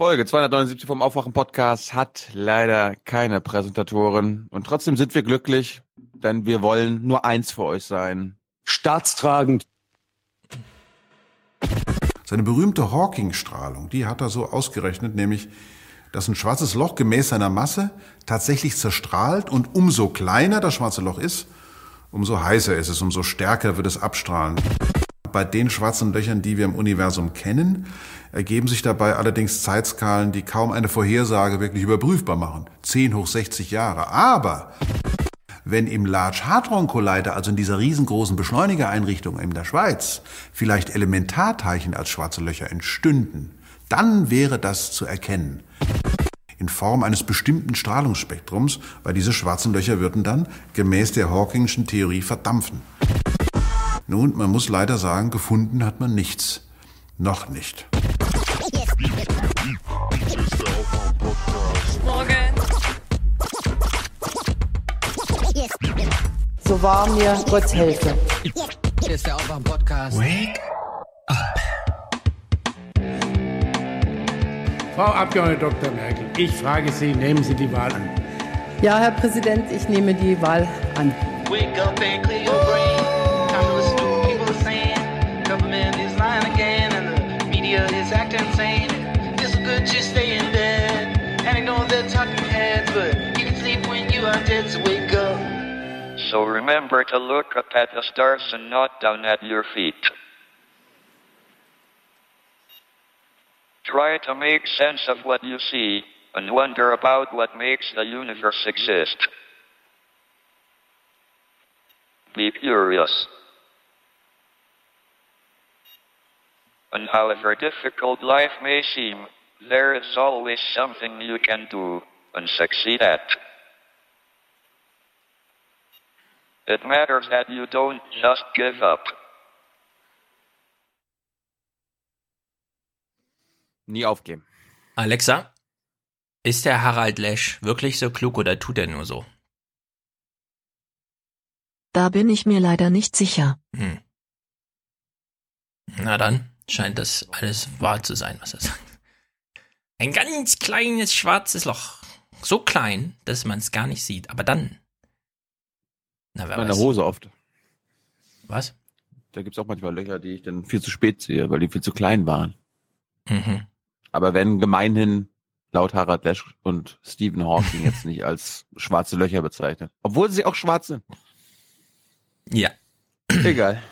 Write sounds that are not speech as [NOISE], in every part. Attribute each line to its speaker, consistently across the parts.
Speaker 1: Folge 279 vom Aufwachen Podcast hat leider keine Präsentatoren und trotzdem sind wir glücklich, denn wir wollen nur eins für euch sein.
Speaker 2: Staatstragend.
Speaker 3: Seine berühmte Hawking-Strahlung, die hat er so ausgerechnet, nämlich, dass ein schwarzes Loch gemäß seiner Masse tatsächlich zerstrahlt und umso kleiner das schwarze Loch ist, umso heißer ist es, umso stärker wird es abstrahlen. Bei den schwarzen Löchern, die wir im Universum kennen, ergeben sich dabei allerdings Zeitskalen, die kaum eine Vorhersage wirklich überprüfbar machen. 10 hoch 60 Jahre. Aber wenn im Large Hadron Collider, also in dieser riesengroßen Beschleunigereinrichtung in der Schweiz, vielleicht Elementarteilchen als schwarze Löcher entstünden, dann wäre das zu erkennen. In Form eines bestimmten Strahlungsspektrums, weil diese schwarzen Löcher würden dann gemäß der Hawkingschen Theorie verdampfen. Nun, man muss leider sagen, gefunden hat man nichts. Noch nicht.
Speaker 4: Morgen.
Speaker 5: So wahr mir Gott helfe.
Speaker 6: Hier ist der Aufwach-Podcast.
Speaker 2: Wake
Speaker 7: Frau Abgeordnete Dr. Merkel, ich frage Sie, nehmen Sie die Wahl an.
Speaker 5: Ja, Herr Präsident, ich nehme die Wahl an.
Speaker 8: Wake up and clear your brain. Media is acting insane. It's good to stay in bed and ignore the talking heads, but you can sleep when you are dead, so wake up.
Speaker 9: So remember to look up at the stars and not down at your feet. Try to make sense of what you see and wonder about what makes the universe exist. Be curious. And however difficult life may seem, there is always something you can do and succeed at. It matters that you don't just give up.
Speaker 1: Nie aufgeben.
Speaker 10: Alexa, ist der Harald Lesch wirklich so klug oder tut er nur so?
Speaker 4: Da bin ich mir leider nicht sicher.
Speaker 10: Hm. Na dann scheint das alles wahr zu sein, was er sagt. Ein ganz kleines schwarzes Loch. So klein, dass man es gar nicht sieht. Aber dann. Na, wer
Speaker 1: Meine
Speaker 10: weiß.
Speaker 1: Hose oft.
Speaker 10: Was?
Speaker 1: Da gibt's auch manchmal Löcher, die ich dann viel zu spät sehe, weil die viel zu klein waren.
Speaker 10: Mhm.
Speaker 1: Aber wenn gemeinhin laut Harald Lesch und Stephen Hawking jetzt nicht als schwarze Löcher bezeichnet. Obwohl sie auch schwarz sind.
Speaker 10: Ja.
Speaker 1: Egal.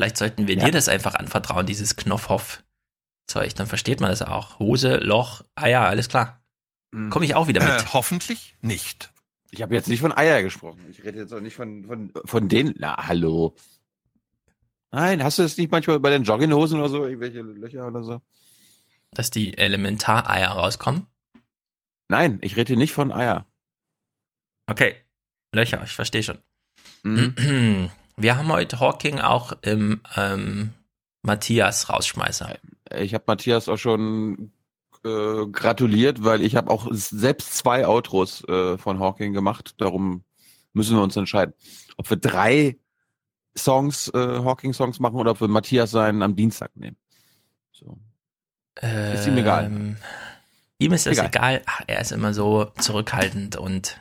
Speaker 10: Vielleicht sollten wir
Speaker 1: Ja.
Speaker 10: dir das einfach anvertrauen, dieses Knopfhoff-Zeug. Dann versteht man das auch. Hose, Loch, Eier, alles klar. Komme ich auch wieder mit.
Speaker 2: Äh, hoffentlich nicht.
Speaker 1: Ich habe jetzt nicht von Eier gesprochen. Ich rede jetzt auch nicht von, von, von denen. Na, hallo. Nein, hast du das nicht manchmal bei den Jogginghosen oder so? Irgendwelche Löcher oder so?
Speaker 10: Dass die Elementareier rauskommen.
Speaker 1: Nein, ich rede hier nicht von Eier.
Speaker 10: Okay. Löcher, ich verstehe schon.
Speaker 1: Mhm. [CLEARS THROAT]
Speaker 10: Wir haben heute Hawking auch im ähm, Matthias Rausschmeißer.
Speaker 1: Ich habe Matthias auch schon äh, gratuliert, weil ich habe auch selbst zwei Outros äh, von Hawking gemacht. Darum müssen wir uns entscheiden, ob wir drei Songs, äh, Hawking-Songs machen oder ob wir Matthias seinen am Dienstag nehmen. So. Ist ihm egal.
Speaker 10: Ähm, Ihm ist das
Speaker 1: Egal.
Speaker 10: egal. Ach, er ist immer so zurückhaltend und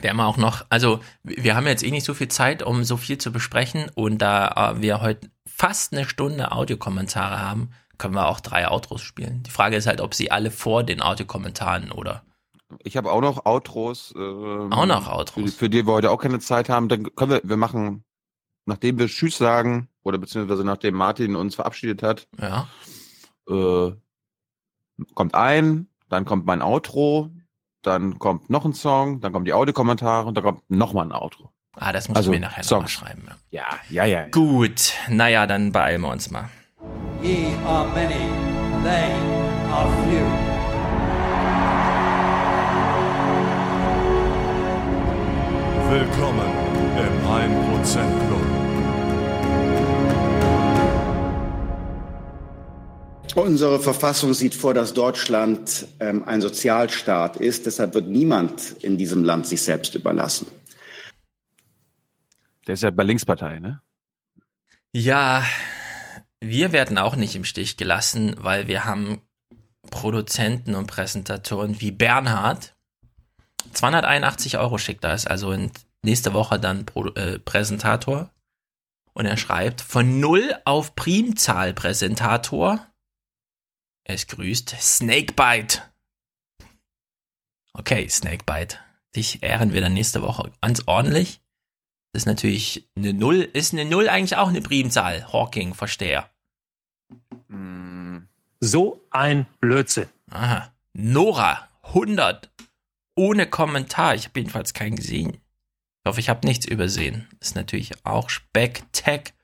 Speaker 10: wir haben auch noch, also wir haben jetzt eh nicht so viel Zeit, um so viel zu besprechen und da äh, wir heute fast eine Stunde Audiokommentare haben, können wir auch drei Outros spielen. Die Frage ist halt, ob sie alle vor den Audiokommentaren oder
Speaker 1: Ich habe auch noch Outros. Ähm,
Speaker 10: Auch noch
Speaker 1: Für,
Speaker 10: Outros.
Speaker 1: für die wir heute auch keine Zeit haben. Dann können wir, wir machen, nachdem wir Tschüss sagen, oder beziehungsweise nachdem Martin uns verabschiedet hat,
Speaker 10: ja.
Speaker 1: äh, kommt ein, dann kommt mein Outro, dann kommt noch ein Song, dann kommen die Audiokommentare und dann kommt noch mal ein Outro.
Speaker 10: Ah, das muss
Speaker 1: Also,
Speaker 10: ich mir nachher nochmal schreiben. Ja.
Speaker 1: Ja, ja, ja.
Speaker 10: Gut, naja, dann beeilen wir uns mal.
Speaker 6: Ye are many, they are few.
Speaker 11: Willkommen im 1% Club.
Speaker 12: Unsere Verfassung sieht vor, dass Deutschland ähm, ein Sozialstaat ist. Deshalb wird niemand in diesem Land sich selbst überlassen.
Speaker 1: Der ist ja bei Linkspartei, ne?
Speaker 10: Ja, Wir werden auch nicht im Stich gelassen, weil wir haben Produzenten und Präsentatoren wie Bernhard. 281 Euro schickt er, ist also in nächste Woche dann Pro äh, Präsentator. Und er schreibt, von Null auf Primzahl Präsentator. Es grüßt Snakebite. Okay, Snakebite. Dich ehren wir dann nächste Woche ganz ordentlich. Das ist natürlich eine Null. Ist eine Null eigentlich auch eine Primzahl? Hawking, verstehe.
Speaker 13: So ein Blödsinn.
Speaker 10: Aha. Nora, 100. Ohne Kommentar. Ich habe jedenfalls keinen gesehen. Ich hoffe, ich habe nichts übersehen. Ist natürlich auch Speck-Tech.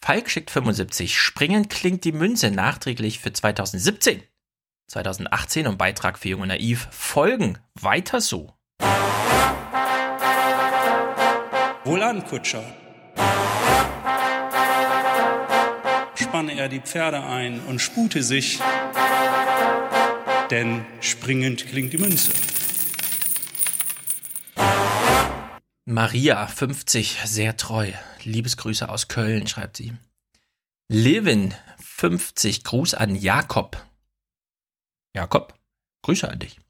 Speaker 10: Falk schickt 75. Springen klingt die Münze nachträglich für 2017. 2018 und Beitrag für Jung und Naiv folgen. Weiter so.
Speaker 14: Wohlan, Kutscher. Spanne er die Pferde ein und spute sich, denn springend klingt die Münze.
Speaker 10: Maria, 50, sehr treu. Liebesgrüße aus Köln, schreibt sie. Levin, 50, Gruß an Jakob. Jakob, Grüße an dich.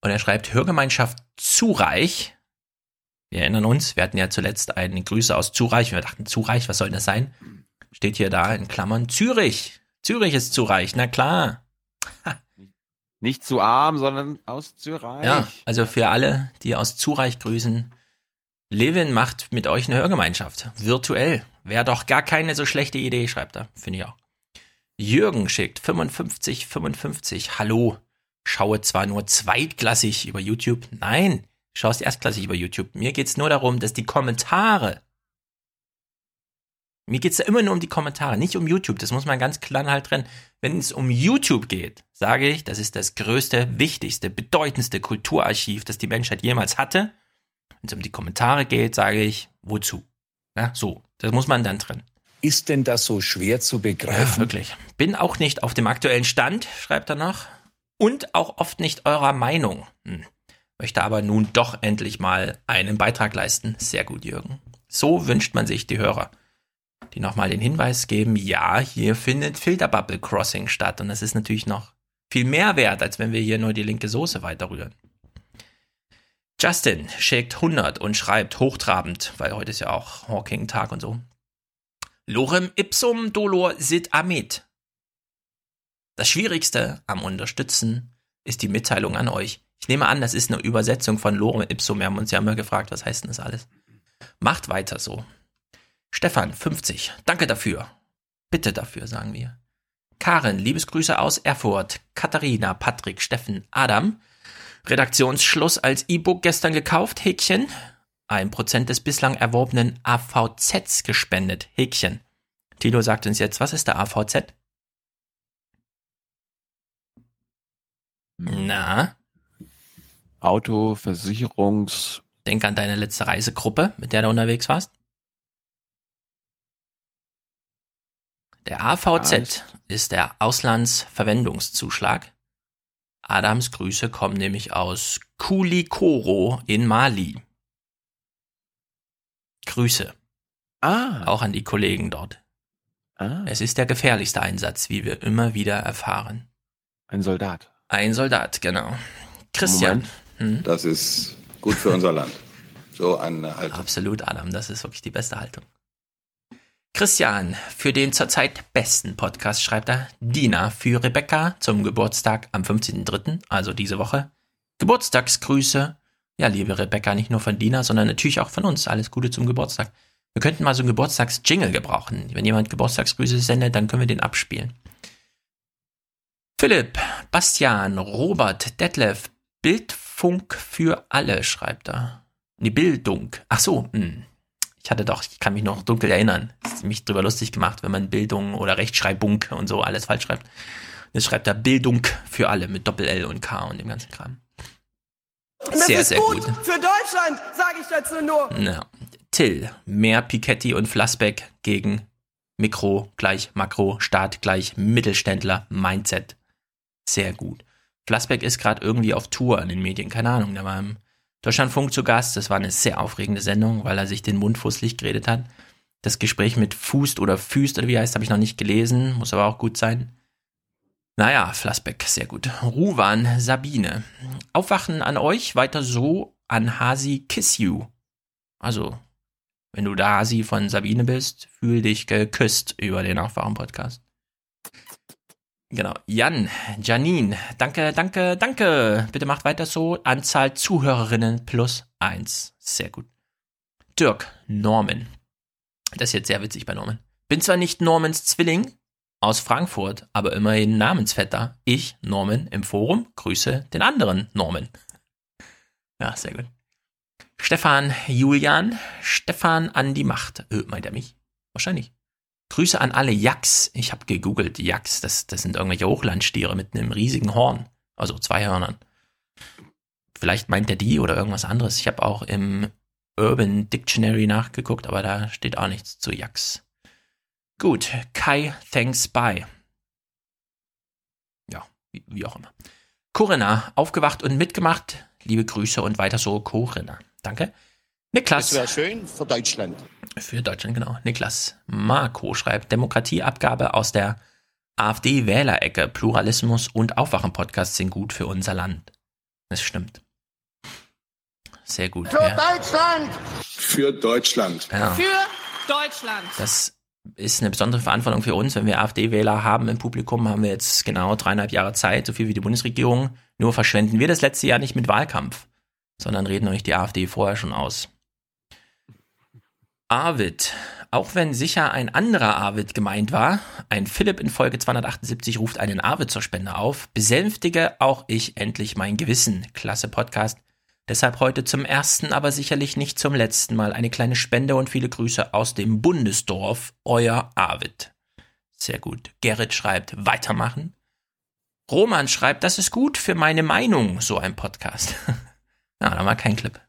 Speaker 10: Und er schreibt, Hörgemeinschaft Zureich. Wir erinnern uns, wir hatten ja zuletzt eine Grüße aus Zureich. Wir dachten, Zureich, was soll das sein? Steht hier da in Klammern Zürich. Zürich ist Zureich, na klar.
Speaker 1: Nicht zu arm, sondern aus Zürich.
Speaker 10: Ja, also für alle, die aus Zureich grüßen, Levin macht mit euch eine Hörgemeinschaft. Virtuell. Wäre doch gar keine so schlechte Idee, schreibt er. Finde ich auch. Jürgen schickt 55, 55. Hallo. Schaue zwar nur zweitklassig über YouTube. Nein, schaust erstklassig über YouTube. Mir geht's nur darum, dass die Kommentare. Mir geht's da immer nur um die Kommentare, nicht um YouTube. Das muss man ganz klar halt trennen. Wenn es um YouTube geht, sage ich, das ist das größte, wichtigste, bedeutendste Kulturarchiv, das die Menschheit jemals hatte. Wenn es um die Kommentare geht, sage ich, wozu? Ja, so. Das muss man dann trennen.
Speaker 2: Ist denn das so schwer zu
Speaker 10: Ja,
Speaker 2: begreifen?
Speaker 10: wirklich. Bin auch nicht auf dem aktuellen Stand, schreibt er noch. Und auch oft nicht eurer Meinung. Hm. Möchte aber nun doch endlich mal einen Beitrag leisten. Sehr gut, Jürgen. So wünscht man sich die Hörer, die nochmal den Hinweis geben, ja, hier findet Filterbubble Crossing statt. Und das ist natürlich noch viel mehr wert, als wenn wir hier nur die linke Soße weiterrühren. Justin schickt 100 und schreibt hochtrabend, weil heute ist ja auch Hawking-Tag und so. Lorem ipsum dolor sit amit. Das Schwierigste am Unterstützen ist die Mitteilung an euch. Ich nehme an, das ist eine Übersetzung von Lorem ipsum. Wir haben uns ja immer gefragt, was heißt denn das alles? Macht weiter so. Stefan, 50. Danke dafür. Bitte dafür, sagen wir. Karen, Liebesgrüße aus Erfurt. Katharina, Patrick, Steffen, Adam. Redaktionsschluss als E-Book gestern gekauft, Häkchen. Ein Prozent des bislang erworbenen AVZs gespendet, Häkchen. Tilo sagt uns jetzt, was ist der AVZ? Na?
Speaker 1: Auto, Versicherungs.
Speaker 10: Denk an deine letzte Reisegruppe, mit der du unterwegs warst. Der AVZ ist der Auslandsverwendungszuschlag. Adams Grüße kommen nämlich aus Kulikoro in Mali. Grüße.
Speaker 1: Ah.
Speaker 10: Auch an die Kollegen dort.
Speaker 1: Ah.
Speaker 10: Es ist der gefährlichste Einsatz, wie wir immer wieder erfahren.
Speaker 1: Ein Soldat.
Speaker 10: Ein Soldat, genau. Christian. Hm?
Speaker 15: Das ist gut für unser Land. So eine Haltung.
Speaker 10: Absolut, Adam. Das ist wirklich die beste Haltung. Christian, für den zurzeit besten Podcast schreibt er Dina für Rebecca zum Geburtstag am 15.03., also diese Woche. Geburtstagsgrüße. Ja, liebe Rebecca, nicht nur von Dina, sondern natürlich auch von uns. Alles Gute zum Geburtstag. Wir könnten mal so einen Geburtstagsjingle gebrauchen. Wenn jemand Geburtstagsgrüße sendet, dann können wir den abspielen. Philipp, Bastian, Robert, Detlef, Bildfunk für alle, schreibt er. Die Bildung. Ach so, hm. Ich hatte doch, ich kann mich noch dunkel erinnern, ist mich drüber lustig gemacht, wenn man Bildung oder Rechtschreibung und so alles falsch schreibt. Jetzt schreibt er Bildung für alle mit Doppel-L und K und dem ganzen Kram.
Speaker 16: Das
Speaker 10: Sehr,
Speaker 16: ist
Speaker 10: sehr
Speaker 16: gut,
Speaker 10: gut.
Speaker 16: für Deutschland, sage ich dazu nur.
Speaker 10: Ja. Till, mehr Piketty und Flassbeck gegen Mikro gleich Makro, Staat gleich Mittelständler, Mindset. Sehr gut. Flassbeck ist gerade irgendwie auf Tour in den Medien, keine Ahnung, der war im Deutschlandfunk zu Gast. Das war eine sehr aufregende Sendung, weil er sich den Mund fußlich geredet hat. Das Gespräch mit Fußt oder Füßt oder wie heißt, habe ich noch nicht gelesen, muss aber auch gut sein. Naja, Flassbeck, sehr gut. Ruwan, Sabine. Aufwachen an euch, weiter so an Hasi Kiss You. Also, wenn du da Hasi von Sabine bist, fühl dich geküsst über den Aufwachen-Podcast. Genau. Jan, Janine, danke, danke, danke. Bitte macht weiter so. Anzahl Zuhörerinnen plus eins. Sehr gut. Dirk, Norman. Das ist jetzt sehr witzig bei Norman. Bin zwar nicht Normans Zwilling aus Frankfurt, aber immerhin Namensvetter. Ich, Norman, im Forum, grüße den anderen Norman. Ja, sehr gut. Stefan, Julian, Stefan an die Macht. Ö, meint er mich? Wahrscheinlich. Grüße an alle Yaks. Ich habe gegoogelt, Yaks, das, das sind irgendwelche Hochlandstiere mit einem riesigen Horn. Also zwei Hörnern. Vielleicht meint er die oder irgendwas anderes. Ich habe auch im Urban Dictionary nachgeguckt, aber da steht auch nichts zu Yaks. Gut, Kai, thanks, bye. Ja, wie, wie auch immer. Corinna, aufgewacht und mitgemacht. Liebe Grüße und weiter so, Corinna. Danke. Niklas.
Speaker 17: Das wäre schön für Deutschland.
Speaker 10: Für Deutschland, genau. Niklas Marco schreibt, Demokratieabgabe aus der AfD-Wählerecke, Pluralismus und Aufwachen-Podcasts sind gut für unser Land. Das stimmt. Sehr gut.
Speaker 17: Für
Speaker 10: ja.
Speaker 17: Deutschland!
Speaker 15: Für Deutschland.
Speaker 10: Ja.
Speaker 16: Für Deutschland.
Speaker 10: Das ist eine besondere Verantwortung für uns. Wenn wir AfD-Wähler haben im Publikum, haben wir jetzt genau dreieinhalb Jahre Zeit, so viel wie die Bundesregierung. Nur verschwenden wir das letzte Jahr nicht mit Wahlkampf, sondern reden euch die AfD vorher schon aus. Arvid. Auch wenn sicher ein anderer Arvid gemeint war, ein Philipp in Folge 278 ruft einen Arvid zur Spende auf, besänftige auch ich endlich mein Gewissen. Klasse Podcast. Deshalb heute zum ersten, aber sicherlich nicht zum letzten Mal eine kleine Spende und viele Grüße aus dem Bundesdorf, euer Arvid. Sehr gut. Gerrit schreibt, weitermachen. Roman schreibt, das ist gut für meine Meinung, so ein Podcast. [LAUGHS] Na, da war kein Clip.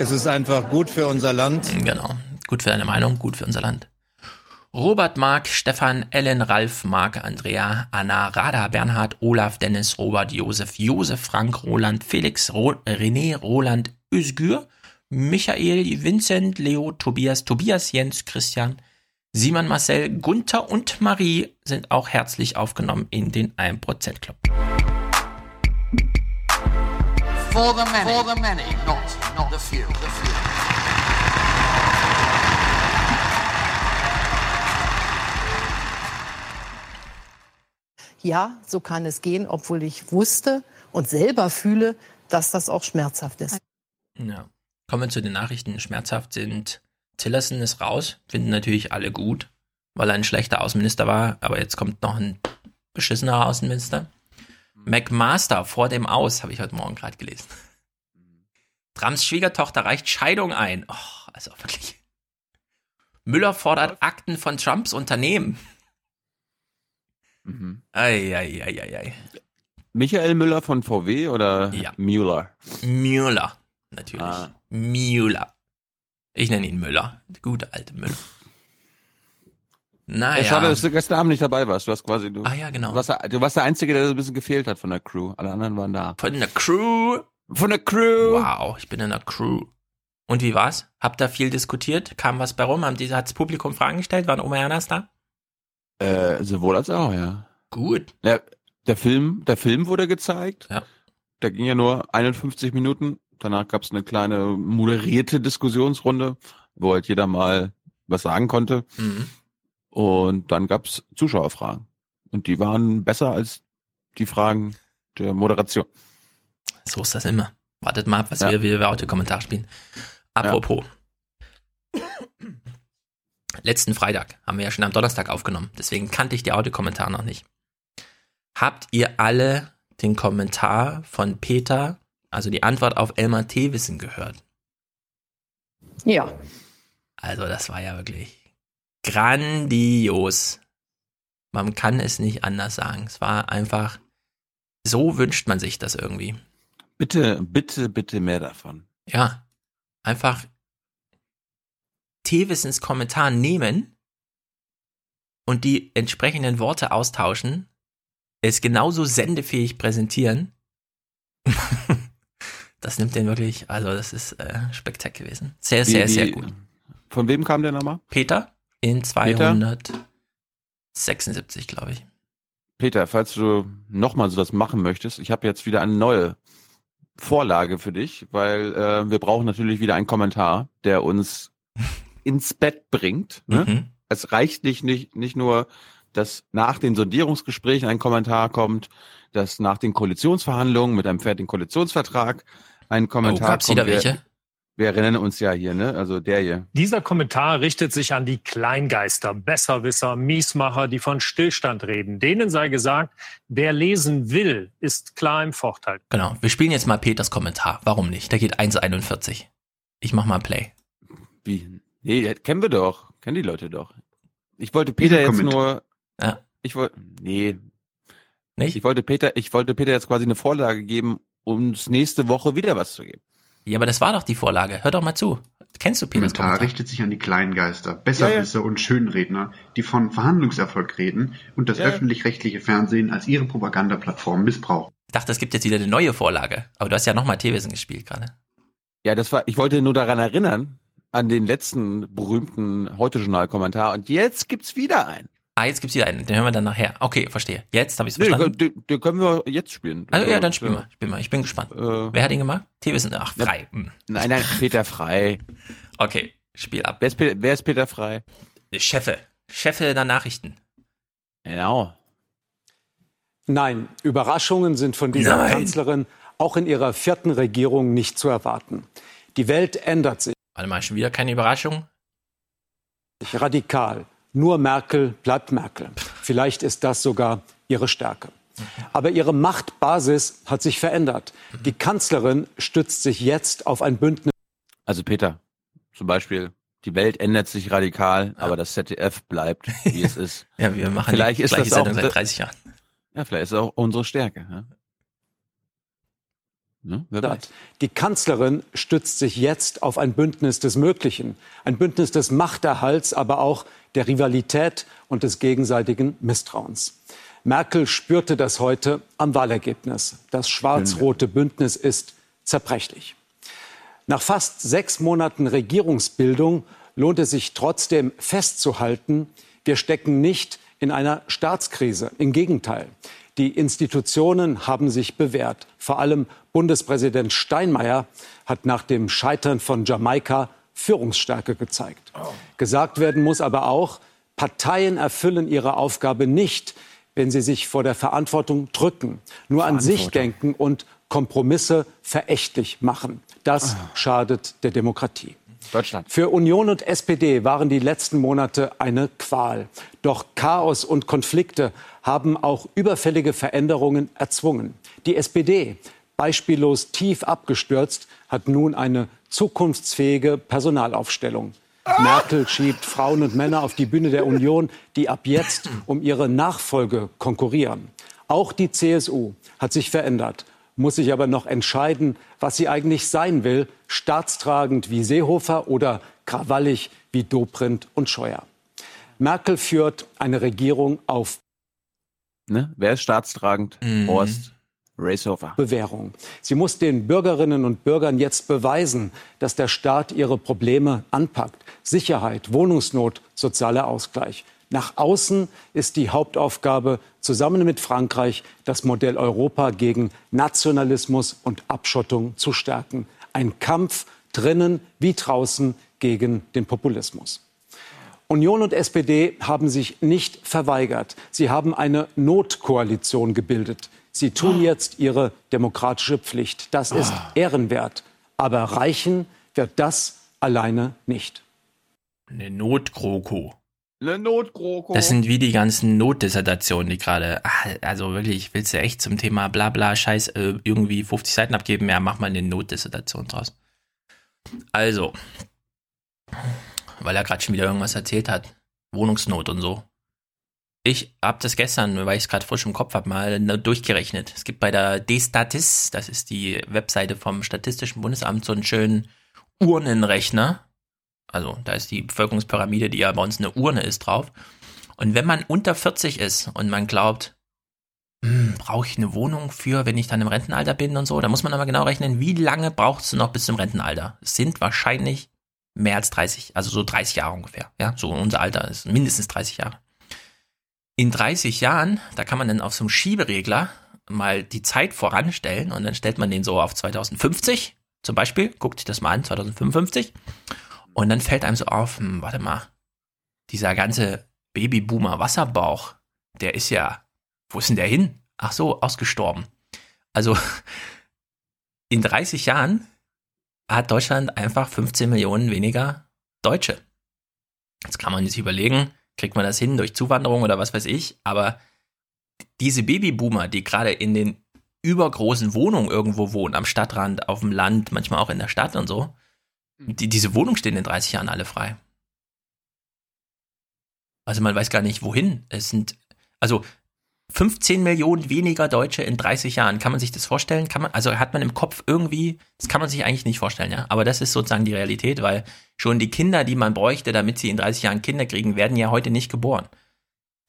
Speaker 18: Es ist einfach gut für unser Land.
Speaker 10: Genau. Gut für deine Meinung, gut für unser Land. Robert Mark, Stefan, Ellen, Ralf, Marc, Andrea, Anna, Rada, Bernhard, Olaf, Dennis, Robert, Josef, Josef, Frank, Roland, Felix, Ro René, Roland, Özgür, Michael, Vincent, Leo, Tobias, Tobias, Jens, Christian, Simon, Marcel, Gunther und Marie sind auch herzlich aufgenommen in den 1% Club.
Speaker 17: For the many. For the many, not, not the few. The few.
Speaker 5: Ja, so kann es gehen, obwohl ich wusste und selber fühle, dass das auch schmerzhaft ist.
Speaker 10: Ja. Kommen wir zu den Nachrichten. Schmerzhaft sind Tillerson ist raus, finden natürlich alle gut, weil er ein schlechter Außenminister war, aber jetzt kommt noch ein beschissener Außenminister. McMaster vor dem Aus, habe ich heute Morgen gerade gelesen. Trumps Schwiegertochter reicht Scheidung ein. Oh, also wirklich. Müller fordert Akten von Trumps Unternehmen.
Speaker 1: Mhm.
Speaker 10: Eieieiei.
Speaker 1: Michael Müller von VW oder
Speaker 10: Ja.
Speaker 1: Müller?
Speaker 10: Müller, natürlich.
Speaker 1: Ah.
Speaker 10: Müller. Ich nenne ihn Müller. Der gute alte Müller. Naja.
Speaker 1: Ja, schade, dass du gestern Abend nicht dabei warst. Du hast quasi, du,
Speaker 10: Ah ja, genau.
Speaker 1: du, warst der, du warst der Einzige, der so ein bisschen gefehlt hat von der Crew. Alle anderen waren da.
Speaker 10: Von der Crew.
Speaker 1: Von der Crew.
Speaker 10: Wow, ich bin in der Crew. Und wie war's? Habt ihr viel diskutiert? Kam was bei rum? Haben die, hat's Publikum Fragen gestellt? Waren Oma Ernas da?
Speaker 1: Äh, sowohl als auch, ja.
Speaker 10: Gut.
Speaker 1: Ja, der Film, der Film wurde gezeigt.
Speaker 10: Ja.
Speaker 1: Der ging ja nur 51 Minuten. Danach gab es eine kleine moderierte Diskussionsrunde, wo halt jeder mal was sagen konnte.
Speaker 10: Mhm.
Speaker 1: Und dann gab es Zuschauerfragen. Und die waren besser als die Fragen der Moderation.
Speaker 10: So ist das immer. Wartet mal ab, was
Speaker 1: Ja.
Speaker 10: wir, wie wir Audiokommentar spielen. Apropos. Letzten Freitag haben wir ja schon am Donnerstag aufgenommen. Deswegen kannte ich die Audiokommentar noch nicht. Habt ihr alle den Kommentar von Peter, also die Antwort auf Elmar Thewissen gehört?
Speaker 5: Ja.
Speaker 10: Also das war ja wirklich grandios. Man kann es nicht anders sagen. Es war einfach, so wünscht man sich das irgendwie.
Speaker 1: Bitte, bitte, bitte mehr davon.
Speaker 10: Ja, einfach Tewissens Kommentar nehmen und die entsprechenden Worte austauschen, es genauso sendefähig präsentieren. [LAUGHS] das nimmt den wirklich, also das ist äh, spektakulär gewesen. Sehr,
Speaker 1: Wie-
Speaker 10: sehr, sehr
Speaker 1: wie-
Speaker 10: gut.
Speaker 1: Von wem kam der nochmal?
Speaker 10: Peter, in 276, glaube ich.
Speaker 1: Peter, falls du nochmal sowas machen möchtest, ich habe jetzt wieder eine neue Vorlage für dich, weil äh, wir brauchen natürlich wieder einen Kommentar, der uns ins Bett bringt. Ne?
Speaker 10: Mhm.
Speaker 1: Es reicht nicht, nicht, nicht nur, dass nach den Sondierungsgesprächen ein Kommentar kommt, dass nach den Koalitionsverhandlungen mit einem fertigen Koalitionsvertrag ein Kommentar
Speaker 10: Oh, gab's
Speaker 1: kommt.
Speaker 10: wieder welche?
Speaker 1: Wir erinnern uns ja hier, ne? Also der hier.
Speaker 13: Dieser Kommentar richtet sich an die Kleingeister, Besserwisser, Miesmacher, die von Stillstand reden. Denen sei gesagt, wer lesen will, ist klar im Vorteil.
Speaker 10: Genau. Wir spielen jetzt mal Peters Kommentar. Warum nicht? Der geht 1,41. Ich mach mal Play.
Speaker 1: Wie? Nee, kennen wir doch. Kennen die Leute doch. Ich wollte Peter jetzt nur.
Speaker 10: Ja.
Speaker 1: Ich wollte. Nee.
Speaker 10: Nicht?
Speaker 1: Ich wollte Peter, ich wollte Peter jetzt quasi eine Vorlage geben, um uns nächste Woche wieder was zu geben.
Speaker 10: Ja, aber das war doch die Vorlage. Hör doch mal zu. Kennst du Peters
Speaker 19: Kommentar
Speaker 10: Kommentar?
Speaker 19: richtet sich an die Kleingeister, Besserwisser und Schönredner, die von Verhandlungserfolg reden und das
Speaker 10: Ja, ja.
Speaker 19: öffentlich-rechtliche Fernsehen als ihre Propagandaplattform missbrauchen.
Speaker 10: Ich dachte, es gibt jetzt wieder eine neue Vorlage. Aber du hast ja nochmal Thewissen gespielt gerade.
Speaker 1: Ja, das war, ich wollte nur daran erinnern, an den letzten berühmten Heute-Journal-Kommentar und jetzt gibt's wieder einen.
Speaker 10: Ah, jetzt gibt's wieder einen. Den hören wir dann nachher. Okay, verstehe. Jetzt habe ich es
Speaker 1: Nee,
Speaker 10: verstanden.
Speaker 1: den, den können wir jetzt spielen.
Speaker 10: Also, ja, dann spiel mal. Spiel mal. Ich bin gespannt.
Speaker 1: Äh,
Speaker 10: Wer hat ihn gemacht? Thewissen. Ach, frei. Hm.
Speaker 1: Nein, nein, Peter Frei.
Speaker 10: Okay, Spiel ab.
Speaker 1: Wer ist, Peter, wer ist Peter Frei?
Speaker 10: Chefe. Chefe der Nachrichten.
Speaker 1: Genau.
Speaker 20: Nein, Überraschungen sind von dieser
Speaker 10: Nein.
Speaker 20: Kanzlerin auch in ihrer vierten Regierung nicht zu erwarten. Die Welt ändert sich
Speaker 10: Warte mal, schon wieder keine Überraschung?
Speaker 20: radikal. Nur Merkel bleibt Merkel. Vielleicht ist das sogar ihre Stärke. Aber ihre Machtbasis hat sich verändert. Die Kanzlerin stützt sich jetzt auf ein Bündnis.
Speaker 1: Also Peter, zum Beispiel, die Welt ändert sich radikal, aber das ZDF bleibt, wie es ist. [LAUGHS]
Speaker 10: Ja, wir machen
Speaker 1: vielleicht
Speaker 10: die
Speaker 1: ist
Speaker 10: gleiche
Speaker 1: das auch,
Speaker 10: seit 30 Jahren.
Speaker 1: Ja, vielleicht ist das auch unsere Stärke. Ja? Ne?
Speaker 20: Die Kanzlerin stützt sich jetzt auf ein Bündnis des Möglichen. Ein Bündnis des Machterhalts, aber auch der Rivalität und des gegenseitigen Misstrauens. Merkel spürte das heute am Wahlergebnis. Das schwarz-rote Bündnis ist zerbrechlich. Nach fast sechs Monaten Regierungsbildung lohnt es sich trotzdem festzuhalten, wir stecken nicht in einer Staatskrise. Im Gegenteil. Die Institutionen haben sich bewährt. Vor allem Bundespräsident Steinmeier hat nach dem Scheitern von Jamaika Führungsstärke gezeigt. Gesagt werden muss aber auch, Parteien erfüllen ihre Aufgabe nicht, wenn sie sich vor der Verantwortung drücken, nur an sich denken und Kompromisse verächtlich machen. Das schadet der Demokratie.
Speaker 1: Deutschland.
Speaker 20: Für Union und SPD waren die letzten Monate eine Qual. Doch Chaos und Konflikte haben auch überfällige Veränderungen erzwungen. Die SPD, beispiellos tief abgestürzt, hat nun eine zukunftsfähige Personalaufstellung. Merkel schiebt Frauen und Männer auf die Bühne der Union, die ab jetzt um ihre Nachfolge konkurrieren. Auch die CSU hat sich verändert, muss sich aber noch entscheiden, was sie eigentlich sein will, staatstragend wie Seehofer oder krawallig wie Dobrindt und Scheuer. Merkel führt eine Regierung auf
Speaker 1: Ne? Wer ist staatstragend? Horst Racehofer.
Speaker 20: Bewährung. Sie muss den Bürgerinnen und Bürgern jetzt beweisen, dass der Staat ihre Probleme anpackt. Sicherheit, Wohnungsnot, sozialer Ausgleich. Nach außen ist die Hauptaufgabe, zusammen mit Frankreich das Modell Europa gegen Nationalismus und Abschottung zu stärken. Ein Kampf drinnen wie draußen gegen den Populismus. Union und SPD haben sich nicht verweigert. Sie haben eine Notkoalition gebildet. Sie tun jetzt ihre demokratische Pflicht. Das ist ehrenwert. Aber reichen wird das alleine nicht.
Speaker 10: Eine Notkroko.
Speaker 1: Eine Notkroko.
Speaker 10: Das sind wie die ganzen Notdissertationen, die gerade, ah, also wirklich, willst du echt zum Thema Blabla, Scheiß, äh, irgendwie 50 Seiten abgeben? Ja, mach mal eine Notdissertation draus. Also, weil er gerade schon wieder irgendwas erzählt hat, Wohnungsnot und so. Ich habe das gestern, weil ich es gerade frisch im Kopf habe, mal durchgerechnet. Es gibt bei der D-Statis, das ist die Webseite vom Statistischen Bundesamt, so einen schönen Urnenrechner. Also da ist die Bevölkerungspyramide, die ja bei uns eine Urne ist, drauf. Und wenn man unter 40 ist und man glaubt, hm, brauche ich eine Wohnung für, wenn ich dann im Rentenalter bin und so, da muss man aber genau rechnen, wie lange brauchst du noch bis zum Rentenalter? Es sind wahrscheinlich mehr als 30, also so 30 Jahre ungefähr. Ja, so unser Alter ist mindestens 30 Jahre. In 30 Jahren, da kann man dann auf so einem Schieberegler mal die Zeit voranstellen und dann stellt man den so auf 2050 zum Beispiel, guckt sich das mal an, 2055 und dann fällt einem so auf, hm, warte mal, dieser ganze Babyboomer Wasserbauch, der ist ja, wo ist denn der hin? Ach so, ausgestorben. Also in 30 Jahren hat Deutschland einfach 15 Millionen weniger Deutsche. Jetzt kann man sich überlegen, kriegt man das hin durch Zuwanderung oder was weiß ich, aber diese Babyboomer, die gerade in den übergroßen Wohnungen irgendwo wohnen, am Stadtrand, auf dem Land, manchmal auch in der Stadt und so, die, diese Wohnungen stehen in 30 Jahren alle frei. Also man weiß gar nicht, wohin. Es sind, also 15 Millionen weniger Deutsche in 30 Jahren. Kann man sich das vorstellen? Kann man, also hat man im Kopf irgendwie, das kann man sich eigentlich nicht vorstellen, ja. Aber das ist sozusagen die Realität, weil schon die Kinder, die man bräuchte, damit sie in 30 Jahren Kinder kriegen, werden ja heute nicht geboren.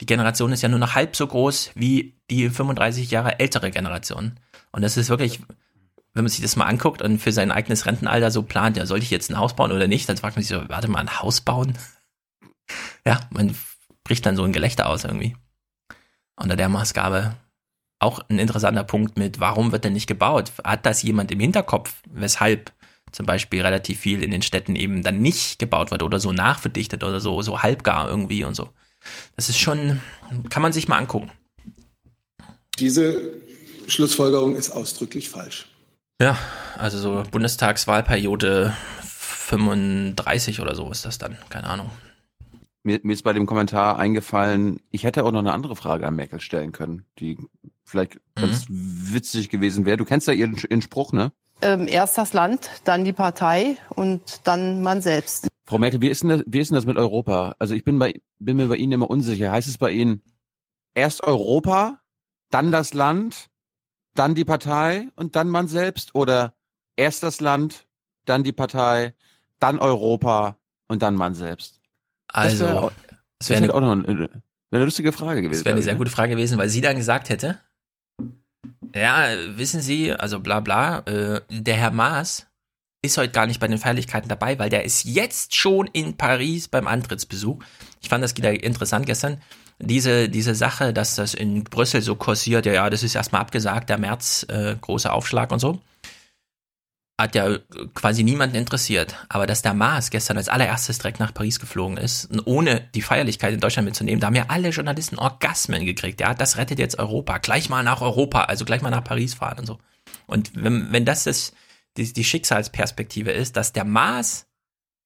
Speaker 10: Die Generation ist ja nur noch halb so groß wie die 35 Jahre ältere Generation. Und das ist wirklich, wenn man sich das mal anguckt und für sein eigenes Rentenalter so plant, ja, sollte ich jetzt ein Haus bauen oder nicht, dann fragt man sich so, warte mal, ein Haus bauen? [LAUGHS] Ja, man bricht dann so ein Gelächter aus irgendwie. Unter der Maßgabe auch ein interessanter Punkt mit, warum wird denn nicht gebaut? Hat das jemand im Hinterkopf, weshalb zum Beispiel relativ viel in den Städten eben dann nicht gebaut wird oder so nachverdichtet oder so, so halbgar irgendwie und so. Das ist schon, kann man sich mal angucken.
Speaker 21: Diese Schlussfolgerung ist ausdrücklich falsch.
Speaker 10: Ja, also so Bundestagswahlperiode 35 oder so ist das dann, keine Ahnung.
Speaker 1: Mir, mir ist bei dem Kommentar eingefallen, ich hätte auch noch eine andere Frage an Merkel stellen können, die vielleicht ganz witzig gewesen wäre. Du kennst ja ihren, ihren Spruch, ne?
Speaker 5: Ähm, erst das Land, dann die Partei und dann man selbst.
Speaker 1: Frau Merkel, wie ist denn das, wie ist denn das mit Europa? Also ich bin, bei, bin mir bei Ihnen immer unsicher. Heißt es bei Ihnen erst Europa, dann das Land, dann die Partei und dann man selbst? Oder erst das Land, dann die Partei, dann Europa und dann man selbst?
Speaker 10: Also,
Speaker 1: das wäre wär auch noch eine, eine lustige Frage gewesen.
Speaker 10: Das wäre eine sehr gute Frage gewesen, weil sie dann gesagt hätte, ja, wissen Sie, also bla bla, äh, der Herr Maas ist heute gar nicht bei den Feierlichkeiten dabei, weil der ist jetzt schon in Paris beim Antrittsbesuch. Ich fand das wieder interessant gestern. Diese, diese Sache, dass das in Brüssel so kursiert, ja, ja, das ist erstmal abgesagt, der März, äh, großer Aufschlag und so. Hat ja quasi niemanden interessiert. Aber dass der Maas gestern als allererstes direkt nach Paris geflogen ist, ohne die Feierlichkeit in Deutschland mitzunehmen, da haben ja alle Journalisten Orgasmen gekriegt. Ja, das rettet jetzt Europa. Gleich mal nach Europa, also gleich mal nach Paris fahren und so. Und wenn, wenn das das, die, die Schicksalsperspektive ist, dass der Maas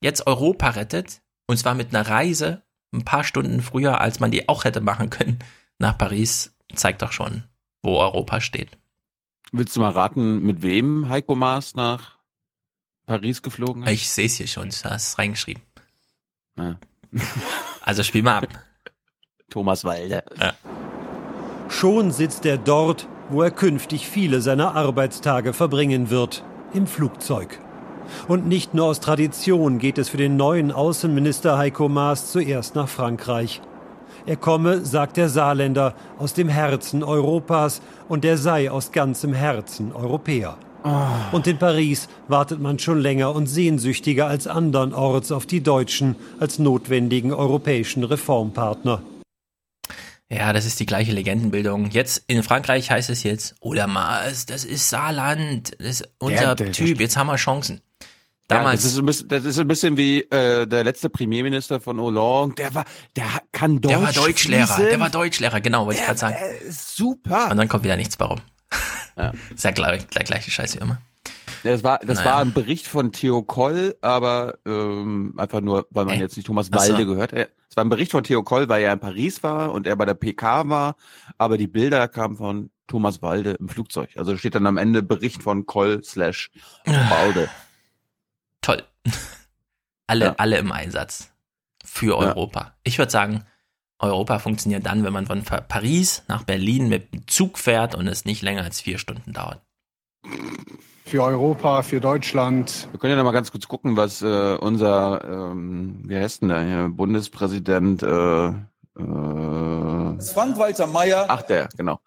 Speaker 10: jetzt Europa rettet, und zwar mit einer Reise ein paar Stunden früher, als man die auch hätte machen können, nach Paris, zeigt doch schon, wo Europa steht.
Speaker 1: Willst du mal raten, mit wem Heiko Maas nach Paris geflogen ist?
Speaker 10: Ich sehe es hier schon, du hast es reingeschrieben.
Speaker 1: Ja. [LAUGHS]
Speaker 10: Also spiel mal ab.
Speaker 1: Thomas Walde.
Speaker 10: Ja.
Speaker 22: Schon sitzt er dort, wo er künftig viele seiner Arbeitstage verbringen wird, im Flugzeug. Und nicht nur aus Tradition geht es für den neuen Außenminister Heiko Maas zuerst nach Frankreich. Er komme, sagt der Saarländer, aus dem Herzen Europas und er sei aus ganzem Herzen Europäer. Und in Paris wartet man schon länger und sehnsüchtiger als andernorts auf die Deutschen als notwendigen europäischen Reformpartner.
Speaker 10: Ja, das ist die gleiche Legendenbildung. Jetzt in Frankreich heißt es jetzt, oder Maas, das ist Saarland, das ist unser
Speaker 1: Ja, der-
Speaker 10: Typ, jetzt haben wir Chancen.
Speaker 1: Ja,
Speaker 10: Damals,
Speaker 1: das, ist ein bisschen, das ist ein bisschen wie äh, der letzte Premierminister von Hollande. Der war, der kann Deutsch
Speaker 10: der war Deutschlehrer,
Speaker 1: fließend.
Speaker 10: der war Deutschlehrer, genau, wollte ich gerade sagen.
Speaker 1: super.
Speaker 10: Und dann kommt wieder nichts warum.
Speaker 1: Ja. [LAUGHS]
Speaker 10: Ist ja gleich, gleich gleiche Scheiße wie immer.
Speaker 1: Ja, Das war, das
Speaker 10: Naja.
Speaker 1: war ein Bericht von Theo Koll, aber ähm, einfach nur, weil man
Speaker 10: Äh,
Speaker 1: jetzt nicht Thomas
Speaker 10: ach so.
Speaker 1: Walde gehört. Es war ein Bericht von Theo Koll, weil er in Paris war und er bei der PK war, aber die Bilder kamen von Thomas Walde im Flugzeug. Also steht dann am Ende Bericht von Koll slash [SIGHS] Walde.
Speaker 10: Toll. [LAUGHS] Alle,
Speaker 1: Ja.
Speaker 10: alle im Einsatz. Für
Speaker 1: Ja.
Speaker 10: Europa. Ich würde sagen, Europa funktioniert dann, wenn man von Pa- Paris nach Berlin mit dem Zug fährt und es nicht länger als vier Stunden dauert.
Speaker 7: Für Europa, für Deutschland.
Speaker 1: Wir können ja noch mal ganz kurz gucken, was äh, unser, ähm, wie heißt denn der hier, Bundespräsident, äh, äh,
Speaker 23: Frank-Walter Meyer.
Speaker 1: ach der, genau.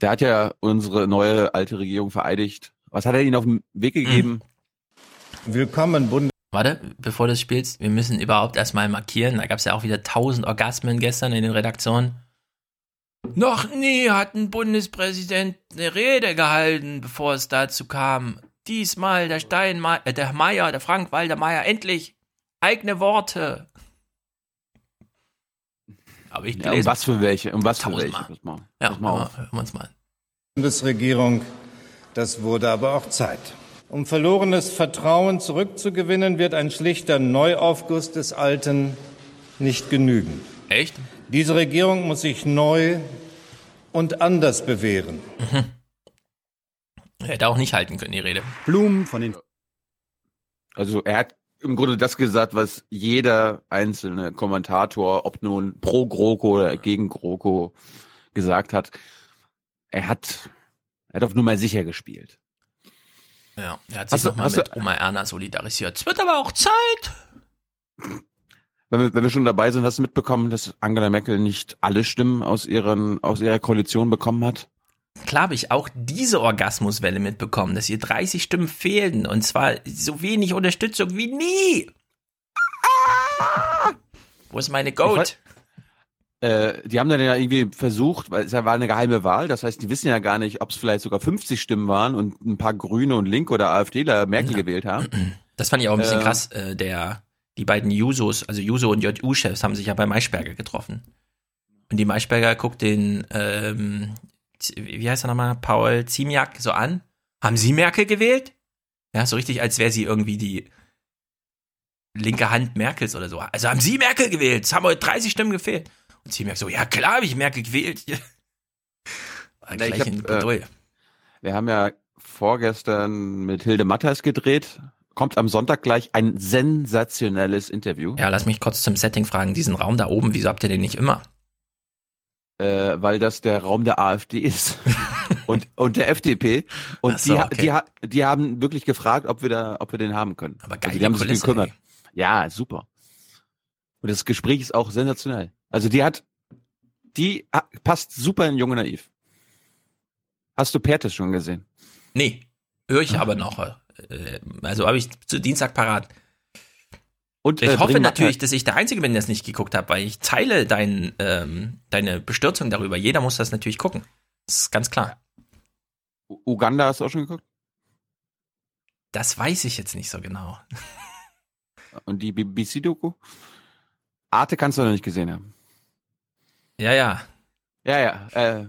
Speaker 1: Der hat ja unsere neue alte Regierung vereidigt. Was hat er ihnen auf den Weg gegeben?
Speaker 18: Willkommen, Bund
Speaker 10: Warte, bevor du spielst, wir müssen überhaupt erstmal markieren. Da gab es ja auch wieder tausend Orgasmen gestern in den Redaktionen. Noch nie hat ein Bundespräsident eine Rede gehalten, bevor es dazu kam. Diesmal der Steinmeier, äh, der Meier, der Frank Walter Meier, endlich eigene Worte. Aber ich
Speaker 1: Ja, um was für welche? Um was für welche? Mal,
Speaker 10: Ja,
Speaker 1: pass mal
Speaker 10: hören wir- hören wir uns mal an.
Speaker 18: Bundesregierung, das wurde aber auch Zeit. Um verlorenes Vertrauen zurückzugewinnen, wird ein schlichter Neuaufguss des Alten nicht genügen.
Speaker 10: Echt?
Speaker 18: Diese Regierung muss sich neu und anders bewähren. [LAUGHS]
Speaker 10: Hätte auch nicht halten können, die Rede.
Speaker 19: Blumen von den
Speaker 1: Also er hat im Grunde das gesagt, was jeder einzelne Kommentator, ob nun pro GroKo oder gegen GroKo, gesagt hat. Er hat, er hat auf Nummer sicher gespielt.
Speaker 10: Ja, er hat sich nochmal mit
Speaker 1: du-
Speaker 10: Oma Erna solidarisiert. Es wird aber auch Zeit.
Speaker 1: Wenn wir, wenn wir schon dabei sind, hast du mitbekommen, dass Angela Merkel nicht alle Stimmen aus, ihren, aus ihrer Koalition bekommen hat?
Speaker 10: Klar habe ich auch diese Orgasmuswelle mitbekommen, dass ihr 30 Stimmen fehlten und zwar so wenig Unterstützung wie nie. Wo ist meine Goat?
Speaker 1: Äh, die haben dann ja irgendwie versucht, weil es ja war eine geheime Wahl, das heißt, die wissen ja gar nicht, ob es vielleicht sogar 50 Stimmen waren und ein paar Grüne und Linke oder AfDler Merkel gewählt haben.
Speaker 10: Das fand ich auch ein bisschen
Speaker 1: Äh,
Speaker 10: krass. Äh, der, die beiden Jusos, also Juso und JU-Chefs, haben sich ja bei Maischberger getroffen. Und die Maischberger guckt den, ähm, wie heißt er nochmal, Paul Ziemiak so an. Haben Sie Merkel gewählt? Ja, so richtig, als wäre sie irgendwie die linke Hand Merkels oder so. Also haben Sie Merkel gewählt? Es haben heute 30 Stimmen gefehlt. Und Ziemiak so, ja klar habe ich Merkel gewählt.
Speaker 1: Na, ich hab, äh. Wir haben ja vorgestern mit Hilde Matters gedreht. Kommt am Sonntag gleich ein sensationelles Interview.
Speaker 10: Ja, lass mich kurz zum Setting fragen. Diesen Raum da oben, wieso habt ihr den nicht immer?
Speaker 1: äh, weil das der Raum der AfD ist [LAUGHS] und, und der FDP. Und
Speaker 10: so,
Speaker 1: die,
Speaker 10: okay.
Speaker 1: die, die haben wirklich gefragt, ob wir da, ob wir den haben können.
Speaker 10: Aber
Speaker 1: also
Speaker 10: geile
Speaker 1: die haben sich
Speaker 10: Kulisse,
Speaker 1: gekümmert.
Speaker 10: ey.
Speaker 1: Ja, super. Und das Gespräch ist auch sensationell. Also die hat, die passt super in Junge Naiv. Hast du Pertes schon gesehen?
Speaker 10: Nee, höre ich aber noch. Äh, Also habe ich zu Dienstag parat.
Speaker 1: Und
Speaker 10: Ich
Speaker 1: äh,
Speaker 10: hoffe natürlich, dass ich der Einzige bin, der es nicht geguckt hat, weil ich teile dein, ähm, deine Bestürzung darüber. Jeder muss das natürlich gucken. Das ist ganz klar.
Speaker 1: U- Uganda hast du auch schon geguckt?
Speaker 10: Das weiß ich jetzt nicht so genau. [LAUGHS]
Speaker 1: Und die BBC-Doku? Arte kannst du noch nicht gesehen haben.
Speaker 10: Ja, ja.
Speaker 1: Ja, ja. Äh,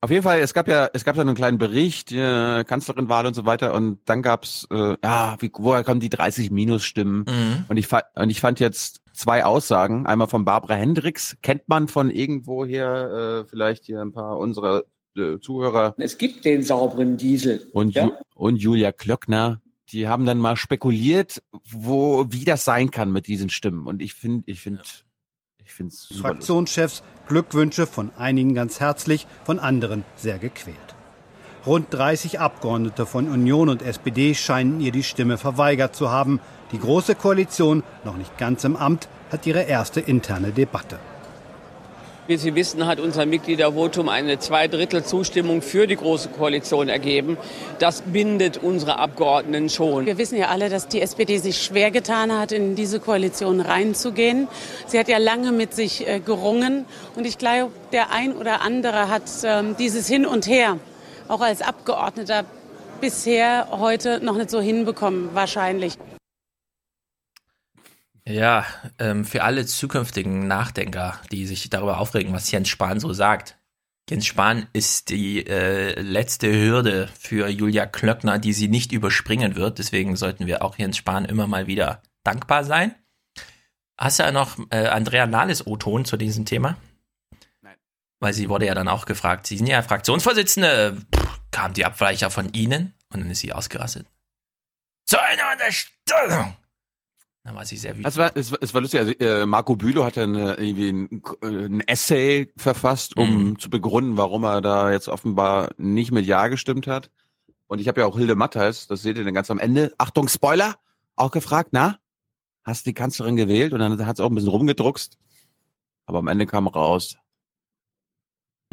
Speaker 1: auf jeden Fall, es gab ja, es gab ja einen kleinen Bericht, äh, Kanzlerinwahl und so weiter, und dann gab's, äh, ja, wie, woher kommen die 30 Minusstimmen?
Speaker 10: Mhm.
Speaker 1: Und ich fand, und ich fand jetzt zwei Aussagen. Einmal von Barbara Hendricks, kennt man von irgendwo hier, äh, vielleicht hier ein paar unserer äh, Zuhörer.
Speaker 24: Es gibt den sauberen Diesel.
Speaker 1: Und,
Speaker 24: ja?
Speaker 1: Ju und Julia Klöckner, die haben dann mal spekuliert, wo, wie das sein kann mit diesen Stimmen. Und ich finde, ich finde, ich finde es super.
Speaker 25: Fraktionschefs Glückwünsche von einigen ganz herzlich, von anderen sehr gequält. Rund 30 Abgeordnete von Union und SPD scheinen ihr die Stimme verweigert zu haben. Die Große Koalition, noch nicht ganz im Amt, hat ihre erste interne Debatte.
Speaker 23: Wie Sie wissen, hat unser Mitgliedervotum eine Zweidrittel-Zustimmung für die Große Koalition ergeben. Das bindet unsere Abgeordneten schon.
Speaker 26: Wir wissen ja alle, dass die SPD sich schwer getan hat, in diese Koalition reinzugehen. Sie hat ja lange mit sich äh, gerungen. Und ich glaube, der ein oder andere hat ähm, dieses Hin und Her auch als Abgeordneter bisher heute noch nicht so hinbekommen, wahrscheinlich.
Speaker 10: Ja, ähm, für alle zukünftigen Nachdenker, die sich darüber aufregen, was Jens Spahn so sagt. Jens Spahn ist die äh, letzte Hürde für Julia Klöckner, die sie nicht überspringen wird. Deswegen sollten wir auch Jens Spahn immer mal wieder dankbar sein. Hast du ja noch äh, Andrea Nahles O-Ton zu diesem Thema?
Speaker 1: Nein.
Speaker 10: Weil sie wurde ja dann auch gefragt, Sie sind ja Fraktionsvorsitzende, Pff, kam die Abweicher von Ihnen? Und dann ist sie ausgerastet. Zu einer Unterstützung! Dann war sie sehr wütend.
Speaker 1: Es war, es war, es war lustig, also äh, Marco Bülow hat dann äh, irgendwie ein, äh, ein Essay verfasst, um
Speaker 10: Mhm.
Speaker 1: zu begründen, warum er da jetzt offenbar nicht mit Ja gestimmt hat. Und ich habe ja auch Hilde Matthias, das seht ihr dann ganz am Ende, Achtung, Spoiler, auch gefragt, na, hast die Kanzlerin gewählt? Und dann hat sie auch ein bisschen rumgedruckst. Aber am Ende kam raus.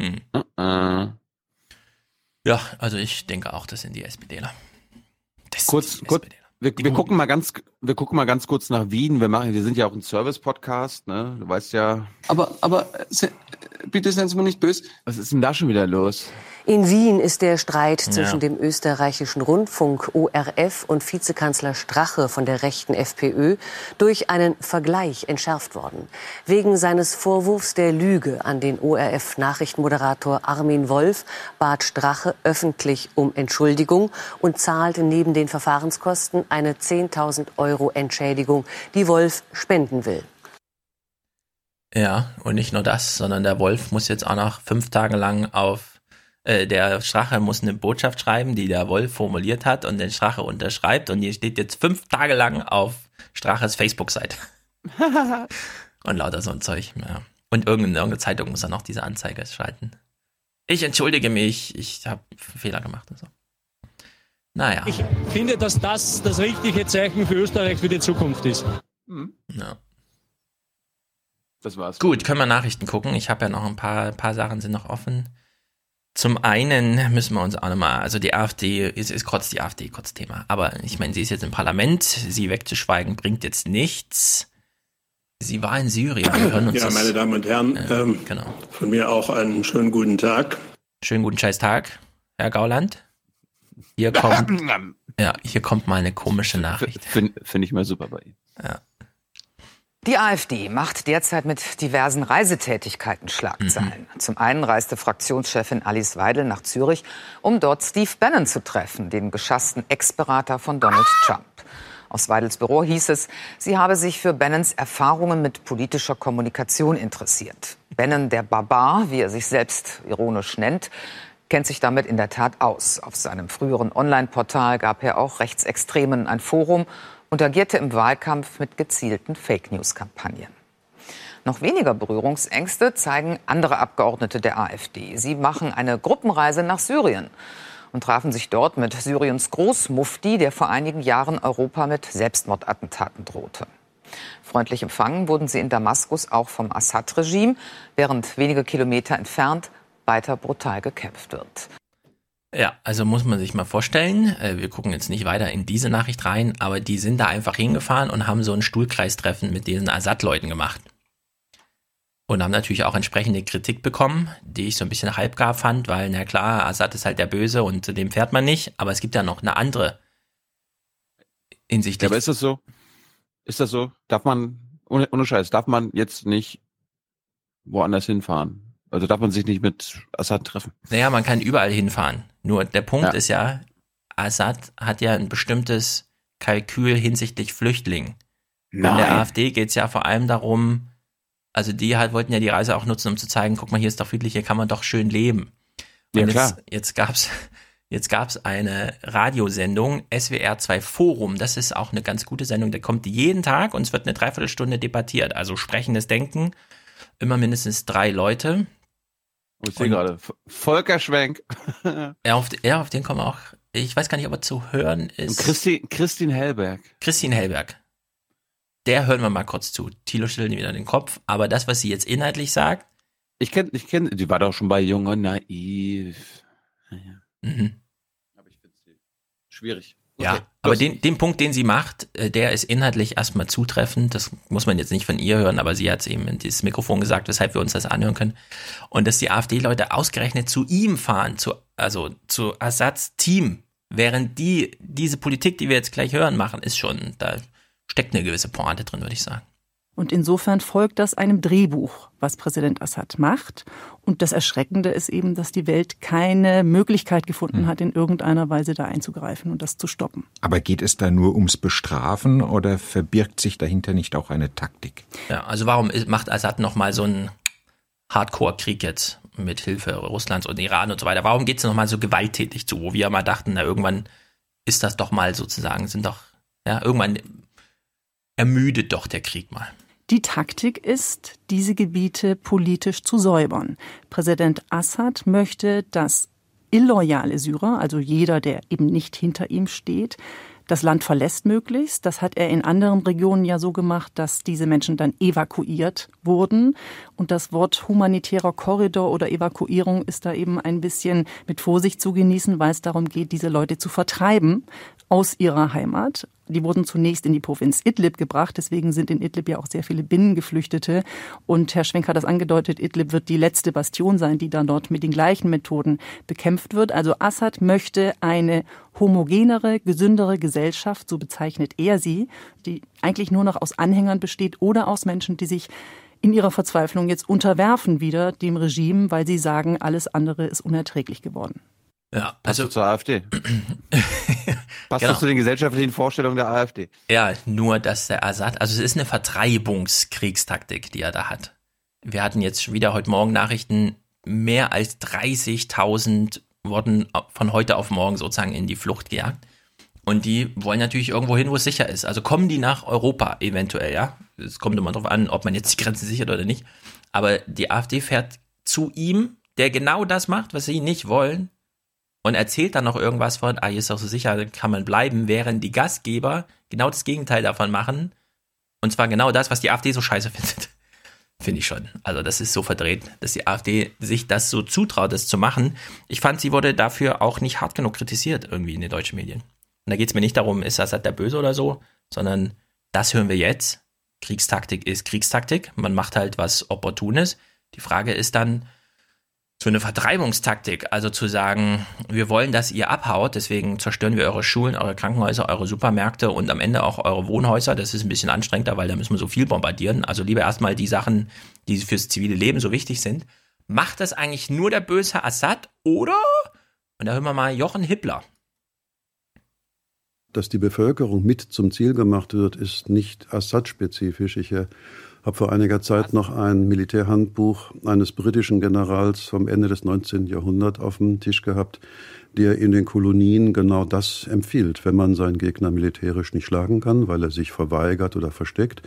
Speaker 10: Hm.
Speaker 1: Äh.
Speaker 10: Ja, also ich denke auch, das sind die SPDler. Das
Speaker 1: Kurz,
Speaker 10: die
Speaker 1: kurz,
Speaker 10: SPDler.
Speaker 1: Wir, wir gucken mal ganz, wir gucken mal ganz kurz nach Wien. Wir machen, wir sind ja auch ein Service-Podcast, ne? Du weißt ja.
Speaker 27: Aber, aber, se, bitte seien Sie mir nicht böse.
Speaker 1: Was ist denn da schon wieder los?
Speaker 28: In Wien ist der Streit
Speaker 1: Ja.
Speaker 28: zwischen dem österreichischen Rundfunk ORF und Vizekanzler Strache von der rechten FPÖ durch einen Vergleich entschärft worden. Wegen seines Vorwurfs der Lüge an den ORF-Nachrichtenmoderator Armin Wolf bat Strache öffentlich um Entschuldigung und zahlte neben den Verfahrenskosten eine 10.000 Euro Entschädigung, die Wolf spenden will.
Speaker 10: Ja, und nicht nur das, sondern der Wolf muss jetzt auch noch fünf Tage lang auf, äh, der Strache muss eine Botschaft schreiben, die der Wolf formuliert hat und den Strache unterschreibt und die steht jetzt fünf Tage lang auf Straches Facebook-Seite. [LAUGHS] und lauter so ein Zeug, ja. Und irgendeine, irgendeine Zeitung muss dann noch diese Anzeige schalten. Ich entschuldige mich, ich habe Fehler gemacht und so. Naja.
Speaker 13: Ich finde, dass das das richtige Zeichen für Österreich für die Zukunft ist.
Speaker 10: Ja.
Speaker 1: Das war's.
Speaker 10: Gut, können wir Nachrichten gucken. Ich habe ja noch ein paar, paar Sachen sind noch offen. Zum einen müssen wir uns auch nochmal, also die AfD, ist, ist kurz die AfD, kurz Thema. Aber ich meine, sie ist jetzt im Parlament, sie wegzuschweigen bringt jetzt nichts. Sie war in Syrien. Wir hören uns
Speaker 29: Ja,
Speaker 10: das-
Speaker 29: meine Damen und Herren, ähm,
Speaker 10: genau.
Speaker 29: von mir auch einen schönen guten Tag.
Speaker 10: Schönen guten scheiß Tag, Herr Gauland. Hier kommt, [LAUGHS] ja, hier kommt mal eine komische Nachricht.
Speaker 1: Finde find ich mal super bei Ihnen.
Speaker 10: Ja.
Speaker 30: Die AfD macht derzeit mit diversen Reisetätigkeiten Schlagzeilen. Zum einen reiste Fraktionschefin Alice Weidel nach Zürich, um dort Steve Bannon zu treffen, den geschassten Ex-Berater von Donald Trump. Aus Weidels Büro hieß es, sie habe sich für Bannons Erfahrungen mit politischer Kommunikation interessiert. Bannon, der Barbar, wie er sich selbst ironisch nennt, kennt sich damit in der Tat aus. Auf seinem früheren Online-Portal gab er auch Rechtsextremen ein Forum und agierte im Wahlkampf mit gezielten Fake-News-Kampagnen. Noch weniger Berührungsängste zeigen andere Abgeordnete der AfD. Sie machen eine Gruppenreise nach Syrien und trafen sich dort mit Syriens Großmufti, der vor einigen Jahren Europa mit Selbstmordattentaten drohte. Freundlich empfangen wurden sie in Damaskus auch vom Assad-Regime, während wenige Kilometer entfernt weiter brutal gekämpft wird.
Speaker 10: Ja, also muss man sich mal vorstellen, äh, wir gucken jetzt nicht weiter in diese Nachricht rein, aber die sind da einfach hingefahren und haben so ein Stuhlkreistreffen mit diesen Assad-Leuten gemacht. Und haben natürlich auch entsprechende Kritik bekommen, die ich so ein bisschen halbgar fand, weil, na klar, Assad ist halt der Böse und zu dem fährt man nicht, aber es gibt ja noch eine andere hinsichtlich.
Speaker 1: Ja, aber ist das so? Ist das so? Darf man, ohne, ohne Scheiß, darf man jetzt nicht woanders hinfahren? Also darf man sich nicht mit Assad treffen?
Speaker 10: Naja, man kann überall hinfahren. Nur der Punkt
Speaker 1: Ja.
Speaker 10: ist ja, Assad hat ja ein bestimmtes Kalkül hinsichtlich Flüchtlingen. Bei der
Speaker 1: Nein.
Speaker 10: AfD geht es ja vor allem darum, also die halt wollten ja die Reise auch nutzen, um zu zeigen, guck mal, hier ist doch friedlich, hier kann man doch schön leben. Und
Speaker 1: Ja,
Speaker 10: jetzt,
Speaker 1: klar.
Speaker 10: jetzt gab's [LAUGHS] jetzt gab's eine Radiosendung, SWR 2 Forum, das ist auch eine ganz gute Sendung, der kommt jeden Tag und es wird eine Dreiviertelstunde debattiert, also sprechendes Denken, immer mindestens drei Leute.
Speaker 1: Oh, ich sehe gerade, Volker Schwenk. [LAUGHS]
Speaker 10: Ja, auf, ja, auf den kommen auch, ich weiß gar nicht, ob er zu hören ist.
Speaker 1: Und Christi, Christine Hellberg.
Speaker 10: Christine Hellberg. Der hören wir mal kurz zu. Thilo schüttelt wieder den Kopf, aber das, was sie jetzt inhaltlich sagt,
Speaker 1: Ich kenne, ich kenne, die war doch schon bei Jung und Naiv.
Speaker 10: mhm.
Speaker 1: Schwierig.
Speaker 10: Ja,
Speaker 1: Okay,
Speaker 10: aber
Speaker 1: los.
Speaker 10: den, den Punkt, den sie macht, äh, der ist inhaltlich erstmal zutreffend. Das muss man jetzt nicht von ihr hören, aber sie hat es eben in dieses Mikrofon gesagt, weshalb wir uns das anhören können. Und dass die AfD-Leute ausgerechnet zu ihm fahren, zu, also zu Assads Team, während die diese Politik, die wir jetzt gleich hören, machen, ist schon, da steckt eine gewisse Pointe drin, würde ich sagen.
Speaker 31: Und insofern folgt das einem Drehbuch, was Präsident Assad macht. Und das Erschreckende ist eben, dass die Welt keine Möglichkeit gefunden hat, in irgendeiner Weise da einzugreifen und das zu stoppen.
Speaker 32: Aber geht es da nur ums Bestrafen oder verbirgt sich dahinter nicht auch eine Taktik?
Speaker 10: Ja, also warum macht Assad nochmal so einen Hardcore-Krieg jetzt mit Hilfe Russlands und Iran und so weiter? Warum geht es nochmal so gewalttätig zu, wo wir mal dachten, na irgendwann ist das doch mal sozusagen, sind doch, ja, irgendwann ermüdet doch der Krieg mal.
Speaker 31: Die Taktik ist, diese Gebiete politisch zu säubern. Präsident Assad möchte, dass illoyale Syrer, also jeder, der eben nicht hinter ihm steht, das Land verlässt möglichst. Das hat er in anderen Regionen ja so gemacht, dass diese Menschen dann evakuiert wurden. Und das Wort humanitärer Korridor oder Evakuierung ist da eben ein bisschen mit Vorsicht zu genießen, weil es darum geht, diese Leute zu vertreiben aus ihrer Heimat. Die wurden zunächst in die Provinz Idlib gebracht. Deswegen sind in Idlib ja auch sehr viele Binnengeflüchtete. Und Herr Schwenk hat das angedeutet, Idlib wird die letzte Bastion sein, die dann dort mit den gleichen Methoden bekämpft wird. Also Assad möchte eine homogenere, gesündere Gesellschaft, so bezeichnet er sie, die eigentlich nur noch aus Anhängern besteht oder aus Menschen, die sich in ihrer Verzweiflung jetzt unterwerfen wieder dem Regime, weil sie sagen, alles andere ist unerträglich geworden.
Speaker 10: Ja,
Speaker 1: also zur AfD. [CLEARS THROAT] Passt
Speaker 10: Genau.
Speaker 1: das zu den gesellschaftlichen Vorstellungen der AfD?
Speaker 10: Ja, nur dass der Assad, also es ist eine Vertreibungskriegstatik, die er da hat. Wir hatten jetzt schon wieder heute Morgen Nachrichten, mehr als 30.000 wurden von heute auf morgen sozusagen in die Flucht gejagt. Und die wollen natürlich irgendwo hin, wo es sicher ist. Also kommen die nach Europa eventuell, ja. Es kommt immer darauf an, ob man jetzt die Grenzen sichert oder nicht. Aber die AfD fährt zu ihm, der genau das macht, was sie nicht wollen, und erzählt dann noch irgendwas von, ah, hier ist doch so sicher, kann man bleiben, während die Gastgeber genau das Gegenteil davon machen. Und zwar genau das, was die AfD so scheiße [LAUGHS] findet. Finde ich schon. Also das ist so verdreht, dass die AfD sich das so zutraut, das zu machen. Ich fand, sie wurde dafür auch nicht hart genug kritisiert irgendwie in den deutschen Medien. Und da geht es mir nicht darum, ist Assad der Böse oder so, sondern das hören wir jetzt. Kriegstaktik ist Kriegstaktik. Man macht halt was Opportunes. Die Frage ist dann, so eine Vertreibungstaktik, also zu sagen, wir wollen, dass ihr abhaut, deswegen zerstören wir eure Schulen, eure Krankenhäuser, eure Supermärkte und am Ende auch eure Wohnhäuser. Das ist ein bisschen anstrengender, weil da müssen wir so viel bombardieren. Also lieber erstmal die Sachen, die fürs zivile Leben so wichtig sind. Macht das eigentlich nur der böse Assad oder? Und da hören wir mal Jochen Hippler.
Speaker 33: Dass die Bevölkerung mit zum Ziel gemacht wird, ist nicht Assad-spezifisch. Ich äh, habe vor einiger Zeit noch ein Militärhandbuch eines britischen Generals vom Ende des 19. Jahrhunderts auf dem Tisch gehabt, der in den Kolonien genau das empfiehlt. Wenn man seinen Gegner militärisch nicht schlagen kann, weil er sich verweigert oder versteckt,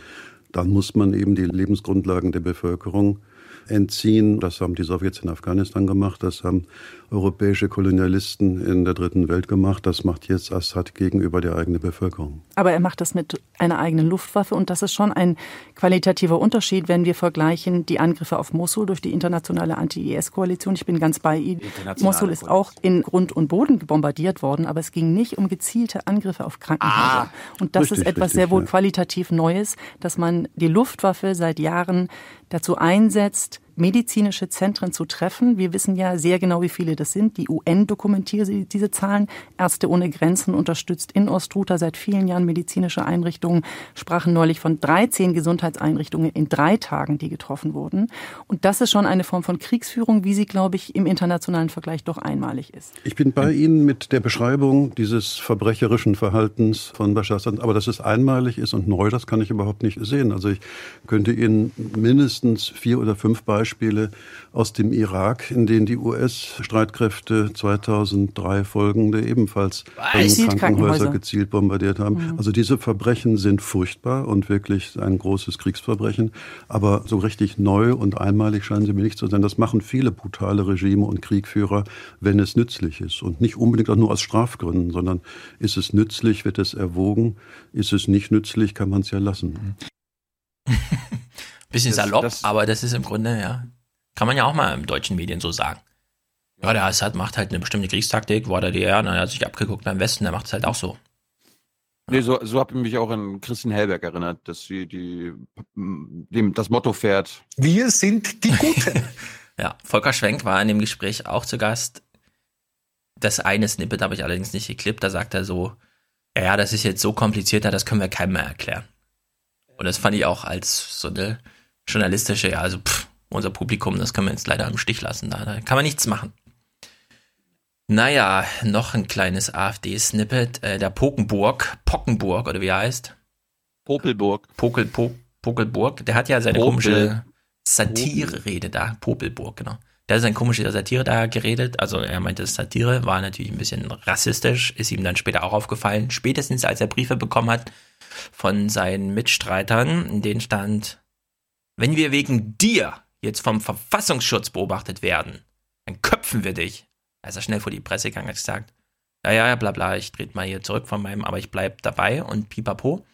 Speaker 33: dann muss man eben die Lebensgrundlagen der Bevölkerung entziehen. Das haben die Sowjets in Afghanistan gemacht, das haben europäische Kolonialisten in der dritten Welt gemacht, das macht jetzt Assad gegenüber der eigenen Bevölkerung.
Speaker 31: Aber er macht das mit einer eigenen Luftwaffe und das ist schon ein qualitativer Unterschied, wenn wir vergleichen die Angriffe auf Mosul durch die internationale Anti-IS-Koalition. Ich bin ganz bei Ihnen. Mosul ist auch in Grund und Boden bombardiert worden, aber es ging nicht um gezielte Angriffe auf Krankenhäuser. und das
Speaker 33: richtig,
Speaker 31: ist etwas
Speaker 33: richtig,
Speaker 31: sehr wohl
Speaker 33: ja.
Speaker 31: qualitativ Neues, dass man die Luftwaffe seit Jahren dazu einsetzt, medizinische Zentren zu treffen. Wir wissen ja sehr genau, wie viele das sind. Die UN dokumentiert diese Zahlen. Ärzte ohne Grenzen unterstützt in Ostruta seit vielen Jahren medizinische Einrichtungen, sprachen neulich von 13 Gesundheitseinrichtungen in drei Tagen, die getroffen wurden. Und das ist schon eine Form von Kriegsführung, wie sie, glaube ich, im internationalen Vergleich doch einmalig ist.
Speaker 33: Ich bin bei Ihnen mit der Beschreibung dieses verbrecherischen Verhaltens von Bashar Assad, aber dass es einmalig ist und neu, das kann ich überhaupt nicht sehen. Also ich könnte Ihnen mindestens vier oder fünf Beispiele aus dem Irak, in denen die US-Streitkräfte 2003 folgende ebenfalls Krankenhäuser
Speaker 31: Krankenhäuser.
Speaker 33: gezielt bombardiert haben.
Speaker 31: Mhm.
Speaker 33: Also diese Verbrechen sind furchtbar und wirklich ein großes Kriegsverbrechen. Aber so richtig neu und einmalig scheinen sie mir nicht zu sein. Das machen viele brutale Regime und Kriegführer, wenn es nützlich ist. Und nicht unbedingt auch nur aus Strafgründen, sondern ist es nützlich, wird es erwogen. Ist es nicht nützlich, kann man es ja lassen. [LAUGHS]
Speaker 10: Bisschen
Speaker 33: Das-
Speaker 10: salopp,
Speaker 33: das-
Speaker 10: aber das ist im Grunde, ja, kann man ja auch mal im deutschen Medien so sagen. Ja, der Assad macht halt eine bestimmte Kriegstatik, war der DDR, na, er hat sich abgeguckt beim Westen, der macht es halt auch so.
Speaker 1: Nee, so, so habe ich mich auch an Christian Hellberg erinnert, dass sie die, dem, das Motto fährt.
Speaker 34: Wir sind die Guten. [LAUGHS]
Speaker 10: Ja, Volker Schwenk war in dem Gespräch auch zu Gast. Das eine Snippet habe ich allerdings nicht geklippt, da sagt er so, ja, ja, das ist jetzt so komplizierter, das können wir keinem mehr erklären. Und das fand ich auch als so eine journalistische, ja, also pff, unser Publikum, das können wir jetzt leider im Stich lassen, da, da kann man nichts machen. Naja, noch ein kleines AfD-Snippet, äh, der Pokenburg, Pockenburg, oder wie er heißt.
Speaker 1: Popelburg.
Speaker 10: Pokel, po, Pokelburg, der hat ja seine
Speaker 1: Popel.
Speaker 10: komische Satire-Rede da, Popelburg, genau. Der hat seine komische Satire da geredet, also er meinte, Satire war natürlich ein bisschen rassistisch, ist ihm dann später auch aufgefallen, spätestens als er Briefe bekommen hat von seinen Mitstreitern, in denen stand, wenn wir wegen dir jetzt vom Verfassungsschutz beobachtet werden, dann köpfen wir dich. Da ist er schnell vor die Presse gegangen, hat gesagt, ja, ja, bla bla, ich trete mal hier zurück von meinem, aber ich bleib dabei und pipapo.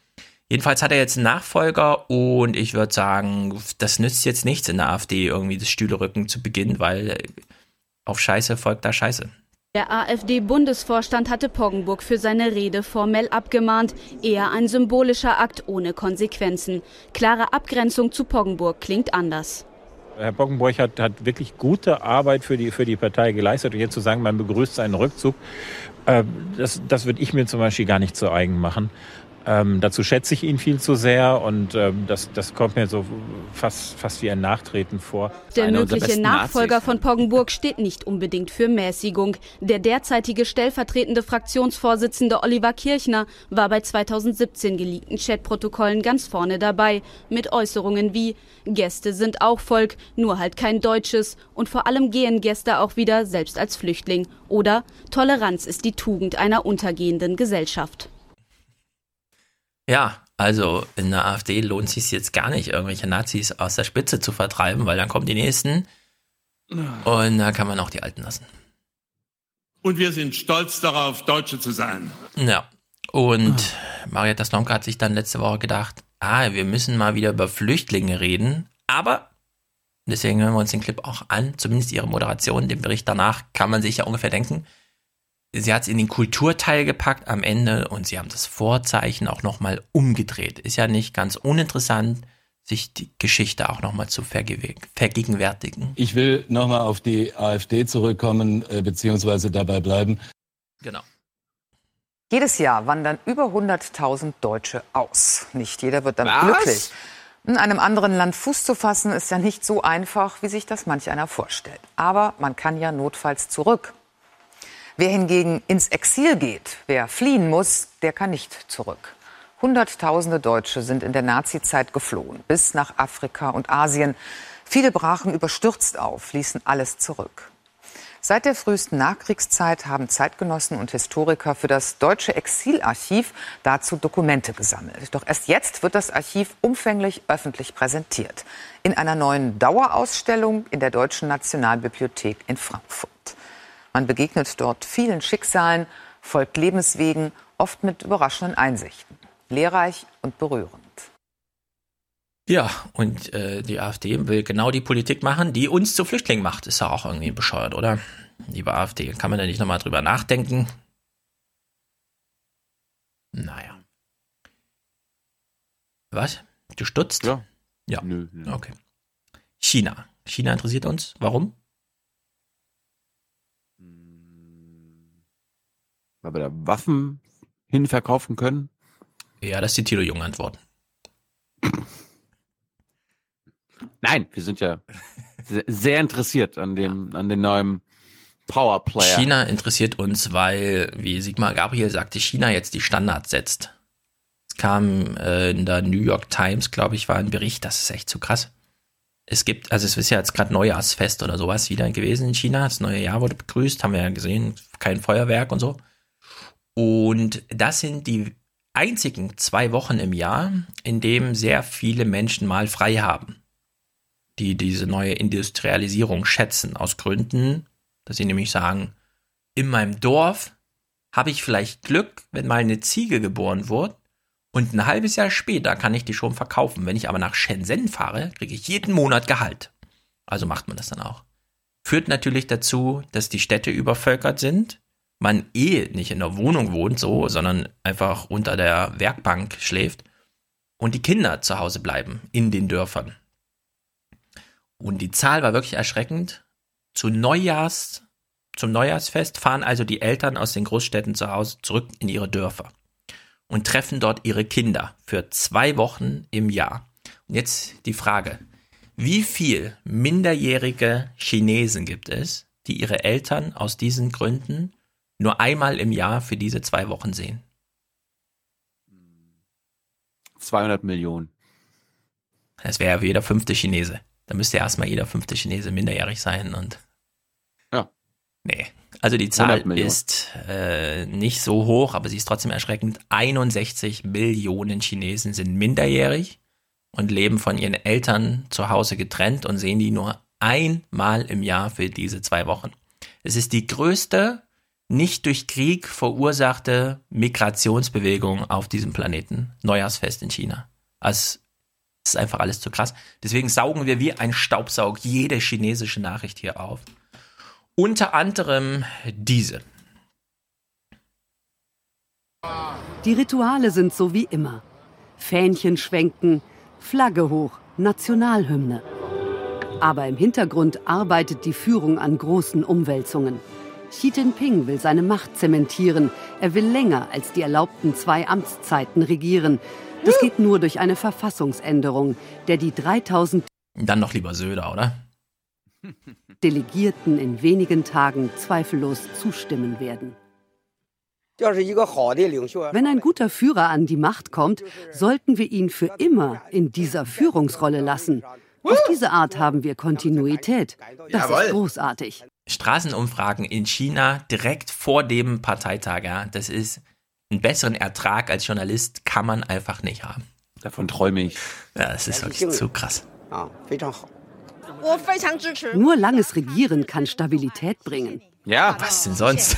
Speaker 10: Jedenfalls hat er jetzt einen Nachfolger und ich würde sagen, das nützt jetzt nichts in der AfD, irgendwie das Stühlerücken zu beginnen, weil auf Scheiße folgt da Scheiße.
Speaker 35: Der AfD-Bundesvorstand hatte Poggenburg für seine Rede formell abgemahnt. Eher ein symbolischer Akt ohne Konsequenzen. Klare Abgrenzung zu Poggenburg klingt anders.
Speaker 32: Herr Bockenburg hat, hat wirklich gute Arbeit für die, für die Partei geleistet. Und jetzt zu sagen, man begrüßt seinen Rückzug, äh, das, das würde ich mir zum Beispiel gar nicht zu eigen machen. Ähm, dazu schätze ich ihn viel zu sehr und ähm, das, das kommt mir so fast, fast wie ein Nachtreten vor.
Speaker 35: Der mögliche Nachfolger von Poggenburg steht nicht unbedingt für Mäßigung. Der derzeitige stellvertretende Fraktionsvorsitzende Oliver Kirchner war bei 2017 geleakten Chatprotokollen ganz vorne dabei mit Äußerungen wie Gäste sind auch Volk, nur halt kein deutsches und vor allem gehen Gäste auch wieder selbst als Flüchtling oder Toleranz ist die Tugend einer untergehenden Gesellschaft.
Speaker 10: Ja, also in der AfD lohnt es sich jetzt gar nicht, irgendwelche Nazis aus der Spitze zu vertreiben, weil dann kommen die nächsten und da kann man auch die Alten lassen.
Speaker 36: Und wir sind stolz darauf, Deutsche zu sein.
Speaker 10: Ja. Und Marietta Slomka hat sich dann letzte Woche gedacht, ah, wir müssen mal wieder über Flüchtlinge reden. Aber, deswegen hören wir uns den Clip auch an, zumindest ihre Moderation, den Bericht danach, kann man sich ja ungefähr denken. Sie hat es in den Kulturteil gepackt am Ende und sie haben das Vorzeichen auch nochmal umgedreht. Ist ja nicht ganz uninteressant, sich die Geschichte auch nochmal zu vergegenwärtigen.
Speaker 37: Ich will nochmal auf die AfD zurückkommen, äh, beziehungsweise dabei bleiben.
Speaker 10: Genau.
Speaker 30: Jedes Jahr wandern über 100.000 Deutsche aus. Nicht jeder wird damit
Speaker 10: Was?
Speaker 30: glücklich. In einem anderen Land Fuß zu fassen, ist ja nicht so einfach, wie sich das manch einer vorstellt. Aber man kann ja notfalls zurück. Wer hingegen ins Exil geht, wer fliehen muss, der kann nicht zurück. Hunderttausende Deutsche sind in der Nazizeit geflohen, bis nach Afrika und Asien. Viele brachen überstürzt auf, ließen alles zurück. Seit der frühesten Nachkriegszeit haben Zeitgenossen und Historiker für das Deutsche Exilarchiv dazu Dokumente gesammelt. Doch erst jetzt wird das Archiv umfänglich öffentlich präsentiert. In einer neuen Dauerausstellung in der Deutschen Nationalbibliothek in Frankfurt. Man begegnet dort vielen Schicksalen, folgt Lebenswegen, oft mit überraschenden Einsichten. Lehrreich und berührend.
Speaker 10: Ja, und äh, die AfD will genau die Politik machen, die uns zu Flüchtlingen macht. Ist ja auch irgendwie bescheuert, oder? Liebe AfD, kann man da nicht nochmal drüber nachdenken? Naja. Was? Du stutzt?
Speaker 1: Ja.
Speaker 10: Ja.
Speaker 1: Nö, nö.
Speaker 10: Okay. China. China interessiert uns. Warum?
Speaker 1: Weil wir da Waffen hinverkaufen können.
Speaker 10: Ja, das ist die Thilo Jung Antwort.
Speaker 1: Nein, wir sind ja se- sehr interessiert an dem, an den neuen Powerplayer.
Speaker 10: China interessiert uns, weil, wie Sigmar Gabriel sagte, China jetzt die Standards setzt. Es kam äh, in der New York Times, glaube ich, war ein Bericht, das ist echt zu krass. Es gibt, also es ist ja jetzt gerade Neujahrsfest oder sowas wieder gewesen in China. Das neue Jahr wurde begrüßt, haben wir ja gesehen, kein Feuerwerk und so. Und das sind die einzigen zwei Wochen im Jahr, in dem sehr viele Menschen mal frei haben, die diese neue Industrialisierung schätzen, aus Gründen, dass sie nämlich sagen, in meinem Dorf habe ich vielleicht Glück, wenn mal eine Ziege geboren wird und ein halbes Jahr später kann ich die schon verkaufen. Wenn ich aber nach Shenzhen fahre, kriege ich jeden Monat Gehalt. Also macht man das dann auch. Führt natürlich dazu, dass die Städte übervölkert sind, man eh nicht in der Wohnung wohnt, so, sondern einfach unter der Werkbank schläft und die Kinder zu Hause bleiben in den Dörfern. Und die Zahl war wirklich erschreckend. Zu Neujahrs, zum Neujahrsfest fahren also die Eltern aus den Großstädten zu Hause zurück in ihre Dörfer und treffen dort ihre Kinder für zwei Wochen im Jahr. Und jetzt die Frage, wie viel minderjährige Chinesen gibt es, die ihre Eltern aus diesen Gründen nur einmal im Jahr für diese zwei Wochen sehen?
Speaker 1: 200 Millionen.
Speaker 10: Das wäre ja jeder fünfte Chinese. Da müsste ja erstmal jeder fünfte Chinese minderjährig sein und.
Speaker 1: Ja.
Speaker 10: Nee. Also die Zahl
Speaker 1: 100 Millionen.
Speaker 10: ist äh, nicht so hoch, aber sie ist trotzdem erschreckend. 61 Millionen Chinesen sind minderjährig und leben von ihren Eltern zu Hause getrennt und sehen die nur einmal im Jahr für diese zwei Wochen. Es ist die größte nicht durch Krieg verursachte Migrationsbewegung auf diesem Planeten. Neujahrsfest in China. Also es ist einfach alles zu krass. Deswegen saugen wir wie ein Staubsaug jede chinesische Nachricht hier auf. Unter anderem diese.
Speaker 38: Die Rituale sind so wie immer. Fähnchen schwenken, Flagge hoch, Nationalhymne. Aber im Hintergrund arbeitet die Führung an großen Umwälzungen. Xi Jinping will seine Macht zementieren. Er will länger als die erlaubten zwei Amtszeiten regieren. Das geht nur durch eine Verfassungsänderung, der die 3000
Speaker 10: Dann noch lieber Söder, oder?
Speaker 38: Delegierten in wenigen Tagen zweifellos zustimmen werden. Wenn ein guter Führer an die Macht kommt, sollten wir ihn für immer in dieser Führungsrolle lassen. Auf diese Art haben wir Kontinuität. Das ist großartig.
Speaker 10: Straßenumfragen in China direkt vor dem Parteitag, ja, das ist einen besseren Ertrag als Journalist kann man einfach nicht haben.
Speaker 1: Davon träume ich.
Speaker 10: Ja, das ist wirklich zu krass.
Speaker 38: Nur langes Regieren kann Stabilität bringen.
Speaker 1: Ja.
Speaker 10: Was denn sonst?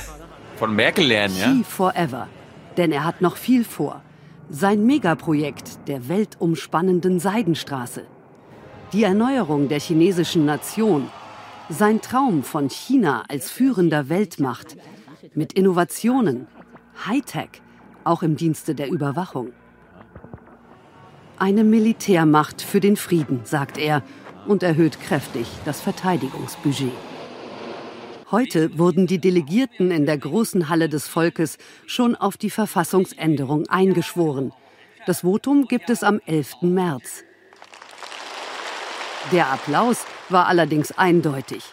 Speaker 1: Von Merkel lernen, ja?
Speaker 38: Xi forever. Denn er hat noch viel vor. Sein Megaprojekt der weltumspannenden Seidenstraße. Die Erneuerung der chinesischen Nation. Sein Traum von China als führender Weltmacht. Mit Innovationen, Hightech, auch im Dienste der Überwachung. Eine Militärmacht für den Frieden, sagt er und erhöht kräftig das Verteidigungsbudget. Heute wurden die Delegierten in der großen Halle des Volkes schon auf die Verfassungsänderung eingeschworen. Das Votum gibt es am 11. März. Der Applaus war allerdings eindeutig.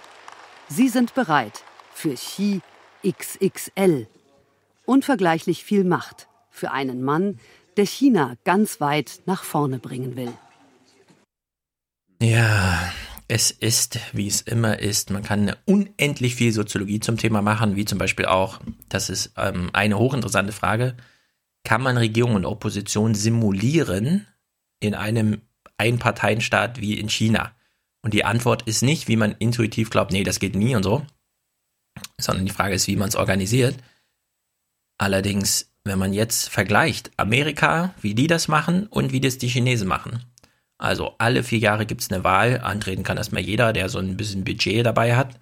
Speaker 38: Sie sind bereit für Xi XXL. Unvergleichlich viel Macht für einen Mann, der China ganz weit nach vorne bringen will.
Speaker 10: Ja, es ist, wie es immer ist. Man kann unendlich viel Soziologie zum Thema machen, wie zum Beispiel auch, das ist ähm, eine hochinteressante Frage, kann man Regierung und Opposition simulieren in einem Einparteienstaat wie in China? Und die Antwort ist nicht, wie man intuitiv glaubt, nee, das geht nie und so, sondern die Frage ist, wie man es organisiert. Allerdings, wenn man jetzt vergleicht, Amerika, wie die das machen und wie das die Chinesen machen. Also alle vier Jahre gibt es eine Wahl, antreten kann erstmal jeder, der so ein bisschen Budget dabei hat.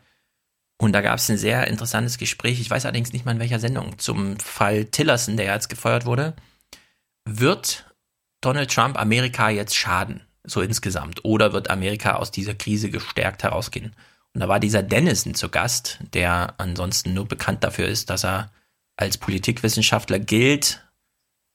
Speaker 10: Und da gab es ein sehr interessantes Gespräch, ich weiß allerdings nicht mal in welcher Sendung, zum Fall Tillerson, der jetzt gefeuert wurde. Wird Donald Trump Amerika jetzt schaden, so insgesamt? Oder wird Amerika aus dieser Krise gestärkt herausgehen? Und da war dieser Dennison zu Gast, der ansonsten nur bekannt dafür ist, dass er als Politikwissenschaftler gilt,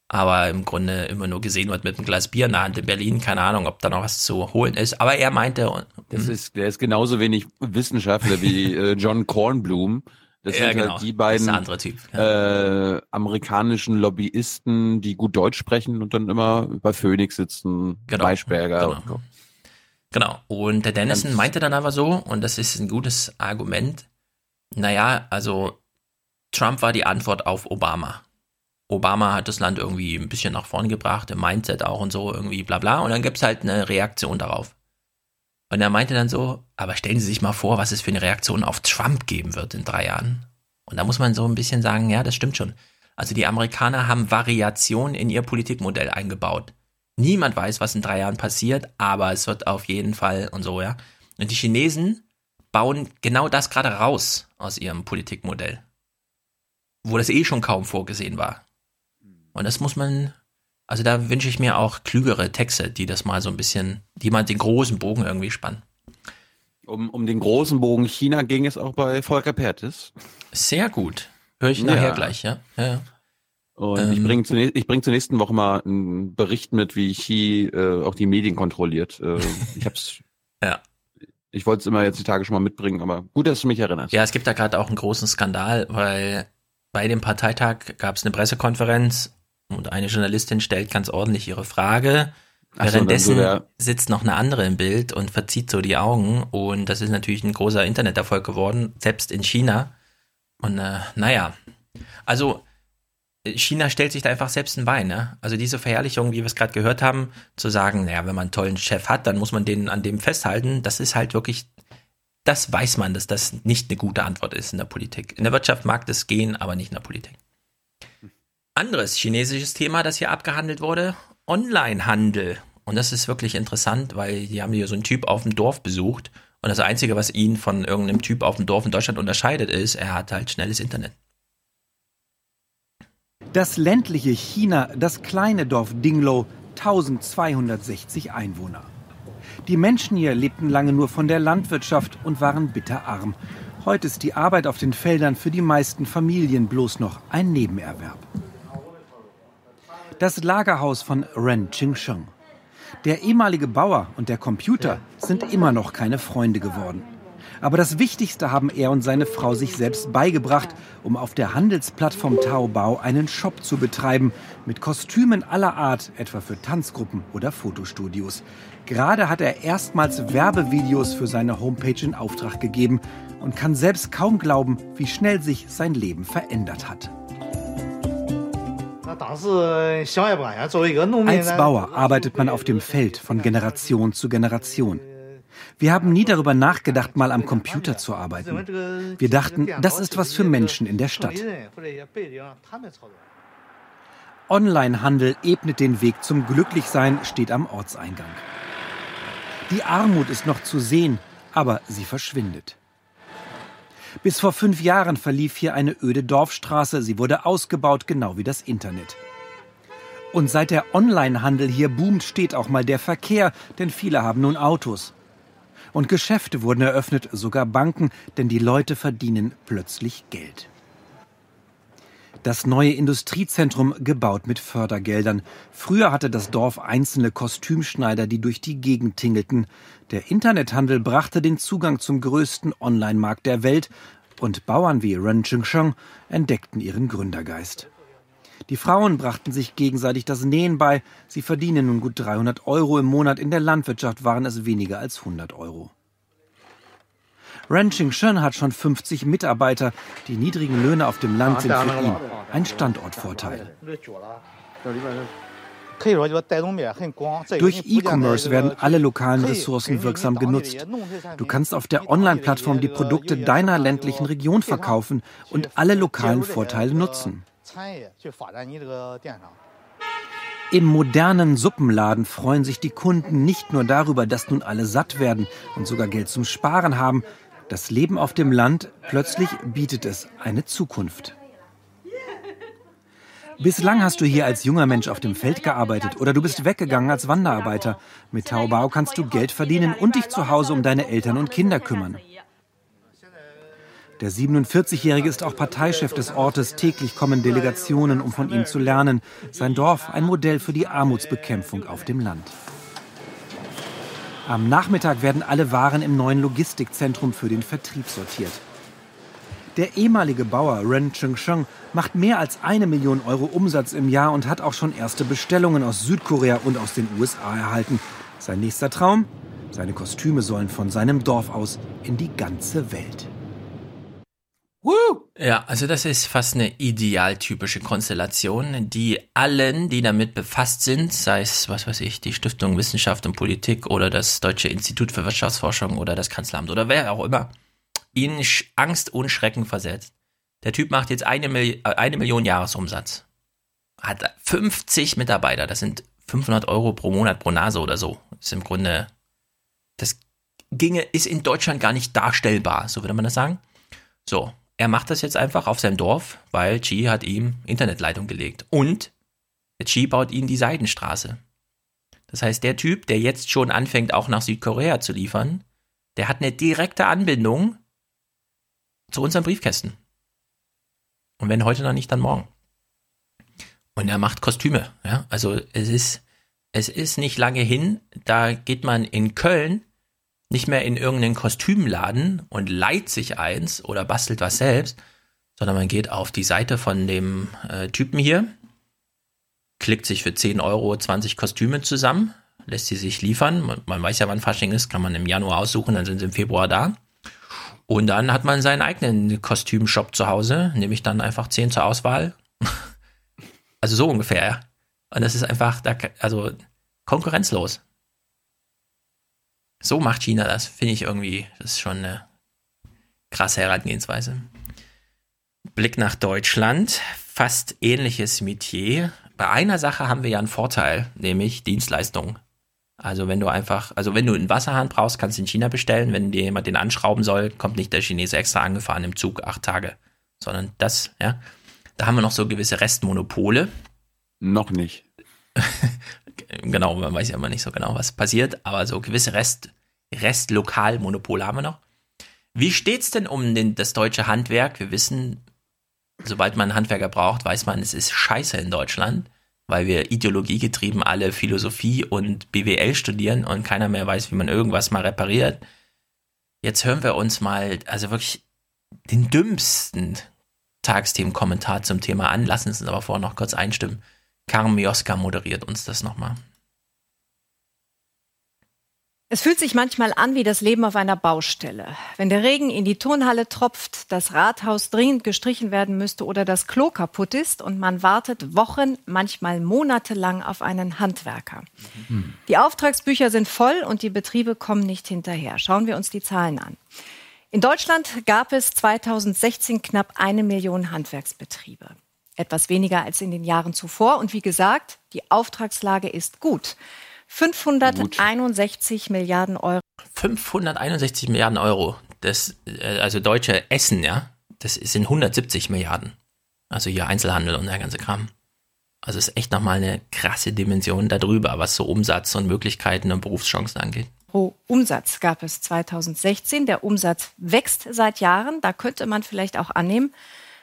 Speaker 10: aber im Grunde immer nur gesehen wird mit einem Glas Bier in der Hand in Berlin. Keine Ahnung, ob da noch was zu holen ist. Aber er meinte,
Speaker 1: das ist, der ist genauso wenig Wissenschaftler wie äh, John Kornblum. Das
Speaker 10: Ja,
Speaker 1: sind
Speaker 10: genau.
Speaker 1: halt die beiden
Speaker 10: Typ,
Speaker 1: äh, amerikanischen Lobbyisten, die gut Deutsch sprechen und dann immer bei Phoenix sitzen,
Speaker 10: Genau,
Speaker 1: Maischberger.
Speaker 10: genau.
Speaker 1: und so.
Speaker 10: Genau. Und der Dennison meinte dann aber so, und das ist ein gutes Argument, naja, also Trump war die Antwort auf Obama. Obama hat das Land irgendwie ein bisschen nach vorne gebracht, im Mindset auch und so, irgendwie bla bla. Und dann gibt's halt eine Reaktion darauf. Und er meinte dann so, aber stellen Sie sich mal vor, was es für eine Reaktion auf Trump geben wird in drei Jahren. Und da muss man so ein bisschen sagen, ja, das stimmt schon. Also die Amerikaner haben Variationen in ihr Politikmodell eingebaut. Niemand weiß, was in drei Jahren passiert, aber es wird auf jeden Fall und so, ja. Und die Chinesen bauen genau das gerade raus aus ihrem Politikmodell. Wo das eh schon kaum vorgesehen war. Und das muss man, also da wünsche ich mir auch klügere Texte, die das mal so ein bisschen, die mal den großen Bogen irgendwie spannen.
Speaker 1: Um, um den großen Bogen China ging es auch bei Volker Pertes.
Speaker 10: Sehr gut. Höre ich nachher gleich, ja. ja, ja.
Speaker 1: Und ich
Speaker 10: Ähm.
Speaker 1: bringe zunächst, ich bring zur nächsten Woche mal einen Bericht mit, wie Xi äh, auch die Medien kontrolliert. Äh, ich hab's. [LAUGHS]
Speaker 10: ja.
Speaker 1: Ich wollte es immer jetzt die Tage schon mal mitbringen, aber gut, dass du mich erinnerst.
Speaker 10: Ja, es gibt da gerade auch einen großen Skandal, weil bei dem Parteitag gab es eine Pressekonferenz und eine Journalistin stellt ganz ordentlich ihre Frage.
Speaker 1: Ach so,
Speaker 10: Währenddessen
Speaker 1: so der-
Speaker 10: sitzt noch eine andere im Bild und verzieht so die Augen. Und das ist natürlich ein großer Interneterfolg geworden, selbst in China. Und äh, naja, also China stellt sich da einfach selbst ein Bein. Ne? Also diese Verherrlichung, wie wir es gerade gehört haben, zu sagen, naja, wenn man einen tollen Chef hat, dann muss man den an dem festhalten, das ist halt wirklich, das weiß man, dass das nicht eine gute Antwort ist in der Politik. In der Wirtschaft mag das gehen, aber nicht in der Politik. Anderes chinesisches Thema, das hier abgehandelt wurde, Onlinehandel. Und das ist wirklich interessant, weil die haben hier so einen Typ auf dem Dorf besucht Und das Einzige, was ihn von irgendeinem Typ auf dem Dorf in Deutschland unterscheidet, ist, er hat halt schnelles Internet.
Speaker 39: Das ländliche China, das kleine Dorf Dinglo, 1260 Einwohner. Die Menschen hier lebten lange nur von der Landwirtschaft und waren bitterarm. Heute ist die Arbeit auf den Feldern für die meisten Familien bloß noch ein Nebenerwerb. Das Lagerhaus von Ren Qingsheng. Der ehemalige Bauer und der Computer sind immer noch keine Freunde geworden. Aber das Wichtigste haben er und seine Frau sich selbst beigebracht, um auf der Handelsplattform Taobao einen Shop zu betreiben, mit Kostümen aller Art, etwa für Tanzgruppen oder Fotostudios. Gerade hat er erstmals Werbevideos für seine Homepage in Auftrag gegeben und kann selbst kaum glauben, wie schnell sich sein Leben verändert hat. Als Bauer arbeitet man auf dem Feld von Generation zu Generation. Wir haben nie darüber nachgedacht, mal am Computer zu arbeiten. Wir dachten, das ist was für Menschen in der Stadt. Onlinehandel ebnet den Weg zum Glücklichsein, steht am Ortseingang. Die Armut ist noch zu sehen, aber sie verschwindet. Bis vor fünf Jahren verlief hier eine öde Dorfstraße. Sie wurde ausgebaut, genau wie das Internet. Und seit der Onlinehandel hier boomt, steht auch mal der Verkehr, denn viele haben nun Autos. Und Geschäfte wurden eröffnet, sogar Banken, denn die Leute verdienen plötzlich Geld. Das neue Industriezentrum gebaut mit Fördergeldern. Früher hatte das Dorf einzelne Kostümschneider, die durch die Gegend tingelten. Der Internethandel brachte den Zugang zum größten Online-Markt der Welt und Bauern wie Ren Chengsheng entdeckten ihren Gründergeist. Die Frauen brachten sich gegenseitig das Nähen bei. Sie verdienen nun gut 300 Euro im Monat. In der Landwirtschaft waren es weniger als 100 Euro. Ranching Shen hat schon 50 Mitarbeiter. Die niedrigen Löhne auf dem Land sind für ihn ein Standortvorteil. Durch E-Commerce werden alle lokalen Ressourcen wirksam genutzt. Du kannst auf der Online-Plattform die Produkte deiner ländlichen Region verkaufen und alle lokalen Vorteile nutzen. Im modernen Suppenladen freuen sich die Kunden nicht nur darüber, dass nun alle satt werden und sogar Geld zum Sparen haben. Das Leben auf dem Land, plötzlich bietet es eine Zukunft. Bislang hast du hier als junger Mensch auf dem Feld gearbeitet oder du bist weggegangen als Wanderarbeiter. Mit Taobao kannst du Geld verdienen und dich zu Hause um deine Eltern und Kinder kümmern. Der 47-Jährige ist auch Parteichef des Ortes. Täglich kommen Delegationen, um von ihm zu lernen. Sein Dorf ein Modell für die Armutsbekämpfung auf dem Land. Am Nachmittag werden alle Waren im neuen Logistikzentrum für den Vertrieb sortiert. Der ehemalige Bauer Ren Chengsheng macht mehr als eine Million Euro Umsatz im Jahr und hat auch schon erste Bestellungen aus Südkorea und aus den USA erhalten. Sein nächster Traum? Seine Kostüme sollen von seinem Dorf aus in die ganze Welt.
Speaker 10: Woo! Ja, also das ist fast eine idealtypische Konstellation, die allen, die damit befasst sind, sei es, was weiß ich, die Stiftung Wissenschaft und Politik oder das Deutsche Institut für Wirtschaftsforschung oder das Kanzleramt oder wer auch immer, ihnen Angst und Schrecken versetzt. Der Typ macht jetzt eine, Mil äh, eine Million Jahresumsatz. Hat 50 Mitarbeiter, das sind 500 Euro pro Monat pro Nase oder so. Ist im Grunde, das ginge, ist in Deutschland gar nicht darstellbar, so würde man das sagen. So, er macht das jetzt einfach auf seinem Dorf, weil Chi hat ihm Internetleitung gelegt. Und Chi baut ihnen die Seidenstraße. Das heißt, der Typ, der jetzt schon anfängt, auch nach Südkorea zu liefern, der hat eine direkte Anbindung zu unseren Briefkästen. Und wenn heute noch nicht, dann morgen. Und er macht Kostüme. Ja? Also es ist, es ist nicht lange hin, da geht man in Köln nicht mehr in irgendeinen Kostümladen und leiht sich eins oder bastelt was selbst, sondern man geht auf die Seite von dem äh, Typen hier, klickt sich für 10 Euro 20 Kostüme zusammen, lässt sie sich liefern. Man, man weiß ja, wann Fasching ist, kann man im Januar aussuchen, dann sind sie im Februar da. Und dann hat man seinen eigenen Kostümshop zu Hause, nehme ich dann einfach zehn zur Auswahl. [LAUGHS] also so ungefähr. Und das ist einfach, also konkurrenzlos. So macht China das, finde ich irgendwie, das ist schon eine krasse Herangehensweise. Blick nach Deutschland, fast ähnliches Metier. Bei einer Sache haben wir ja einen Vorteil, nämlich Dienstleistungen. Also wenn du einfach, also wenn du einen Wasserhahn brauchst, kannst du in China bestellen. Wenn dir jemand den anschrauben soll, kommt nicht der Chinese extra angefahren im Zug acht Tage, sondern das, ja. Da haben wir noch so gewisse Restmonopole.
Speaker 1: Noch nicht. [LAUGHS]
Speaker 10: genau, man weiß ja immer nicht so genau, was passiert, aber so gewisse Rest, Restlokalmonopole haben wir noch. Wie steht's denn um den, das deutsche Handwerk? Wir wissen, sobald man einen Handwerker braucht, weiß man, es ist scheiße in Deutschland, weil wir ideologiegetrieben alle Philosophie und BWL studieren und keiner mehr weiß, wie man irgendwas mal repariert. Jetzt hören wir uns mal, also wirklich den dümmsten Tagsthemenkommentar zum Thema an. Lassen Sie uns aber vorher noch kurz einstimmen. Carmen Mioska moderiert uns das nochmal.
Speaker 40: Es fühlt sich manchmal an wie das Leben auf einer Baustelle. Wenn der Regen in die Turnhalle tropft, das Rathaus dringend gestrichen werden müsste oder das Klo kaputt ist und man wartet Wochen, manchmal monatelang auf einen Handwerker. Die Auftragsbücher sind voll und die Betriebe kommen nicht hinterher. Schauen wir uns die Zahlen an. In Deutschland gab es 2016 knapp eine Million Handwerksbetriebe. Etwas weniger als in den Jahren zuvor. Und wie gesagt, die Auftragslage ist gut. 561 gut. Milliarden Euro.
Speaker 10: 561 Milliarden Euro. Das, äh, also deutsche Essen, ja, das sind 170 Milliarden. Also hier Einzelhandel und der ganze Kram. Also ist echt nochmal eine krasse Dimension darüber, was so Umsatz und Möglichkeiten und Berufschancen angeht
Speaker 40: pro Umsatz gab es 2016. Der Umsatz wächst seit Jahren. Da könnte man vielleicht auch annehmen,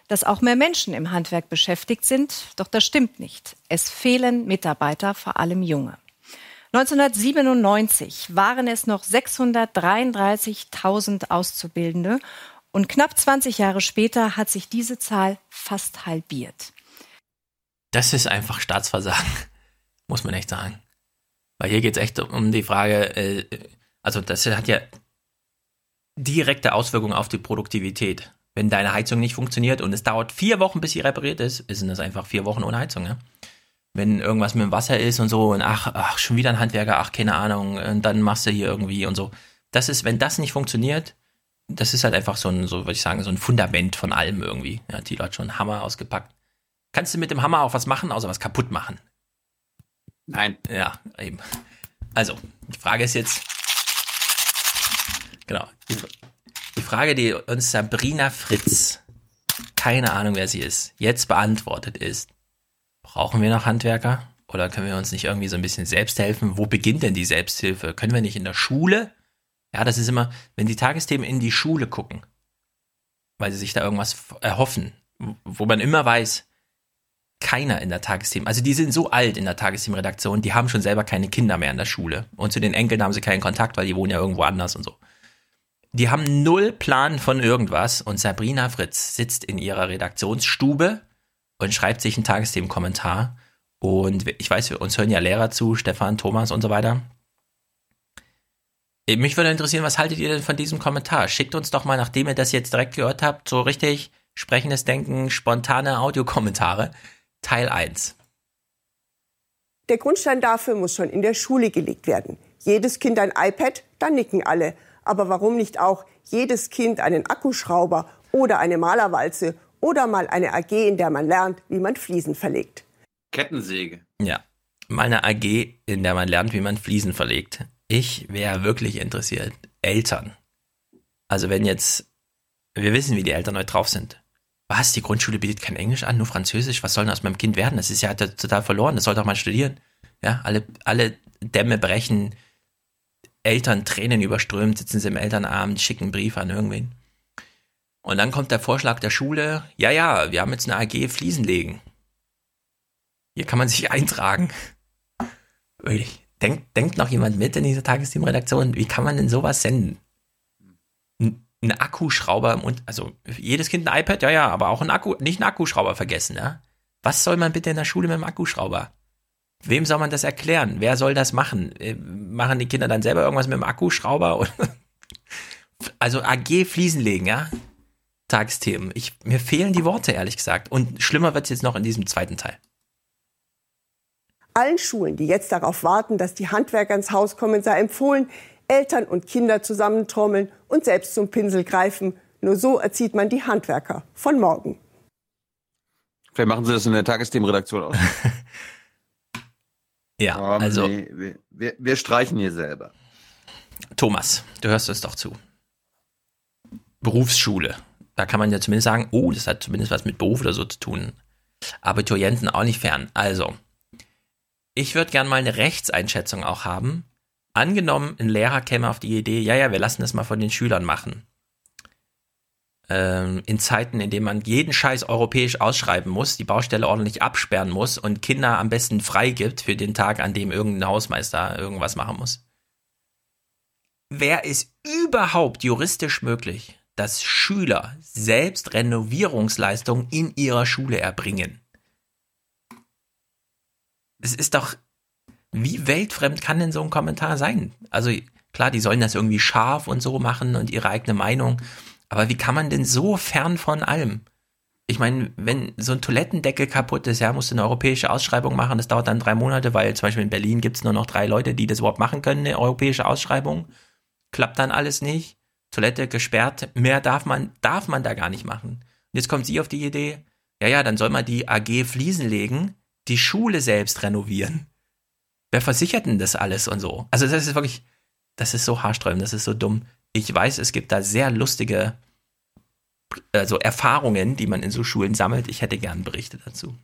Speaker 40: dass auch mehr Menschen im Handwerk beschäftigt sind. Doch das stimmt nicht. Es fehlen Mitarbeiter, vor allem junge. 1997 waren es noch 633.000 Auszubildende und knapp 20 Jahre später hat sich diese Zahl fast halbiert.
Speaker 10: Das ist einfach Staatsversagen, [LAUGHS] muss man echt sagen. Weil hier geht es echt um die Frage, äh, also das hat ja direkte Auswirkungen auf die Produktivität. Wenn deine Heizung nicht funktioniert und es dauert vier Wochen, bis sie repariert ist, sind das einfach vier Wochen ohne Heizung. Ja? Wenn irgendwas mit dem Wasser ist und so und ach, ach, schon wieder ein Handwerker, ach, keine Ahnung, und dann machst du hier irgendwie und so. Das ist, wenn das nicht funktioniert, das ist halt einfach so ein, so würde ich sagen, so ein Fundament von allem irgendwie. Ja, Tilo hat schon einen Hammer ausgepackt. Kannst du mit dem Hammer auch was machen, außer was kaputt machen? Nein. Ja, eben. Also, die Frage ist jetzt, genau, die Frage, die uns Sabrina Fritz, keine Ahnung wer sie ist, jetzt beantwortet ist, brauchen wir noch Handwerker? Oder können wir uns nicht irgendwie so ein bisschen selbst helfen? Wo beginnt denn die Selbsthilfe? Können wir nicht in der Schule? Ja, das ist immer, wenn die Tagesthemen in die Schule gucken, weil sie sich da irgendwas erhoffen, wo man immer weiß, keiner in der Tagesthemen. Also die sind so alt in der Tagesthemenredaktion, die haben schon selber keine Kinder mehr in der Schule. Und zu den Enkeln haben sie keinen Kontakt, weil die wohnen ja irgendwo anders und so. Die haben null Plan von irgendwas und Sabrina Fritz sitzt in ihrer Redaktionsstube und schreibt sich einen Tagesthemenkommentar. Und ich weiß, uns hören ja Lehrer zu, Stefan, Thomas und so weiter. Mich würde interessieren, was haltet ihr denn von diesem Kommentar? Schickt uns doch mal, nachdem ihr das jetzt direkt gehört habt, so richtig sprechendes Denken, spontane Audiokommentare. Teil 1.
Speaker 41: Der Grundstein dafür muss schon in der Schule gelegt werden. Jedes Kind ein iPad, dann nicken alle. Aber warum nicht auch jedes Kind einen Akkuschrauber oder eine Malerwalze oder mal eine AG, in der man lernt, wie man Fliesen verlegt?
Speaker 1: Kettensäge.
Speaker 10: Ja, mal eine AG, in der man lernt, wie man Fliesen verlegt. Ich wäre wirklich interessiert. Eltern. Also wenn jetzt, wir wissen, wie die Eltern heute drauf sind was, die Grundschule bietet kein Englisch an, nur Französisch, was soll denn aus meinem Kind werden? Das ist ja total verloren, das soll doch mal studieren. Ja, alle, alle Dämme brechen, Eltern Tränen überströmt, sitzen sie im Elternabend, schicken Brief an irgendwen. Und dann kommt der Vorschlag der Schule, ja, ja, wir haben jetzt eine AG Fliesen legen. Hier kann man sich [LAUGHS] eintragen. Denkt, denkt noch jemand mit in dieser Tagesthemenredaktion? Wie kann man denn sowas senden? ein Akkuschrauber im und also jedes Kind ein iPad, ja, ja, aber auch ein Akku, nicht ein Akkuschrauber vergessen, ja. Was soll man bitte in der Schule mit dem Akkuschrauber? Wem soll man das erklären? Wer soll das machen? Äh, machen die Kinder dann selber irgendwas mit dem Akkuschrauber? [LAUGHS] also AG Fliesen legen, ja? Tagesthemen. Ich, mir fehlen die Worte, ehrlich gesagt. Und schlimmer wird es jetzt noch in diesem zweiten Teil.
Speaker 41: Allen Schulen, die jetzt darauf warten, dass die Handwerker ins Haus kommen, sei empfohlen, Eltern und Kinder zusammentrommeln und selbst zum Pinsel greifen. Nur so erzieht man die Handwerker von morgen.
Speaker 1: Vielleicht machen Sie das in der Tagesthemenredaktion aus. [LAUGHS]
Speaker 10: Ja,
Speaker 1: Komm,
Speaker 10: also.
Speaker 1: Nee, wir, wir, wir streichen hier selber.
Speaker 10: Thomas, du hörst es doch zu. Berufsschule. Da kann man ja zumindest sagen, oh, das hat zumindest was mit Beruf oder so zu tun. Abiturienten auch nicht fern. Also, ich würde gern mal eine Rechtseinschätzung auch haben. Angenommen, ein Lehrer käme auf die Idee, ja, ja, wir lassen das mal von den Schülern machen. Ähm, in Zeiten, in denen man jeden Scheiß europäisch ausschreiben muss, die Baustelle ordentlich absperren muss und Kinder am besten freigibt für den Tag, an dem irgendein Hausmeister irgendwas machen muss. Wäre es überhaupt juristisch möglich, dass Schüler selbst Renovierungsleistungen in ihrer Schule erbringen? Es ist doch, wie weltfremd kann denn so ein Kommentar sein? Also klar, die sollen das irgendwie scharf und so machen und ihre eigene Meinung, aber wie kann man denn so fern von allem? Ich meine, wenn so ein Toilettendeckel kaputt ist, ja, musst du eine europäische Ausschreibung machen, das dauert dann drei Monate, weil zum Beispiel in Berlin gibt es nur noch drei Leute, die das überhaupt machen können, eine europäische Ausschreibung. Klappt dann alles nicht. Toilette gesperrt, mehr darf man, darf man da gar nicht machen. Und jetzt kommt sie auf die Idee, ja, ja, dann soll man die AG Fliesen legen, die Schule selbst renovieren. Wer versichert denn das alles und so? Also das ist wirklich, das ist so haarsträubend, das ist so dumm. Ich weiß, es gibt da sehr lustige also Erfahrungen, die man in so Schulen sammelt. Ich hätte gern Berichte dazu.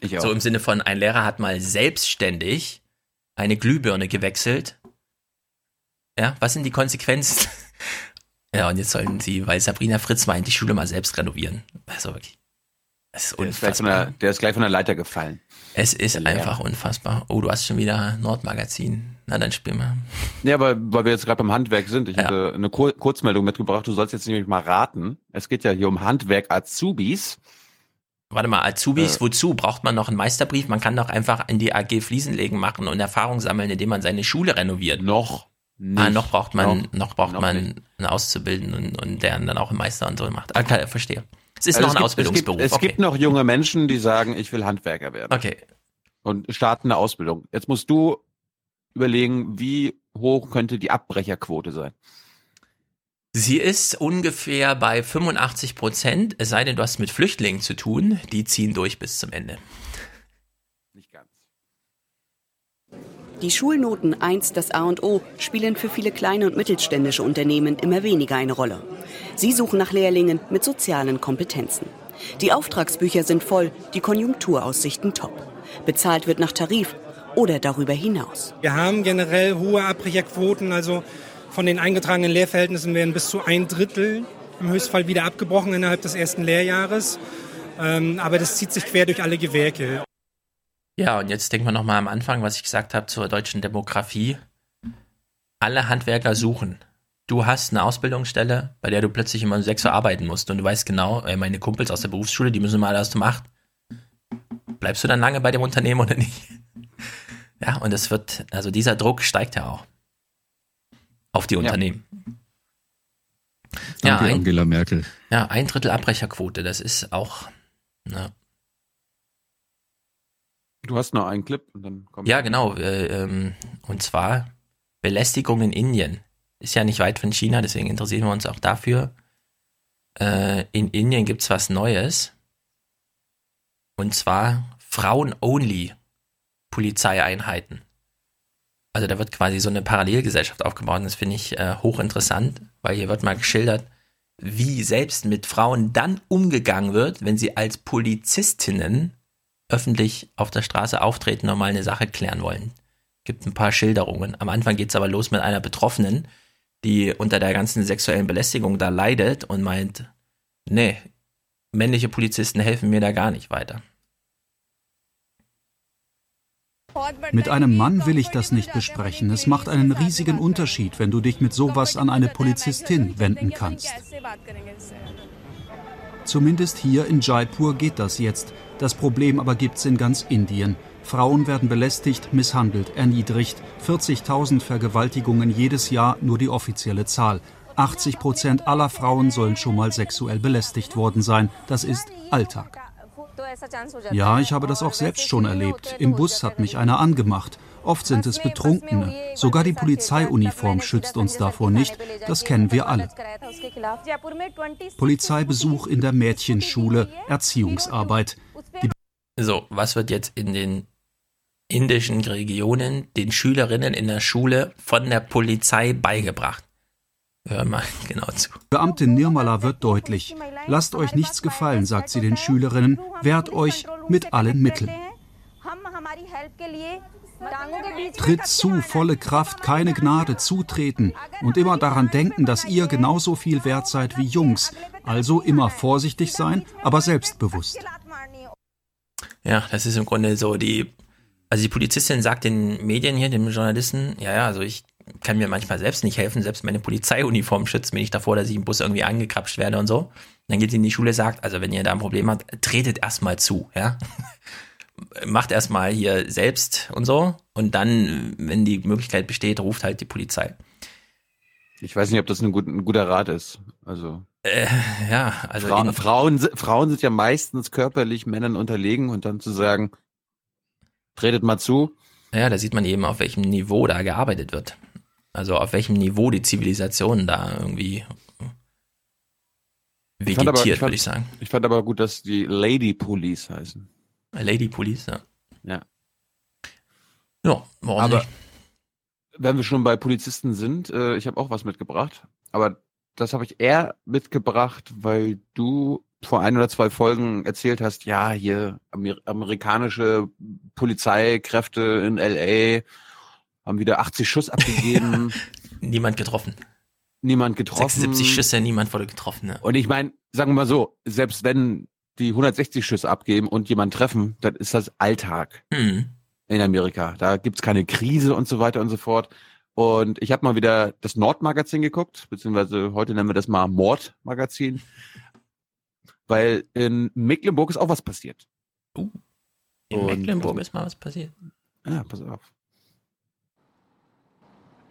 Speaker 1: Ich auch.
Speaker 10: So im Sinne von, ein Lehrer hat mal selbstständig eine Glühbirne gewechselt. Ja, was sind die Konsequenzen? [LAUGHS] ja, und jetzt sollen sie, weil Sabrina Fritz meint, die Schule mal selbst renovieren. Also wirklich. Das ist
Speaker 1: Der ist, gleich von
Speaker 10: unfassbar.
Speaker 1: der, der ist gleich von der Leiter gefallen.
Speaker 10: Es ist einfach unfassbar. Oh, du hast schon wieder Nordmagazin. Na, dann spiel mal.
Speaker 1: Ja, aber weil wir jetzt gerade beim Handwerk sind, ich hatte eine Kur Kurzmeldung mitgebracht, du sollst jetzt nämlich mal raten. Es geht ja hier um Handwerk Azubis.
Speaker 10: Warte mal, Azubis,
Speaker 1: Äh.
Speaker 10: wozu? Braucht man noch einen Meisterbrief? Man kann doch einfach in die AG Fliesenlegen machen und Erfahrung sammeln, indem man seine Schule renoviert.
Speaker 1: Noch.
Speaker 10: ah, noch braucht man, noch,
Speaker 1: Noch-
Speaker 10: braucht
Speaker 1: noch
Speaker 10: man
Speaker 1: nicht.
Speaker 10: einen Auszubildenden und, und der dann auch einen Meister und so macht. Okay, verstehe. Es ist
Speaker 1: Also
Speaker 10: noch ein
Speaker 1: gibt-
Speaker 10: Ausbildungsberuf.
Speaker 1: Es gibt, es
Speaker 10: okay.
Speaker 1: gibt noch junge Menschen, die sagen, ich will Handwerker werden.
Speaker 10: Okay.
Speaker 1: Und starten eine Ausbildung. Jetzt musst du überlegen, wie hoch könnte die Abbrecherquote sein.
Speaker 10: Sie ist ungefähr bei 85 Prozent, es sei denn, du hast mit Flüchtlingen zu tun, die ziehen durch bis zum Ende.
Speaker 42: Die Schulnoten 1, das A und O, spielen für viele kleine und mittelständische Unternehmen immer weniger eine Rolle. Sie suchen nach Lehrlingen mit sozialen Kompetenzen. Die Auftragsbücher sind voll, die Konjunkturaussichten top. Bezahlt wird nach Tarif oder darüber hinaus.
Speaker 43: Wir haben generell hohe Abbrecherquoten, also von den eingetragenen Lehrverhältnissen werden bis zu ein Drittel im Höchstfall wieder abgebrochen innerhalb des ersten Lehrjahres. Ähm, aber das zieht sich quer durch alle Gewerke.
Speaker 10: Ja, und jetzt denken wir nochmal am Anfang, was ich gesagt habe zur deutschen Demografie. Alle Handwerker suchen. Du hast eine Ausbildungsstelle, bei der du plötzlich immer um 6 Uhr arbeiten musst und du weißt genau, äh, meine Kumpels aus der Berufsschule, die müssen mal aus dem 8. Bleibst du dann lange bei dem Unternehmen oder nicht? Ja, und es wird, also dieser Druck steigt ja auch. Auf die Unternehmen. Ja,
Speaker 44: Danke,
Speaker 10: ein,
Speaker 44: Angela Merkel.
Speaker 10: ja, ein Drittel Abbrecherquote, das ist auch, ne,
Speaker 1: Du hast noch einen Clip und dann kommt.
Speaker 10: Ja, genau. Äh, ähm, und zwar Belästigung in Indien. Ist ja nicht weit von China, deswegen interessieren wir uns auch dafür. Äh, in Indien gibt's was Neues. Und zwar Frauen-only Polizeieinheiten. Also da wird quasi so eine Parallelgesellschaft aufgebaut. Und das finde ich äh, hochinteressant, weil hier wird mal geschildert, wie selbst mit Frauen dann umgegangen wird, wenn sie als Polizistinnen öffentlich auf der Straße auftreten und mal eine Sache klären wollen. Gibt ein paar Schilderungen. Am Anfang geht's aber los mit einer Betroffenen, die unter der ganzen sexuellen Belästigung da leidet und meint, nee, männliche Polizisten helfen mir da gar nicht weiter.
Speaker 45: Mit einem Mann will ich das nicht besprechen. Es macht einen riesigen Unterschied, wenn du dich mit sowas an eine Polizistin wenden kannst. Zumindest hier in Jaipur geht das jetzt. Das Problem aber gibt's in ganz Indien. Frauen werden belästigt, misshandelt, erniedrigt. 40.000 Vergewaltigungen jedes Jahr, nur die offizielle Zahl. 80 Prozent aller Frauen sollen schon mal sexuell belästigt worden sein. Das ist Alltag. Ja, ich habe das auch selbst schon erlebt. Im Bus hat mich einer angemacht. Oft sind es Betrunkene. Sogar die Polizeiuniform schützt uns davor nicht. Das kennen wir alle. Polizeibesuch in der Mädchenschule, Erziehungsarbeit. Die
Speaker 10: So, was wird jetzt in den indischen Regionen den Schülerinnen in der Schule von der Polizei beigebracht. Hör mal [LAUGHS] genau zu.
Speaker 45: Beamtin Nirmala wird deutlich. Lasst euch nichts gefallen, sagt sie den Schülerinnen. Wehrt euch mit allen Mitteln. Tritt zu, volle Kraft, keine Gnade, zutreten und immer daran denken, dass ihr genauso viel wert seid wie Jungs. Also immer vorsichtig sein, aber selbstbewusst.
Speaker 10: Ja, das ist im Grunde so die, also die Polizistin sagt den Medien hier, den Journalisten, ja, ja, also ich kann mir manchmal selbst nicht helfen, selbst meine Polizeiuniform schützt mich nicht davor, dass ich im Bus irgendwie angekrapscht werde und so. dann geht sie in die Schule, sagt, also wenn ihr da ein Problem habt, tretet erstmal zu, ja. [LAUGHS] Macht erstmal hier selbst und so. Und dann, wenn die Möglichkeit besteht, ruft halt die Polizei.
Speaker 1: Ich weiß nicht, ob das ein, gut, ein guter Rat ist. Also.
Speaker 10: Äh, ja, also.
Speaker 1: Fra Frauen, Frauen sind ja meistens körperlich Männern unterlegen und dann zu sagen, tretet mal zu.
Speaker 10: Ja, da sieht man eben, auf welchem Niveau da gearbeitet wird. Also auf welchem Niveau die Zivilisation da irgendwie vegetiert, würde ich sagen.
Speaker 1: Ich fand aber gut, dass die Lady Police heißen.
Speaker 10: Lady Police, ja.
Speaker 1: Ja.
Speaker 10: Ja, warum
Speaker 1: aber
Speaker 10: nicht?
Speaker 1: wenn wir schon bei Polizisten sind, äh, ich habe auch was mitgebracht, aber das habe ich eher mitgebracht, weil du vor ein oder zwei Folgen erzählt hast, ja, hier Amer amerikanische Polizeikräfte in LA haben wieder 80 Schuss abgegeben. [LAUGHS]
Speaker 10: niemand getroffen.
Speaker 1: Niemand getroffen.
Speaker 10: 76 Schüsse, niemand wurde getroffen. Ne?
Speaker 1: Und ich meine, sagen wir mal so, selbst wenn die 160 Schüsse abgeben und jemand treffen, dann ist das Alltag
Speaker 10: mhm.
Speaker 1: in Amerika. Da gibt's keine Krise und so weiter und so fort. Und ich habe mal wieder das Nordmagazin geguckt, beziehungsweise heute nennen wir das mal Mordmagazin, weil in Mecklenburg ist auch was passiert.
Speaker 10: Uh, in und, Mecklenburg ist mal was passiert.
Speaker 1: Ja, pass auf.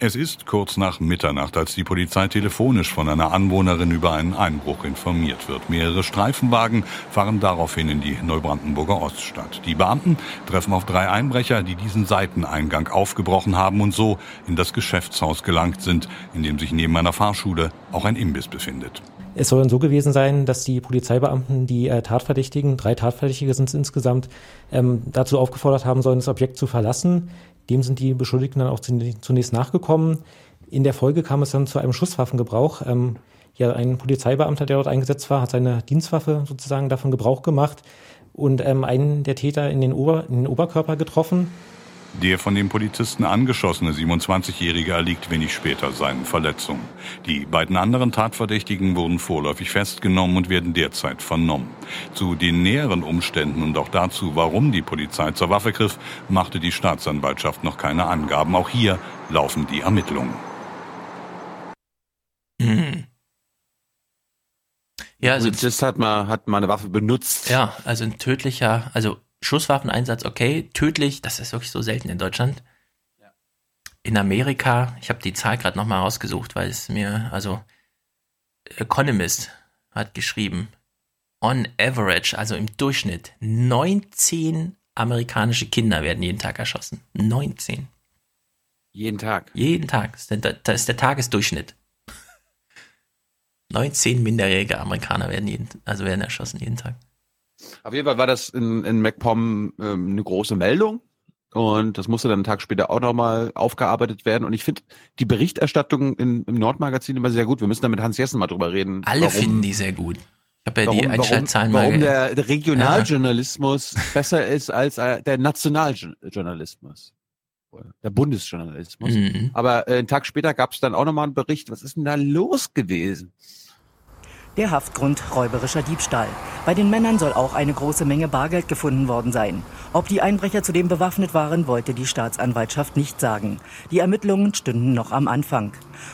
Speaker 46: Es ist kurz nach Mitternacht, als die Polizei telefonisch von einer Anwohnerin über einen Einbruch informiert wird. Mehrere Streifenwagen fahren daraufhin in die Neubrandenburger Oststadt. Die Beamten treffen auf drei Einbrecher, die diesen Seiteneingang aufgebrochen haben und so in das Geschäftshaus gelangt sind, in dem sich neben einer Fahrschule auch ein Imbiss befindet.
Speaker 44: Es soll dann so gewesen sein, dass die Polizeibeamten, die äh, Tatverdächtigen, drei Tatverdächtige sind es insgesamt, ähm, dazu aufgefordert haben sollen, das Objekt zu verlassen. Dem sind die Beschuldigten dann auch zunächst nachgekommen. In der Folge kam es dann zu einem Schusswaffengebrauch. Ähm, ja, ein Polizeibeamter, der dort eingesetzt war, hat seine Dienstwaffe sozusagen davon Gebrauch gemacht und ähm, einen der Täter in den, Ober-, in den Oberkörper getroffen.
Speaker 46: Der von dem Polizisten angeschossene 27-Jährige erliegt wenig später seinen Verletzungen. Die beiden anderen Tatverdächtigen wurden vorläufig festgenommen und werden derzeit vernommen. Zu den näheren Umständen und auch dazu, warum die Polizei zur Waffe griff, machte die Staatsanwaltschaft noch keine Angaben. Auch hier laufen die Ermittlungen.
Speaker 10: Mhm. Ja, also
Speaker 1: Polizist hat mal, hat mal eine Waffe benutzt.
Speaker 10: Ja, also ein tödlicher, also Schusswaffeneinsatz, okay, tödlich, das ist wirklich so selten in Deutschland. Ja. In Amerika, ich habe die Zahl gerade nochmal rausgesucht, weil es mir, also Economist hat geschrieben, on average, also im Durchschnitt, 19 amerikanische Kinder werden jeden Tag erschossen. 19.
Speaker 1: Jeden Tag?
Speaker 10: Jeden Tag. Das ist der, das ist der Tagesdurchschnitt. [LAUGHS] 19 minderjährige Amerikaner werden jeden, also werden erschossen jeden Tag.
Speaker 1: Auf jeden Fall war das in, in MacPom ähm, eine große Meldung. Und das musste dann einen Tag später auch nochmal aufgearbeitet werden. Und ich finde die Berichterstattung in, im Nordmagazin immer sehr gut. Wir müssen da mit Hans Jessen mal drüber reden.
Speaker 10: Alle warum, finden die sehr gut. Ich habe ja warum, die Einschaltzahlen
Speaker 1: warum, warum der, der Regionaljournalismus ja. [LAUGHS] besser ist als äh, der Nationaljournalismus. Der Bundesjournalismus. Mhm. Aber äh, einen Tag später gab es dann auch nochmal einen Bericht. Was ist denn da los gewesen?
Speaker 42: Der Haftgrund räuberischer Diebstahl. Bei den Männern soll auch eine große Menge Bargeld gefunden worden sein. Ob die Einbrecher zudem bewaffnet waren, wollte die Staatsanwaltschaft nicht sagen. Die Ermittlungen stünden noch am Anfang.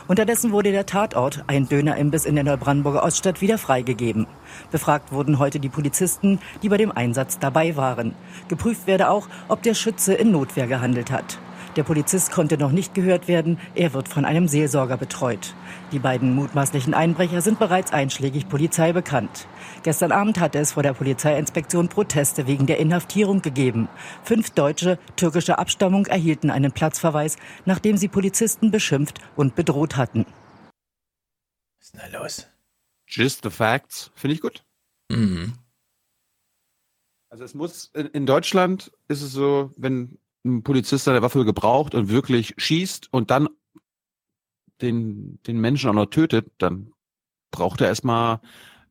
Speaker 42: Unterdessen wurde der Tatort, ein Dönerimbiss in der Neubrandenburger Oststadt, wieder freigegeben. Befragt wurden heute die Polizisten, die bei dem Einsatz dabei waren. Geprüft werde auch, ob der Schütze in Notwehr gehandelt hat. Der Polizist konnte noch nicht gehört werden. Er wird von einem Seelsorger betreut. Die beiden mutmaßlichen Einbrecher sind bereits einschlägig Polizei bekannt. Gestern Abend hatte es vor der Polizeiinspektion Proteste wegen der Inhaftierung gegeben. Fünf Deutsche türkischer Abstammung erhielten einen Platzverweis, nachdem sie Polizisten beschimpft und bedroht hatten.
Speaker 10: Was ist denn da los?
Speaker 1: Just the facts. Finde ich gut.
Speaker 10: Mhm.
Speaker 1: Also es muss, in Deutschland ist es so, wenn ein Polizist seine Waffe gebraucht und wirklich schießt und dann den, den Menschen auch noch tötet, dann braucht er erstmal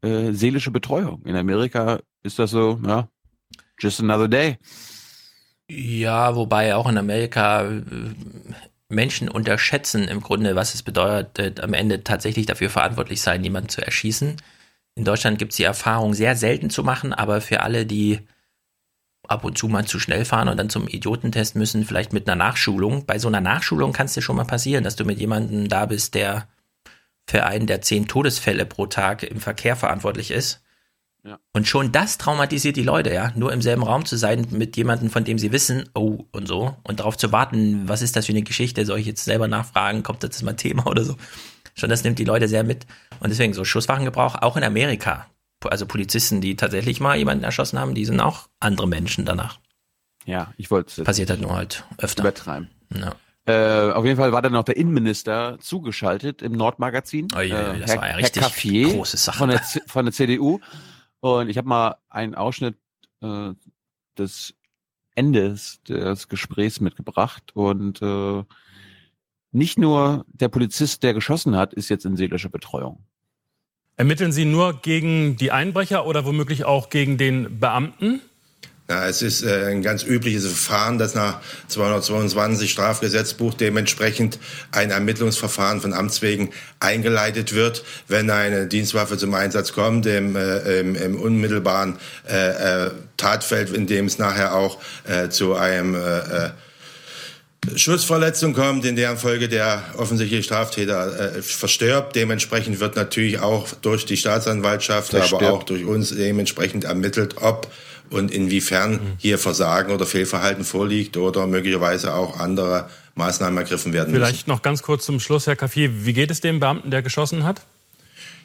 Speaker 1: äh, seelische Betreuung. In Amerika ist das so, ja, just another day.
Speaker 10: Ja, wobei auch in Amerika äh, Menschen unterschätzen im Grunde, was es bedeutet, am Ende tatsächlich dafür verantwortlich sein, jemanden zu erschießen. In Deutschland gibt es die Erfahrung, sehr selten zu machen, aber für alle, die ab und zu mal zu schnell fahren und dann zum Idiotentest müssen, vielleicht mit einer Nachschulung. Bei so einer Nachschulung kann es dir schon mal passieren, dass du mit jemandem da bist, der für einen der zehn Todesfälle pro Tag im Verkehr verantwortlich ist. Ja. Und schon das traumatisiert die Leute, ja. Nur im selben Raum zu sein mit jemandem, von dem sie wissen, oh, und so. Und darauf zu warten, was ist das für eine Geschichte? Soll ich jetzt selber nachfragen? Kommt das mal Thema [LAUGHS] oder so? Schon das nimmt die Leute sehr mit. Und deswegen so Schusswaffengebrauch, auch in Amerika. Also Polizisten, die tatsächlich mal jemanden erschossen haben, die sind auch andere Menschen danach.
Speaker 1: Ja, ich wollte
Speaker 10: es. Passiert halt nur halt öfter.
Speaker 1: Übertreiben. Ja. Äh, auf jeden Fall war dann noch der Innenminister zugeschaltet im Nordmagazin.
Speaker 10: Oh je,
Speaker 1: äh,
Speaker 10: das
Speaker 1: Herr,
Speaker 10: war ja richtig
Speaker 1: Herr Caffier
Speaker 10: große Sache.
Speaker 1: Von der, von der CDU. Und ich habe mal einen Ausschnitt äh, des Endes des Gesprächs mitgebracht. Und äh, nicht nur der Polizist, der geschossen hat, ist jetzt in seelischer Betreuung.
Speaker 47: Ermitteln Sie nur gegen die Einbrecher oder womöglich auch gegen den Beamten?
Speaker 48: Ja, es ist äh, ein ganz übliches Verfahren, dass nach 222 Strafgesetzbuch dementsprechend ein Ermittlungsverfahren von Amts wegen eingeleitet wird, wenn eine Dienstwaffe zum Einsatz kommt, im, äh, im, im unmittelbaren äh, äh, Tatfeld, in dem es nachher auch zu einem Schussverletzung kommt, in deren Folge der offensichtliche Straftäter äh, verstirbt. Dementsprechend wird natürlich auch durch die Staatsanwaltschaft, verstirbt. aber auch durch uns dementsprechend ermittelt, ob und inwiefern mhm. hier Versagen oder Fehlverhalten vorliegt oder möglicherweise auch andere Maßnahmen ergriffen werden
Speaker 47: Vielleicht müssen. noch ganz kurz zum Schluss, Herr Kaffier. Wie geht es dem Beamten, der geschossen hat?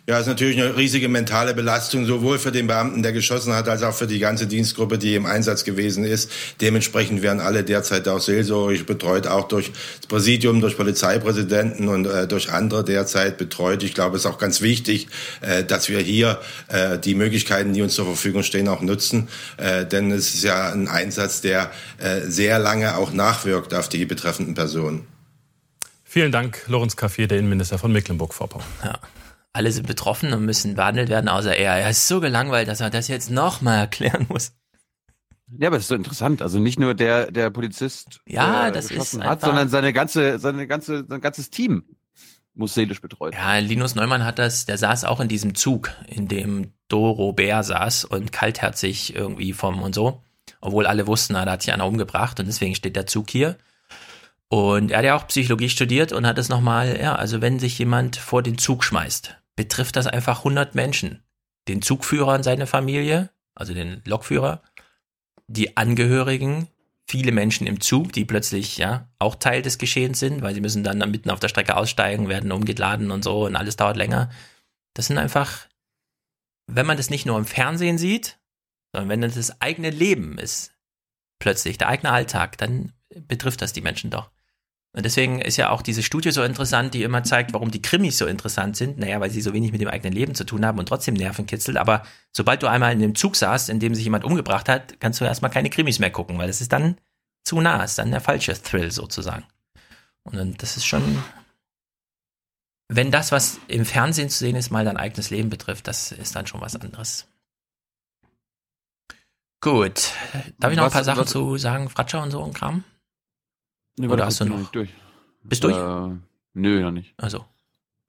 Speaker 48: Ja, ist natürlich eine riesige mentale Belastung, sowohl für den Beamten, der geschossen hat, als auch für die ganze Dienstgruppe, die im Einsatz gewesen ist. Dementsprechend werden alle derzeit auch seelsorgerisch betreut, auch durch das Präsidium, durch Polizeipräsidenten und äh, durch andere derzeit betreut. Ich glaube, es ist auch ganz wichtig, äh, dass wir hier äh, die Möglichkeiten, die uns zur Verfügung stehen, auch nutzen. Äh, denn es ist ja ein Einsatz, der äh, sehr lange auch nachwirkt auf die betreffenden Personen.
Speaker 47: Vielen Dank, Lorenz Kaffier, der Innenminister von Mecklenburg-Vorpommern.
Speaker 10: Ja alle sind betroffen und müssen behandelt werden, außer er. Er ist so gelangweilt, dass er das jetzt nochmal erklären muss.
Speaker 1: Ja, aber es ist so interessant. Also nicht nur der, der Polizist,
Speaker 10: ja,
Speaker 1: der
Speaker 10: das ist
Speaker 1: hat, sondern seine ganze, seine ganze, sein ganzes Team muss seelisch betreut.
Speaker 10: Ja, Linus Neumann hat das, der saß auch in diesem Zug, in dem Doro Bär saß und kaltherzig irgendwie vom und so. Obwohl alle wussten, na, da hat sich einer umgebracht und deswegen steht der Zug hier. Und er hat ja auch Psychologie studiert und hat es nochmal, ja, also wenn sich jemand vor den Zug schmeißt, betrifft das einfach 100 Menschen. Den Zugführer und seine Familie, also den Lokführer, die Angehörigen, viele Menschen im Zug, die plötzlich ja auch Teil des Geschehens sind, weil sie müssen dann mitten auf der Strecke aussteigen, werden umgeladen und so und alles dauert länger. Das sind einfach, wenn man das nicht nur im Fernsehen sieht, sondern wenn das das eigene Leben ist, plötzlich der eigene Alltag, dann betrifft das die Menschen doch. Und deswegen ist ja auch diese Studie so interessant, die immer zeigt, warum die Krimis so interessant sind. Naja, weil sie so wenig mit dem eigenen Leben zu tun haben und trotzdem Nerven kitzelt. Aber sobald du einmal in dem Zug saßt, in dem sich jemand umgebracht hat, kannst du erstmal keine Krimis mehr gucken, weil das ist dann zu nah, ist dann der falsche Thrill sozusagen. Und dann, das ist schon, wenn das, was im Fernsehen zu sehen ist, mal dein eigenes Leben betrifft, das ist dann schon was anderes. Gut. Darf ich noch was, ein paar Sachen was, zu sagen, Fratscher und so und Kram?
Speaker 1: Nee, Oder hast du noch? Durch.
Speaker 10: Bist du durch?
Speaker 1: Äh, nö, noch nicht.
Speaker 10: Also.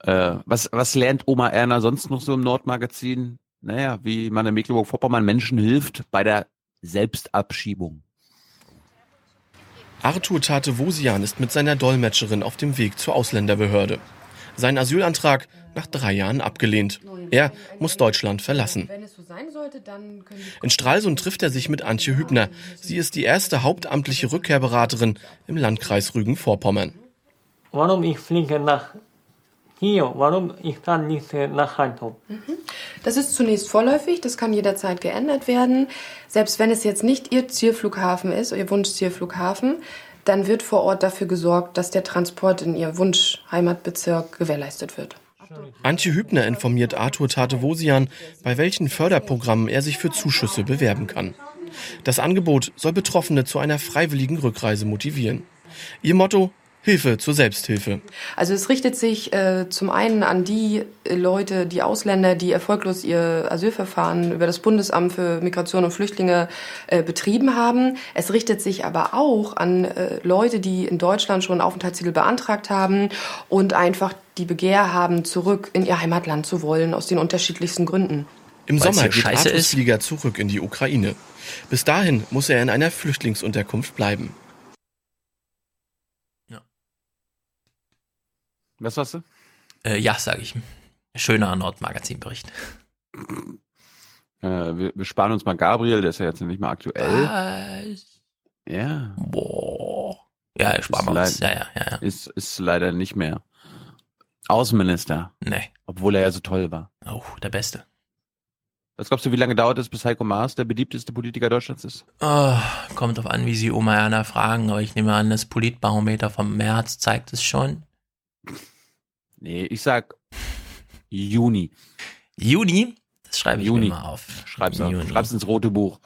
Speaker 1: Äh, was, was lernt Oma Erna sonst noch so im Nordmagazin? Naja, wie man in Mecklenburg-Vorpommern Menschen hilft bei der Selbstabschiebung.
Speaker 49: Arthur Tate-Wosian ist mit seiner Dolmetscherin auf dem Weg zur Ausländerbehörde. Sein Asylantrag nach drei Jahren abgelehnt. Er muss Deutschland verlassen. In Stralsund trifft er sich mit Antje Hübner. Sie ist die erste hauptamtliche Rückkehrberaterin im Landkreis Rügen-Vorpommern.
Speaker 50: Warum ich fliege nach hier, warum ich kann nicht nach Heidelberg? Mhm.
Speaker 51: Das ist zunächst vorläufig, das kann jederzeit geändert werden. Selbst wenn es jetzt nicht Ihr Zielflughafen ist, Ihr Wunschzielflughafen, dann wird vor Ort dafür gesorgt, dass der Transport in Ihr Wunschheimatbezirk gewährleistet wird.
Speaker 49: Antje Hübner informiert Arthur Tatevosian, bei welchen Förderprogrammen er sich für Zuschüsse bewerben kann. Das Angebot soll Betroffene zu einer freiwilligen Rückreise motivieren. Ihr Motto Hilfe zur Selbsthilfe.
Speaker 51: Also es richtet sich äh, zum einen an die Leute, die Ausländer, die erfolglos ihr Asylverfahren über das Bundesamt für Migration und Flüchtlinge äh, betrieben haben. Es richtet sich aber auch an äh, Leute, die in Deutschland schon Aufenthaltstitel beantragt haben und einfach die Begehr haben, zurück in ihr Heimatland zu wollen, aus den unterschiedlichsten Gründen.
Speaker 49: Im
Speaker 10: Weil's
Speaker 49: Sommer geht Artus? Flieger zurück in die Ukraine. Bis dahin muss er in einer Flüchtlingsunterkunft bleiben.
Speaker 1: Was hast du?
Speaker 10: Äh, ja, sage ich. Schöner Nordmagazin-Bericht.
Speaker 1: Äh, wir, wir sparen uns mal Gabriel, der ist ja jetzt nicht mehr aktuell. Ja.
Speaker 10: Boah. Ja, sparen wir uns. Ja, ja, ja, ja.
Speaker 1: Ist, ist leider nicht mehr Außenminister.
Speaker 10: Nee.
Speaker 1: Obwohl er ja so toll war.
Speaker 10: Oh, der Beste.
Speaker 1: Was glaubst du, wie lange dauert es, bis Heiko Maas der beliebteste Politiker Deutschlands ist?
Speaker 10: Oh, kommt drauf an, wie Sie Oma Erna fragen, aber ich nehme an, das Politbarometer vom März zeigt es schon.
Speaker 1: Nee, ich sag Juni.
Speaker 10: Juni? Das schreibe ich
Speaker 1: Juni.
Speaker 10: mir mal auf.
Speaker 1: Schreib's, auf.
Speaker 10: Juni.
Speaker 1: Schreib's ins rote Buch.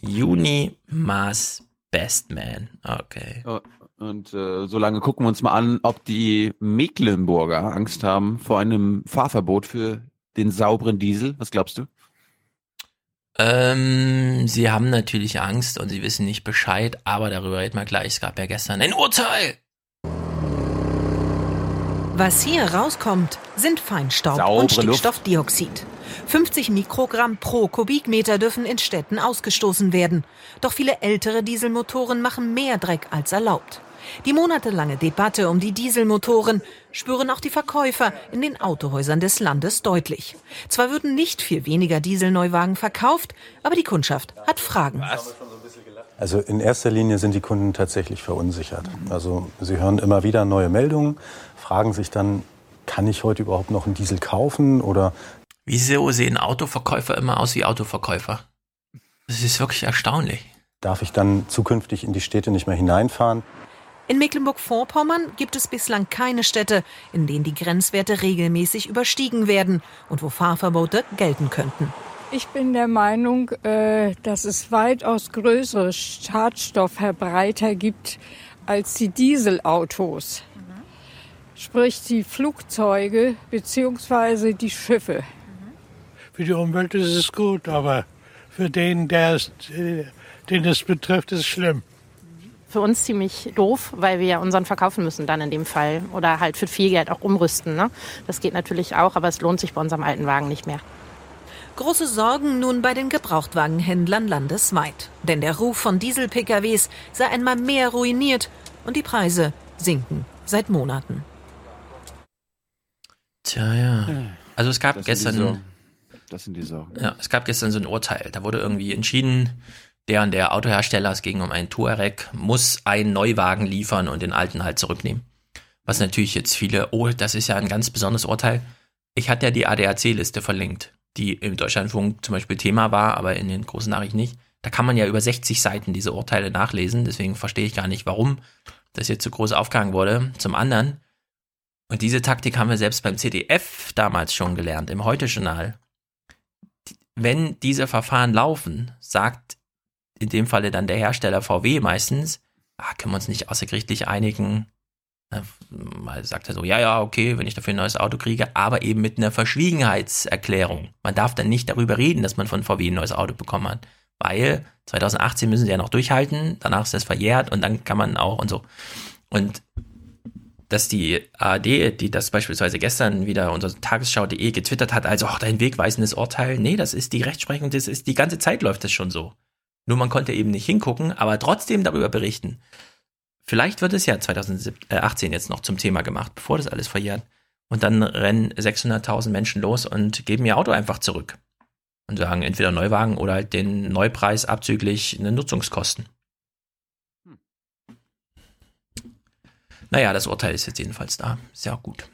Speaker 10: Juni Maas Best Man. Okay.
Speaker 1: Und äh, solange gucken wir uns mal an, ob die Mecklenburger Angst haben vor einem Fahrverbot für den sauberen Diesel. Was glaubst du?
Speaker 10: Ähm, sie haben natürlich Angst und sie wissen nicht Bescheid, aber darüber reden wir gleich. Es gab ja gestern ein Urteil.
Speaker 52: Was hier rauskommt, sind Feinstaub
Speaker 1: Saubere
Speaker 52: und
Speaker 1: Luft.
Speaker 52: Stickstoffdioxid. 50 Mikrogramm pro Kubikmeter dürfen in Städten ausgestoßen werden. Doch viele ältere Dieselmotoren machen mehr Dreck als erlaubt. Die monatelange Debatte um die Dieselmotoren spüren auch die Verkäufer in den Autohäusern des Landes deutlich. Zwar würden nicht viel weniger Dieselneuwagen verkauft, aber die Kundschaft hat Fragen.
Speaker 53: Also in erster Linie sind die Kunden tatsächlich verunsichert. Also sie hören immer wieder neue Meldungen, fragen sich dann, kann ich heute überhaupt noch einen Diesel kaufen oder
Speaker 10: Wieso sehen Autoverkäufer immer aus wie Autoverkäufer? Das ist wirklich erstaunlich.
Speaker 53: darf ich dann zukünftig in die Städte nicht mehr hineinfahren?
Speaker 52: In Mecklenburg-Vorpommern gibt es bislang keine Städte, in denen die Grenzwerte regelmäßig überstiegen werden und wo Fahrverbote gelten könnten.
Speaker 54: Ich bin der Meinung, äh, dass es weitaus größere Schadstoffverbreiter gibt als die Dieselautos. Sprich die Flugzeuge bzw. die Schiffe.
Speaker 55: Für die Umwelt ist es gut, aber für den, der es, äh, den es betrifft, ist es schlimm.
Speaker 56: für uns ziemlich doof, weil wir unseren verkaufen müssen dann in dem Fall. Oder halt für viel Geld auch umrüsten. Ne? Das geht natürlich auch, aber es lohnt sich bei unserem alten Wagen nicht mehr.
Speaker 52: Große Sorgen nun bei den Gebrauchtwagenhändlern landesweit. Denn der Ruf von Diesel-PKWs sei einmal mehr ruiniert und die Preise sinken seit Monaten.
Speaker 10: Tja, ja. Also es gab
Speaker 1: Das sind
Speaker 10: gestern,
Speaker 1: Sorgen. Das sind die Sorgen.
Speaker 10: ja, es gab gestern so ein Urteil. Da wurde irgendwie entschieden, der und der Autohersteller, es ging um einen Touareg, muss einen Neuwagen liefern und den alten halt zurücknehmen. Was natürlich jetzt viele, oh, das ist ja ein ganz besonderes Urteil. Ich hatte ja die ADAC-Liste verlinkt, die im Deutschlandfunk zum Beispiel Thema war, aber in den großen Nachrichten nicht. Da kann man ja über 60 Seiten diese Urteile nachlesen, deswegen verstehe ich gar nicht, warum das jetzt so groß aufgehangen wurde. Zum anderen, und diese Taktik haben wir selbst beim CDF damals schon gelernt, im Heute-Journal. Wenn diese Verfahren laufen, sagt in dem Falle dann der Hersteller VW meistens, ah, können wir uns nicht außergerichtlich einigen. Mal sagt er so, ja, ja, okay, wenn ich dafür ein neues Auto kriege, aber eben mit einer Verschwiegenheitserklärung. Man darf dann nicht darüber reden, dass man von VW ein neues Auto bekommen hat, weil 2018 müssen sie ja noch durchhalten, danach ist das verjährt und dann kann man auch und so. Und dass die ARD, die das beispielsweise gestern wieder unter tagesschau.de getwittert hat, also auch dein wegweisendes Urteil, nee, das ist die Rechtsprechung, das ist die ganze Zeit läuft das schon so. Nur man konnte eben nicht hingucken, aber trotzdem darüber berichten. Vielleicht wird es ja 2018 jetzt noch zum Thema gemacht, bevor das alles verjährt. Und dann rennen 600.000 Menschen los und geben ihr Auto einfach zurück. Und sagen entweder Neuwagen oder halt den Neupreis abzüglich eine Nutzungskosten. Naja, das Urteil ist jetzt jedenfalls da. Ist ja auch gut.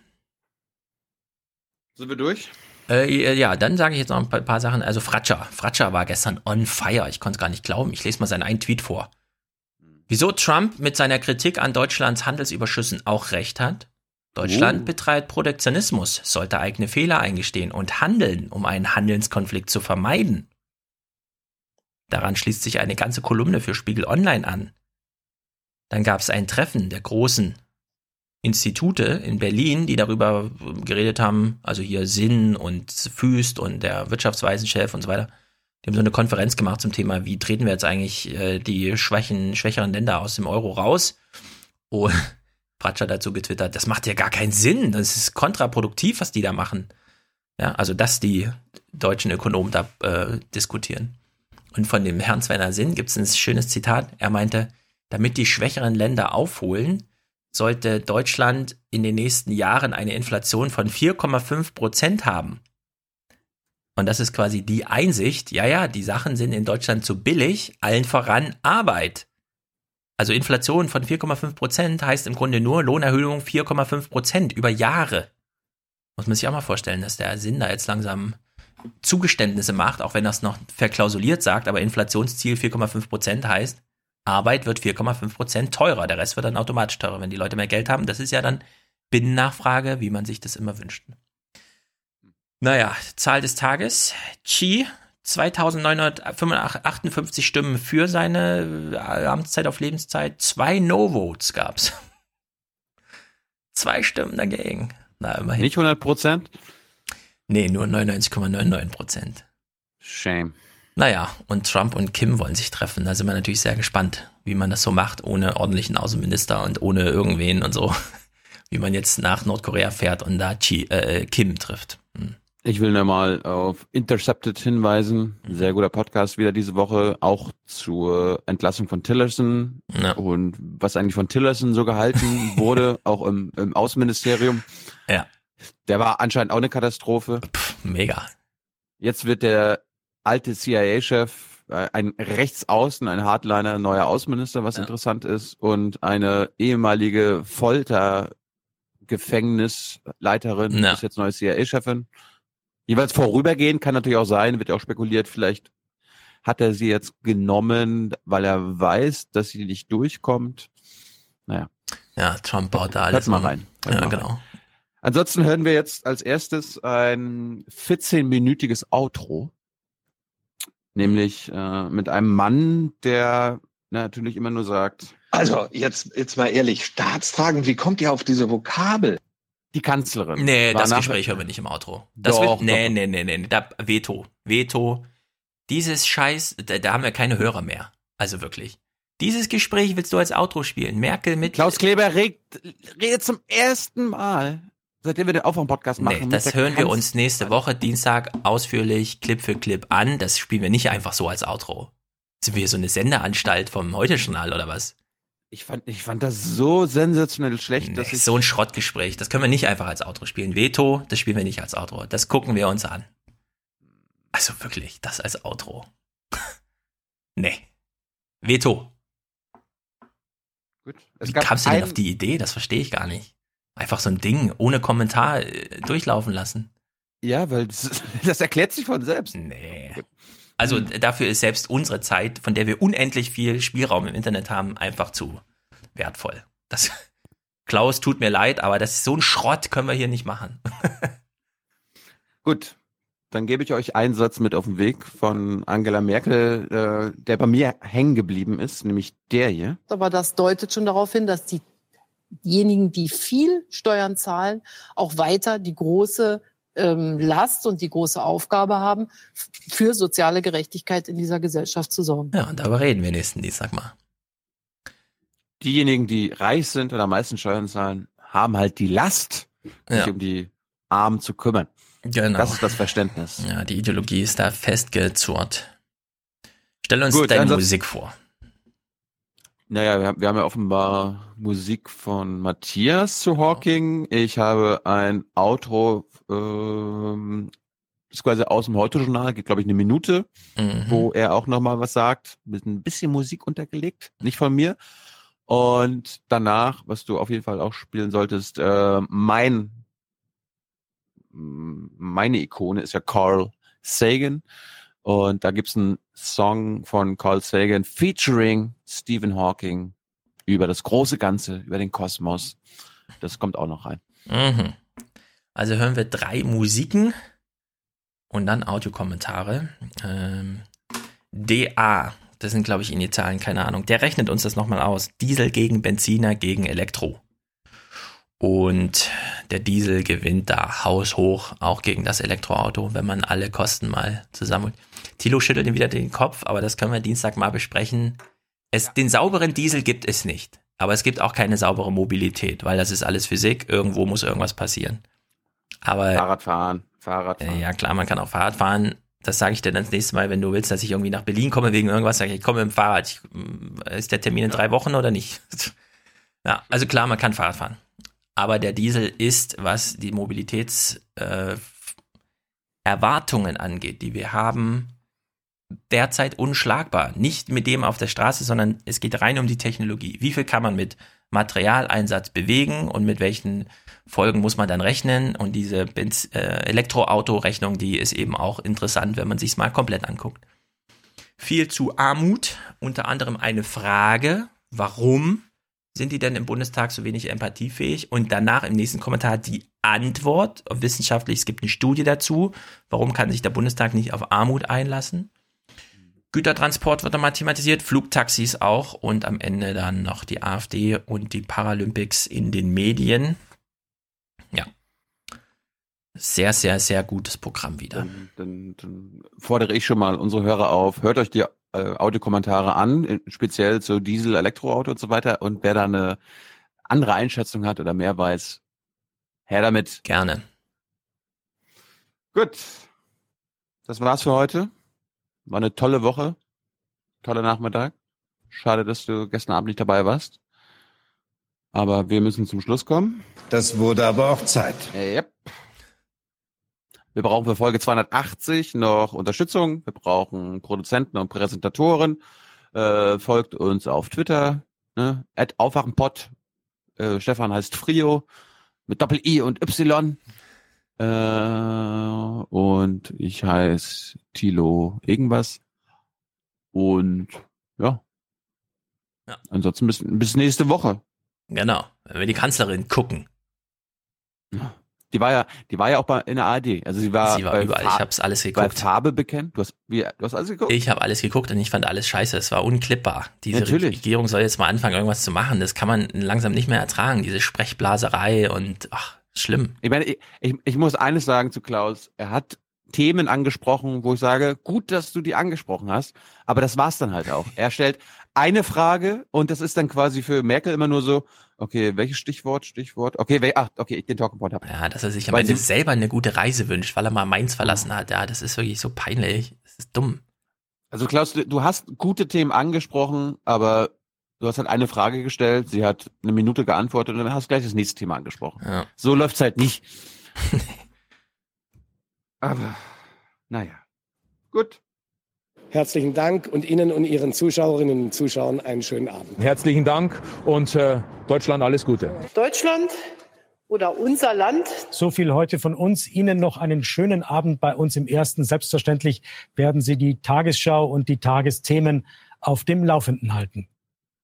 Speaker 1: Sind wir durch?
Speaker 10: Äh, ja, dann sage ich jetzt noch ein paar, paar Sachen. Also Fratscher. Fratscher war gestern on fire. Ich konnte es gar nicht glauben. Ich lese mal seinen einen Tweet vor. Wieso Trump mit seiner Kritik an Deutschlands Handelsüberschüssen auch recht hat? Deutschland
Speaker 1: Oh.
Speaker 10: betreibt Protektionismus, sollte eigene Fehler eingestehen und handeln, um einen Handelskonflikt zu vermeiden. Daran schließt sich eine ganze Kolumne für Spiegel Online an. Dann gab es ein Treffen der großen Institute in Berlin, die darüber geredet haben, also hier Sinn und Füst und der Wirtschaftsweisenchef und so weiter. Die haben so eine Konferenz gemacht zum Thema, wie treten wir jetzt eigentlich äh, die schwächen, schwächeren Länder aus dem Euro raus? Und [LAUGHS] Pratscher dazu getwittert, das macht ja gar keinen Sinn, das ist kontraproduktiv, was die da machen. Ja, also dass die deutschen Ökonomen da äh, diskutieren. Und von dem Herrn Svenner Sinn gibt es ein schönes Zitat. Er meinte, damit die schwächeren Länder aufholen, sollte Deutschland in den nächsten Jahren eine Inflation von 4,5 Prozent haben. Und das ist quasi die Einsicht, ja, ja, die Sachen sind in Deutschland zu billig, allen voran Arbeit. Also Inflation von 4,5 Prozent heißt im Grunde nur Lohnerhöhung 4,5 Prozent über Jahre. Muss man sich auch mal vorstellen, dass der Sinn da jetzt langsam Zugeständnisse macht, auch wenn er es noch verklausuliert sagt, aber Inflationsziel 4,5 Prozent heißt, Arbeit wird 4,5 Prozent teurer. Der Rest wird dann automatisch teurer, wenn die Leute mehr Geld haben. Das ist ja dann Binnennachfrage, wie man sich das immer wünscht. Naja, Zahl des Tages. Chi, 2958 Stimmen für seine Amtszeit auf Lebenszeit. Zwei No-Votes gab's. Zwei Stimmen dagegen.
Speaker 1: Na, immerhin. Nicht 100 Prozent?
Speaker 10: Nee, nur 99,99 Prozent.
Speaker 1: Shame.
Speaker 10: Naja, und Trump und Kim wollen sich treffen. Da sind wir natürlich sehr gespannt, wie man das so macht, ohne ordentlichen Außenminister und ohne irgendwen und so. [LAUGHS] Wie man jetzt nach Nordkorea fährt und da Chi, äh, Kim trifft. Hm.
Speaker 1: Ich will nochmal auf Intercepted hinweisen. Sehr guter Podcast wieder diese Woche, auch zur Entlassung von Tillerson ja. und was eigentlich von Tillerson so gehalten [LAUGHS] wurde, auch im, im Außenministerium.
Speaker 10: Ja.
Speaker 1: Der war anscheinend auch eine Katastrophe.
Speaker 10: Pff, mega.
Speaker 1: Jetzt wird der alte CIA-Chef äh, ein Rechtsaußen, ein Hardliner, neuer Außenminister, was ja. interessant ist, und eine ehemalige Foltergefängnisleiterin ja. ist jetzt neue CIA-Chefin. Jeweils vorübergehend kann natürlich auch sein, wird ja auch spekuliert, vielleicht hat er sie jetzt genommen, weil er weiß, dass sie nicht durchkommt. Naja.
Speaker 10: Ja, Trump baut da alles
Speaker 1: Hört mal rein.
Speaker 10: Hört ja, mal genau. Rein.
Speaker 1: Ansonsten hören wir jetzt als erstes ein 14-minütiges Outro nämlich äh, mit einem Mann, der natürlich immer nur sagt.
Speaker 57: Also jetzt jetzt mal ehrlich, Staatstragend, wie kommt ihr auf diese Vokabel?
Speaker 1: Die Kanzlerin.
Speaker 10: Nee, das Gespräch hören wir nicht im Outro. Das doch, wird, nee, doch. nee, nee, nee, da, Veto, Veto. Dieses Scheiß, da, da haben wir keine Hörer mehr. Also wirklich. Dieses Gespräch willst du als Outro spielen. Merkel mit.
Speaker 1: Klaus Kleber regt, redet zum ersten Mal seitdem wir den Aufwärm-Podcast machen.
Speaker 10: Nee, das hören wir uns nächste Woche, Dienstag, ausführlich, Clip für Clip an. Das spielen wir nicht einfach so als Outro. Sind wir so eine Sendeanstalt vom Heute-Journal oder was?
Speaker 1: Ich fand, ich fand das so sensationell schlecht, nee, dass ich.
Speaker 10: So ein Schrottgespräch. Das können wir nicht einfach als Outro spielen. Veto, das spielen wir nicht als Outro. Das gucken wir uns an. Also wirklich, das als Outro. [LAUGHS] nee. Veto. Gut. Es Wie kamst du denn auf die Idee? Das verstehe ich gar nicht einfach so ein Ding ohne Kommentar äh, durchlaufen lassen.
Speaker 1: Ja, weil das, [LAUGHS] das erklärt sich von selbst.
Speaker 10: Nee. Also hm. dafür ist selbst unsere Zeit, von der wir unendlich viel Spielraum im Internet haben, einfach zu wertvoll. Das, [LAUGHS] Klaus, tut mir leid, aber das ist so ein Schrott können wir hier nicht machen. [LAUGHS]
Speaker 1: Gut, dann gebe ich euch einen Satz mit auf den Weg von Angela Merkel, äh, der bei mir hängen geblieben ist, nämlich der hier.
Speaker 58: Aber das deutet schon darauf hin, dass die diejenigen, die viel Steuern zahlen, auch weiter die große ähm, Last und die große Aufgabe haben, für soziale Gerechtigkeit in dieser Gesellschaft zu sorgen.
Speaker 10: Ja, und darüber reden wir nächsten Dienstag mal.
Speaker 1: Diejenigen, die reich sind oder am meisten Steuern zahlen, haben halt die Last, sich um die Armen zu kümmern.
Speaker 10: Genau.
Speaker 1: Das ist das Verständnis.
Speaker 10: Ja, die Ideologie ist da festgezurrt. Stell uns Gut, deine Musik vor.
Speaker 1: Naja, wir haben, wir haben ja offenbar Musik von Matthias zu Hawking. Ich habe ein Outro, ähm, ist quasi aus dem Heute-Journal, geht glaube ich eine Minute, mhm. wo er auch nochmal was sagt, mit ein bisschen Musik untergelegt, nicht von mir. Und danach, was du auf jeden Fall auch spielen solltest, äh, mein meine Ikone ist ja Carl Sagan. Und da gibt's einen Song von Carl Sagan featuring Stephen Hawking über das große Ganze, über den Kosmos. Das kommt auch noch rein.
Speaker 10: Mhm. Also hören wir drei Musiken und dann Audiokommentare. Ähm, DA, das sind glaube ich Initialen, keine Ahnung, der rechnet uns das nochmal aus. Diesel gegen Benziner gegen Elektro. Und der Diesel gewinnt da haushoch, auch gegen das Elektroauto, wenn man alle Kosten mal zusammen. Tilo schüttelt ihm wieder den Kopf, aber das können wir Dienstag mal besprechen. Es, den sauberen Diesel gibt es nicht. Aber es gibt auch keine saubere Mobilität, weil das ist alles Physik. Irgendwo muss irgendwas passieren. Aber
Speaker 1: Fahrradfahren, Fahrradfahren.
Speaker 10: Äh, ja klar, man kann auch Fahrrad fahren. Das sage ich dir dann das nächste Mal, wenn du willst, dass ich irgendwie nach Berlin komme wegen irgendwas. Sag ich, ich komme mit dem Fahrrad. Ich, äh, ist der Termin in drei Wochen oder nicht? [LAUGHS] ja, also klar, man kann Fahrrad fahren. Aber der Diesel ist, was die Mobilitätserwartungen äh, angeht, die wir haben, derzeit unschlagbar. Nicht mit dem auf der Straße, sondern es geht rein um die Technologie. Wie viel kann man mit Materialeinsatz bewegen und mit welchen Folgen muss man dann rechnen? Und diese Benz äh, Elektroauto-Rechnung, die ist eben auch interessant, wenn man sich mal komplett anguckt. Viel zu Armut, unter anderem eine Frage, warum sind die denn im Bundestag so wenig empathiefähig? Und danach im nächsten Kommentar die Antwort, wissenschaftlich, es gibt eine Studie dazu, warum kann sich der Bundestag nicht auf Armut einlassen? Gütertransport wird nochmal thematisiert, Flugtaxis auch und am Ende dann noch die AfD und die Paralympics in den Medien. Sehr, sehr, sehr gutes Programm wieder.
Speaker 1: Dann, dann, dann fordere ich schon mal unsere Hörer auf, hört euch die äh, Audiokommentare an, speziell zu Diesel, Elektroauto und so weiter. Und wer da eine andere Einschätzung hat oder mehr weiß, her damit.
Speaker 10: Gerne.
Speaker 1: Gut. Das war's für heute. War eine tolle Woche. Toller Nachmittag. Schade, dass du gestern Abend nicht dabei warst. Aber wir müssen zum Schluss kommen.
Speaker 59: Das wurde aber auch Zeit.
Speaker 1: Yep. Wir brauchen für Folge 280 noch Unterstützung. Wir brauchen Produzenten und Präsentatoren. Äh, folgt uns auf Twitter. Ne? Aufwachenpott. Äh, Stefan heißt Frio mit Doppel-I und Y. Äh, und ich heiße Tilo irgendwas. Und ja. ja. Ansonsten bis, bis nächste Woche.
Speaker 10: Genau. Wenn wir die Kanzlerin gucken.
Speaker 1: Ja. Die war ja, die war ja auch bei in der ARD. Also sie war,
Speaker 10: sie war überall. Farbe, ich hab's alles geguckt.
Speaker 1: Bei Farbe bekannt. Du hast, wie, du hast alles geguckt.
Speaker 10: Ich habe alles geguckt und ich fand alles scheiße. Es war unklippbar. Diese
Speaker 1: Natürlich.
Speaker 10: Regierung soll jetzt mal anfangen, irgendwas zu machen. Das kann man langsam nicht mehr ertragen. Diese Sprechblaserei und ach, schlimm.
Speaker 1: Ich meine, ich, ich, ich muss eines sagen zu Klaus. Er hat Themen angesprochen, wo ich sage, gut, dass du die angesprochen hast, aber das war's dann halt auch. Er stellt eine Frage und das ist dann quasi für Merkel immer nur so, okay, welches Stichwort, Stichwort, okay, wel, ach, okay, ich den Talking Point habe.
Speaker 10: Ja, dass er sich am Ende selber eine gute Reise wünscht, weil er mal Mainz verlassen hat, ja, das ist wirklich so peinlich, das ist dumm.
Speaker 1: Also Klaus, du hast gute Themen angesprochen, aber du hast halt eine Frage gestellt, sie hat eine Minute geantwortet und dann hast du gleich das nächste Thema angesprochen.
Speaker 10: Ja.
Speaker 1: So läuft's halt nicht. [LAUGHS] aber, naja, gut.
Speaker 60: Herzlichen Dank und Ihnen und Ihren Zuschauerinnen und Zuschauern einen schönen Abend.
Speaker 61: Herzlichen Dank und äh, Deutschland alles Gute.
Speaker 58: Deutschland oder unser Land.
Speaker 62: So viel heute von uns. Ihnen noch einen schönen Abend bei uns im Ersten. Selbstverständlich werden Sie die Tagesschau und die Tagesthemen auf dem Laufenden halten.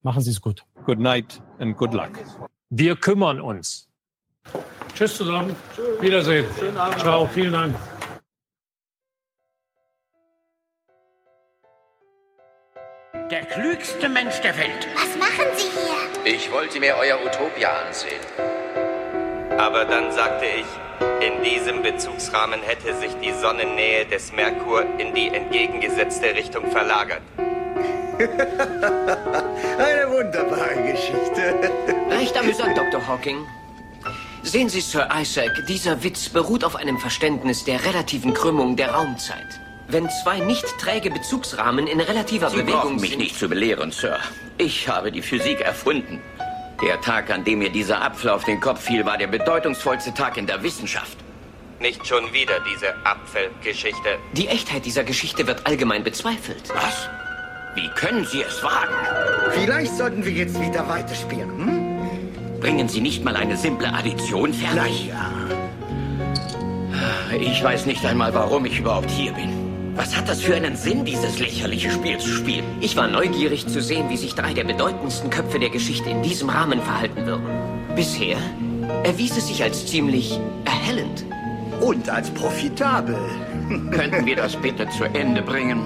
Speaker 62: Machen Sie es gut.
Speaker 61: Good night and good luck.
Speaker 62: Wir kümmern uns. Tschüss zusammen. Wiedersehen. Schönen Abend. Ciao. Vielen Dank.
Speaker 63: Der klügste Mensch der Welt.
Speaker 64: Was machen Sie hier?
Speaker 65: Ich wollte mir euer Utopia ansehen. Aber dann sagte ich, in diesem Bezugsrahmen hätte sich die Sonnennähe des Merkur in die entgegengesetzte Richtung verlagert. [LAUGHS]
Speaker 63: Eine wunderbare Geschichte.
Speaker 66: Recht amüsant, Dr. Hawking. Sehen Sie, Sir Isaac, dieser Witz beruht auf einem Verständnis der relativen Krümmung der Raumzeit. Wenn zwei nicht träge Bezugsrahmen in relativer
Speaker 65: Sie
Speaker 66: Bewegung
Speaker 65: brauchen mich
Speaker 66: sind.
Speaker 65: nicht zu belehren, Sir. Ich habe die Physik erfunden. Der Tag, an dem mir dieser Apfel auf den Kopf fiel, war der bedeutungsvollste Tag in der Wissenschaft. Nicht schon wieder diese Apfelgeschichte.
Speaker 66: Die Echtheit dieser Geschichte wird allgemein bezweifelt.
Speaker 65: Was? Wie können Sie es wagen?
Speaker 63: Vielleicht sollten wir jetzt wieder weiterspielen. Hm?
Speaker 65: Bringen Sie nicht mal eine simple Addition fertig?
Speaker 63: Na ja.
Speaker 65: Ich weiß nicht einmal, warum ich überhaupt hier bin. Was hat das für einen Sinn, dieses lächerliche Spiel zu spielen?
Speaker 66: Ich war neugierig zu sehen, wie sich drei der bedeutendsten Köpfe der Geschichte in diesem Rahmen verhalten würden. Bisher erwies es sich als ziemlich erhellend.
Speaker 63: Und als profitabel. [LAUGHS]
Speaker 65: Könnten wir das bitte zu Ende bringen?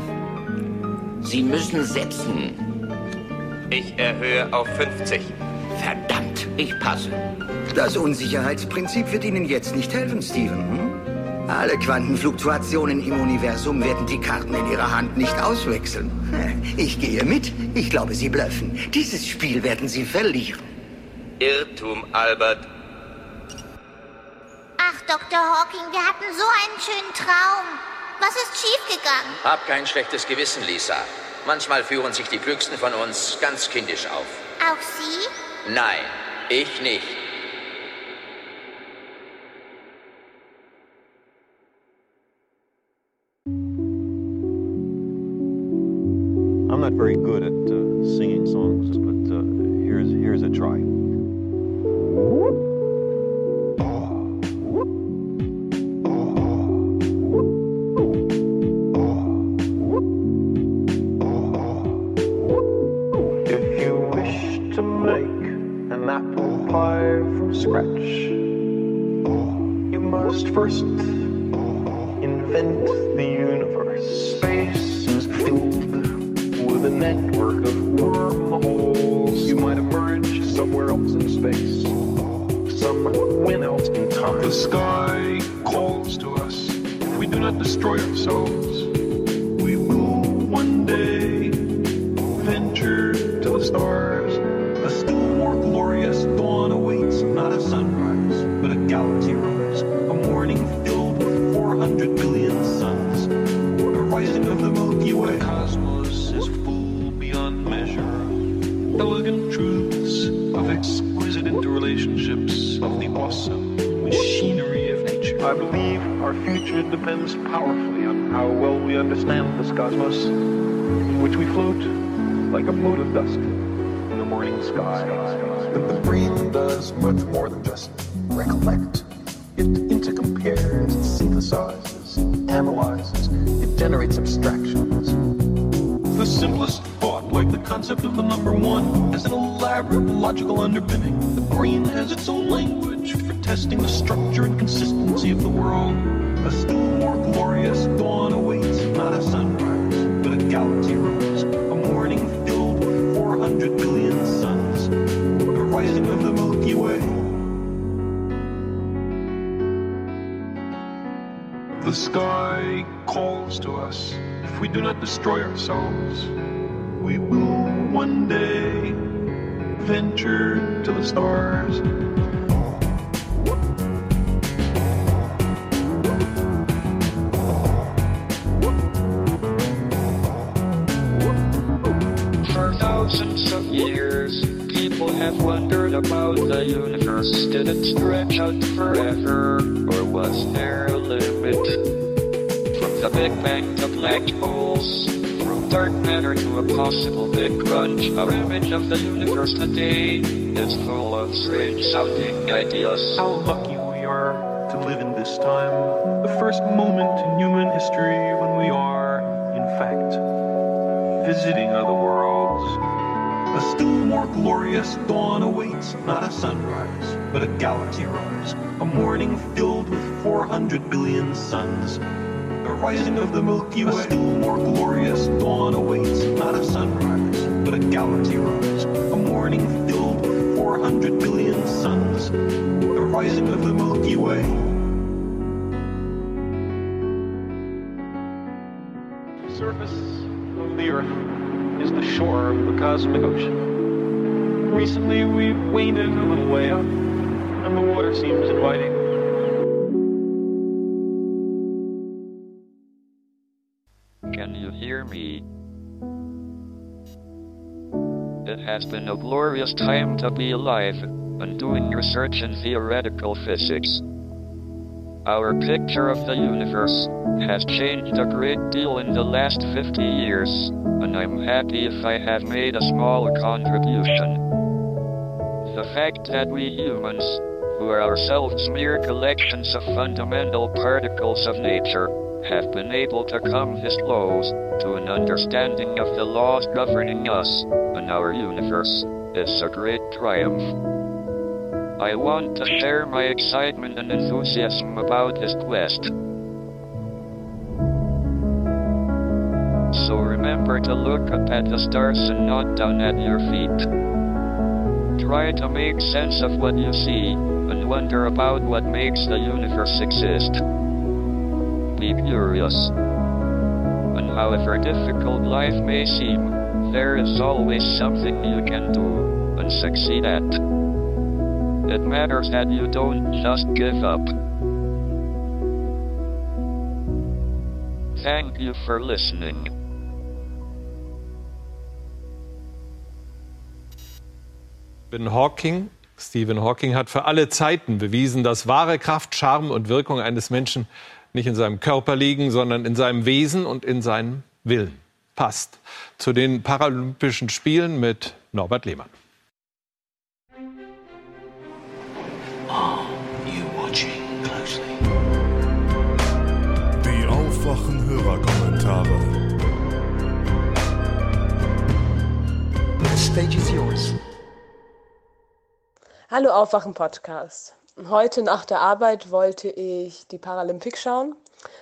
Speaker 65: Sie müssen setzen.
Speaker 66: Ich erhöhe auf 50.
Speaker 65: Verdammt, ich passe.
Speaker 63: Das Unsicherheitsprinzip wird Ihnen jetzt nicht helfen, Steven. Hm? Alle Quantenfluktuationen im Universum werden die Karten in Ihrer Hand nicht auswechseln. [LAUGHS] Ich gehe mit. Ich glaube, Sie blöffen. Dieses Spiel werden Sie verlieren.
Speaker 66: Irrtum, Albert.
Speaker 64: Ach, Dr. Hawking, wir hatten so einen schönen Traum. Was ist schiefgegangen?
Speaker 65: Hab kein schlechtes Gewissen, Lisa. Manchmal führen sich die Klügsten von uns ganz kindisch auf.
Speaker 64: Auch Sie?
Speaker 65: Nein, ich nicht.
Speaker 67: Not very good at uh,
Speaker 68: possible Big Crunch, our image of the universe today is full of strange sounding ideas.
Speaker 67: How lucky we are to live in this time. The first moment in human history when we are, in fact, visiting other worlds. A still more glorious dawn awaits, not a sunrise, but a galaxy rise. A morning filled with 400 billion suns. The rising of the Milky Way. Rise. A morning filled with 400 billion suns. The rising of the Milky Way. The surface of the Earth is the shore of the cosmic ocean. Recently, we've waded a little way up, and the water seems inviting.
Speaker 68: Has been a glorious time to be alive and doing research in theoretical physics. Our picture of the universe has changed a great deal in the last 50 years, and I'm happy if I have made a small contribution. The fact that we humans, who are ourselves mere collections of fundamental particles of nature, have been able to come this close understanding of the laws governing us and our universe is a great triumph. I want to share my excitement and enthusiasm about this quest. So Remember to look up at the stars and not down at your feet. Try to make sense of what you see and wonder about what makes the universe exist. Be curious. However difficult life may seem, there is always something you can do and succeed at. It matters that you don't just give up. Thank you for listening.
Speaker 61: Stephen Hawking. Stephen Hawking hat für alle Zeiten bewiesen, dass wahre Kraft, Charme und Wirkung eines Menschen nicht in seinem Körper liegen, sondern in seinem Wesen und in seinem Willen. Passt zu den Paralympischen Spielen mit Norbert Lehmann.
Speaker 69: Die aufwachen Hörerkommentare.
Speaker 70: The stage is yours.
Speaker 71: Hallo Aufwachen Podcast. Heute nach der Arbeit wollte ich die Paralympics schauen.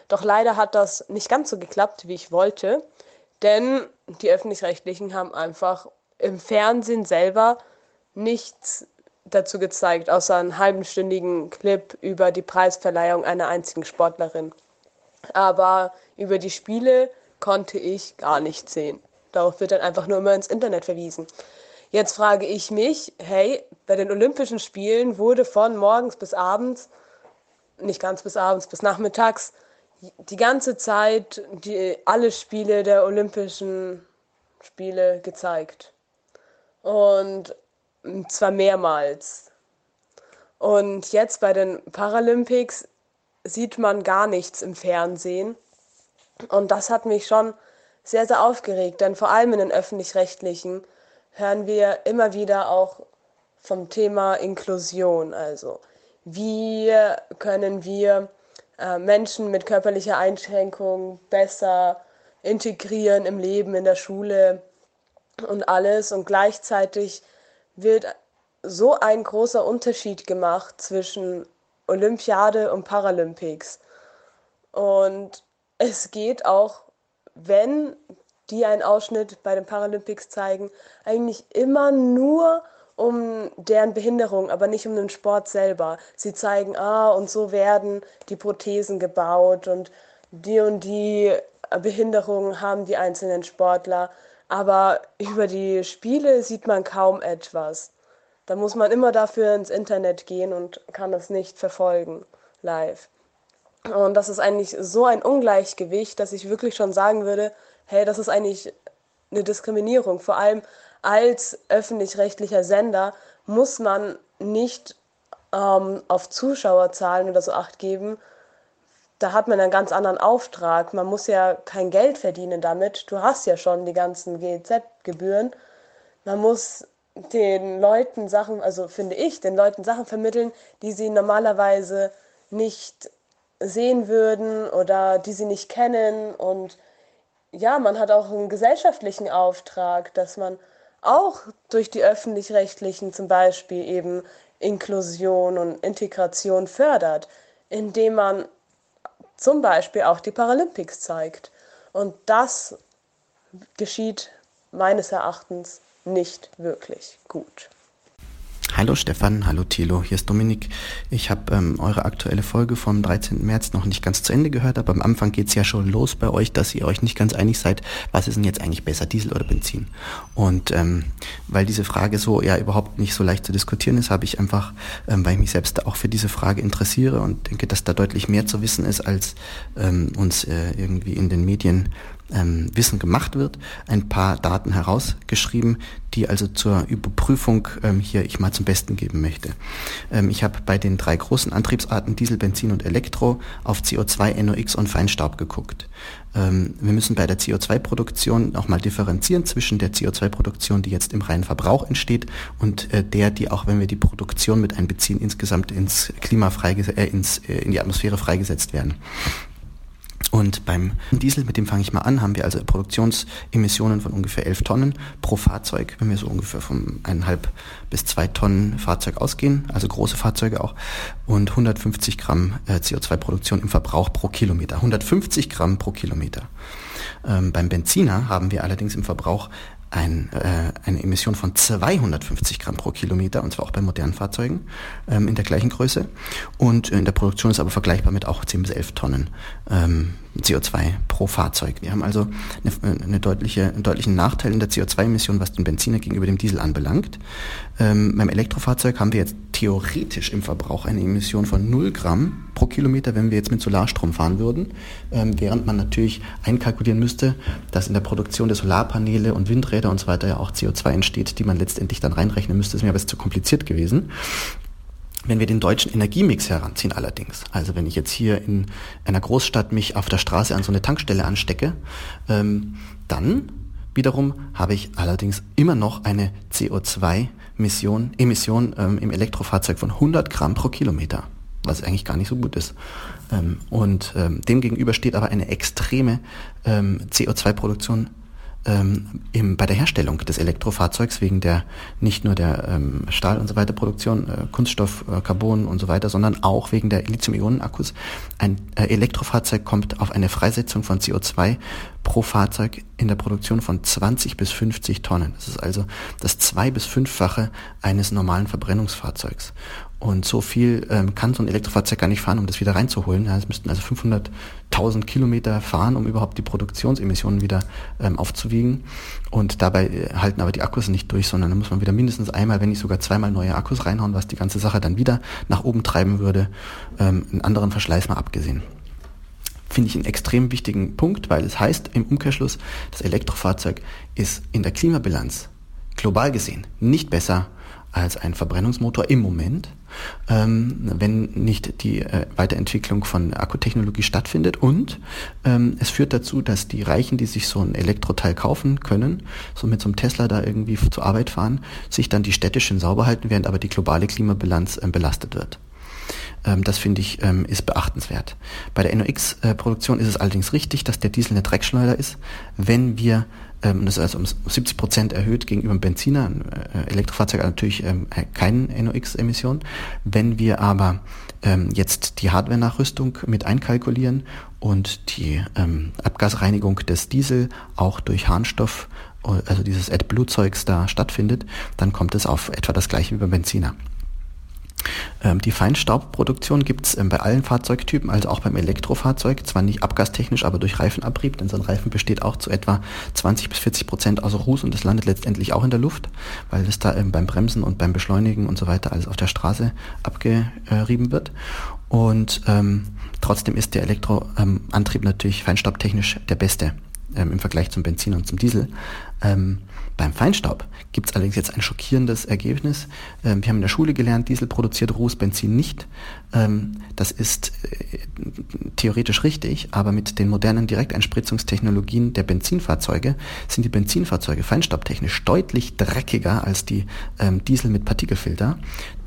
Speaker 71: Doch leider hat das nicht ganz so geklappt, wie ich wollte. Denn die öffentlich-rechtlichen haben einfach im Fernsehen selber nichts dazu gezeigt, außer einen halbenstündigen Clip über die Preisverleihung einer einzigen Sportlerin. Aber über die Spiele konnte ich gar nichts sehen. Darauf wird dann einfach nur immer ins Internet verwiesen. Jetzt frage ich mich, hey, bei den Olympischen Spielen wurde von morgens bis abends, nicht ganz bis abends, bis nachmittags, die ganze Zeit die, alle Spiele der Olympischen Spiele gezeigt. Und zwar mehrmals. Und jetzt bei den Paralympics sieht man gar nichts im Fernsehen. Und das hat mich schon sehr, sehr aufgeregt, denn vor allem in den öffentlich-rechtlichen hören wir immer wieder auch vom Thema Inklusion. Also wie können wir äh, Menschen mit körperlicher Einschränkung besser integrieren im Leben, in der Schule und alles. Und gleichzeitig wird so ein großer Unterschied gemacht zwischen Olympiade und Paralympics. Und es geht auch, wenn die einen Ausschnitt bei den Paralympics zeigen, eigentlich immer nur um deren Behinderung, aber nicht um den Sport selber. Sie zeigen, ah, und so werden die Prothesen gebaut und die und die Behinderungen haben die einzelnen Sportler. Aber über die Spiele sieht man kaum etwas. Da muss man immer dafür ins Internet gehen und kann das nicht verfolgen live. Und das ist eigentlich so ein Ungleichgewicht, dass ich wirklich schon sagen würde, hey, das ist eigentlich eine Diskriminierung. Vor allem als öffentlich-rechtlicher Sender muss man nicht ähm, auf Zuschauerzahlen oder so acht geben. Da hat man einen ganz anderen Auftrag. Man muss ja kein Geld verdienen damit. Du hast ja schon die ganzen GEZ-Gebühren. Man muss den Leuten Sachen, also finde ich, den Leuten Sachen vermitteln, die sie normalerweise nicht sehen würden oder die sie nicht kennen. Und ja, man hat auch einen gesellschaftlichen Auftrag, dass man auch durch die öffentlich-rechtlichen zum Beispiel eben Inklusion und Integration fördert, indem man zum Beispiel auch die Paralympics zeigt. Und das geschieht meines Erachtens nicht wirklich gut.
Speaker 72: Hallo Stefan, hallo Thilo, hier ist Dominik. Ich habe ähm, eure aktuelle Folge vom 13. März noch nicht ganz zu Ende gehört, aber am Anfang geht's ja schon los bei euch, dass ihr euch nicht ganz einig seid, was ist denn jetzt eigentlich besser, Diesel oder Benzin? Und ähm, weil diese Frage so ja überhaupt nicht so leicht zu diskutieren ist, habe ich einfach, ähm, weil ich mich selbst auch für diese Frage interessiere und denke, dass da deutlich mehr zu wissen ist, als ähm, uns äh, irgendwie in den Medien ähm, Wissen gemacht wird, ein paar Daten herausgeschrieben, die also zur Überprüfung ähm, hier ich mal zum Besten geben möchte. Ähm, ich habe bei den drei großen Antriebsarten Diesel, Benzin und Elektro auf CO2, NOx und Feinstaub geguckt. Ähm, wir müssen bei der CO2-Produktion auch mal differenzieren zwischen der CO2-Produktion, die jetzt im reinen Verbrauch entsteht und äh, der, die auch wenn wir die Produktion mit einbeziehen, insgesamt ins Klima freigesetzt, äh, ins, äh, in die Atmosphäre freigesetzt werden. Und beim Diesel, mit dem fange ich mal an, haben wir also Produktionsemissionen von ungefähr 11 Tonnen pro Fahrzeug, wenn wir so ungefähr vom eineinhalb bis zwei Tonnen Fahrzeug ausgehen, also große Fahrzeuge auch, und 150 Gramm äh, CO2-Produktion im Verbrauch pro Kilometer. 150 Gramm pro Kilometer. Ähm, beim Benziner haben wir allerdings im Verbrauch ein, äh, eine Emission von 250 Gramm pro Kilometer, und zwar auch bei modernen Fahrzeugen ähm, in der gleichen Größe. Und in der Produktion ist aber vergleichbar mit auch 10 bis 11 Tonnen ähm, CO2 pro Fahrzeug. Wir haben also eine, eine deutliche, einen deutlichen Nachteil in der CO2-Emission, was den Benziner gegenüber dem Diesel anbelangt. Ähm, beim Elektrofahrzeug haben wir jetzt theoretisch im Verbrauch eine Emission von 0 Gramm pro Kilometer, wenn wir jetzt mit Solarstrom fahren würden, ähm, während man natürlich einkalkulieren müsste, dass in der Produktion der Solarpaneele und Windräder und so weiter ja auch CO2 entsteht, die man letztendlich dann reinrechnen müsste. Ist mir aber zu kompliziert gewesen. Wenn wir den deutschen Energiemix heranziehen allerdings, also wenn ich jetzt hier in einer Großstadt mich auf der Straße an so eine Tankstelle anstecke, ähm, dann wiederum habe ich allerdings immer noch eine CO2-Emission Emission, ähm, im Elektrofahrzeug von 100 Gramm pro Kilometer, was eigentlich gar nicht so gut ist. Ähm, und ähm, demgegenüber steht aber eine extreme ähm, CO2-Produktion ähm, im, bei der Herstellung des Elektrofahrzeugs wegen der nicht nur der ähm, Stahl und so weiter Produktion, äh, Kunststoff, äh, Carbon und so weiter, sondern auch wegen der Lithium-Ionen-Akkus. Ein äh, Elektrofahrzeug kommt auf eine Freisetzung von CO2 pro Fahrzeug in der Produktion von 20 bis 50 Tonnen. Das ist also das zwei- bis fünffache eines normalen Verbrennungsfahrzeugs. Und so viel ähm, kann so ein Elektrofahrzeug gar nicht fahren, um das wieder reinzuholen. Ja, es müssten also 500.000 Kilometer fahren, um überhaupt die Produktionsemissionen wieder ähm, aufzuwiegen. Und dabei äh, halten aber die Akkus nicht durch, sondern da muss man wieder mindestens einmal, wenn nicht sogar zweimal neue Akkus reinhauen, was die ganze Sache dann wieder nach oben treiben würde. Ähm, einen anderen Verschleiß mal abgesehen finde ich einen extrem wichtigen Punkt, weil es heißt im Umkehrschluss, das Elektrofahrzeug ist in der Klimabilanz global gesehen nicht besser als ein Verbrennungsmotor im Moment, ähm, wenn nicht die äh, Weiterentwicklung von Akkutechnologie stattfindet. Und ähm, es führt dazu, dass die Reichen, die sich so ein Elektroteil kaufen können, so mit so einem Tesla da irgendwie zur Arbeit fahren, sich dann die Städte schön sauber halten, während aber die globale Klimabilanz äh, belastet wird. Ähm, das finde ich ähm, ist beachtenswert. Bei der NOx-Produktion ist es allerdings richtig, dass der Diesel eine Dreckschleuder ist. Wenn wir das ist also um 70 Prozent erhöht gegenüber dem Benziner. Ein äh, Elektrofahrzeug hat natürlich ähm, keine NOx-Emission. Wenn wir aber ähm, jetzt die Hardware-Nachrüstung mit einkalkulieren und die ähm, Abgasreinigung des Diesel auch durch Harnstoff, also dieses AdBlue-Zeugs da stattfindet, dann kommt es auf etwa das gleiche wie beim Benziner. Ähm, die Feinstaubproduktion gibt es ähm, bei allen Fahrzeugtypen, also auch beim Elektrofahrzeug, zwar nicht abgastechnisch, aber durch Reifenabrieb, denn so ein Reifen besteht auch zu etwa 20 bis 40 Prozent aus Ruß und es landet letztendlich auch in der Luft, weil es da ähm, beim Bremsen und beim Beschleunigen und so weiter alles auf der Straße abgerieben wird. Und ähm, trotzdem ist der Elektroantrieb natürlich feinstaubtechnisch der beste ähm, im Vergleich zum Benzin und zum Diesel. Ähm, beim Feinstaub gibt es allerdings jetzt ein schockierendes Ergebnis. Ähm, wir haben in der Schule gelernt, Diesel produziert rohes Benzin nicht. Ähm, das ist äh, theoretisch richtig, aber mit den modernen Direkteinspritzungstechnologien der Benzinfahrzeuge sind die Benzinfahrzeuge feinstaubtechnisch deutlich dreckiger als die ähm, Diesel mit Partikelfilter,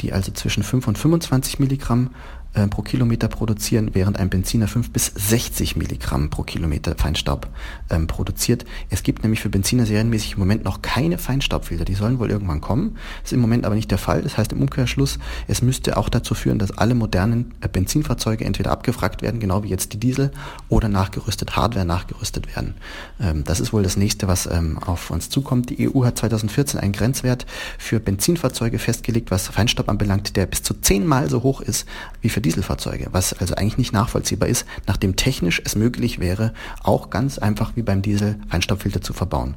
Speaker 72: die also zwischen 5 und 25 Milligramm äh, pro Kilometer produzieren, während ein Benziner 5 bis 60 Milligramm pro Kilometer Feinstaub ähm, produziert. Es gibt nämlich für Benziner serienmäßig im Moment noch keine Feinstaubfilter. Die sollen wohl irgendwann kommen. Ist im Moment aber nicht der Fall. Das heißt im Umkehrschluss, es müsste auch dazu führen, dass alle modernen äh, Benzinfahrzeuge entweder abgefragt werden, genau wie jetzt die Diesel, oder nachgerüstet, Hardware nachgerüstet werden. Ähm, das ist wohl das nächste, was ähm, auf uns zukommt. Die EU hat 2014 einen Grenzwert für Benzinfahrzeuge festgelegt, was Feinstaub anbelangt, der bis zu zehnmal so hoch ist wie für Dieselfahrzeuge, was also eigentlich nicht nachvollziehbar ist, nachdem technisch es möglich wäre, auch ganz einfach wie beim Diesel Feinstaubfilter zu verbauen.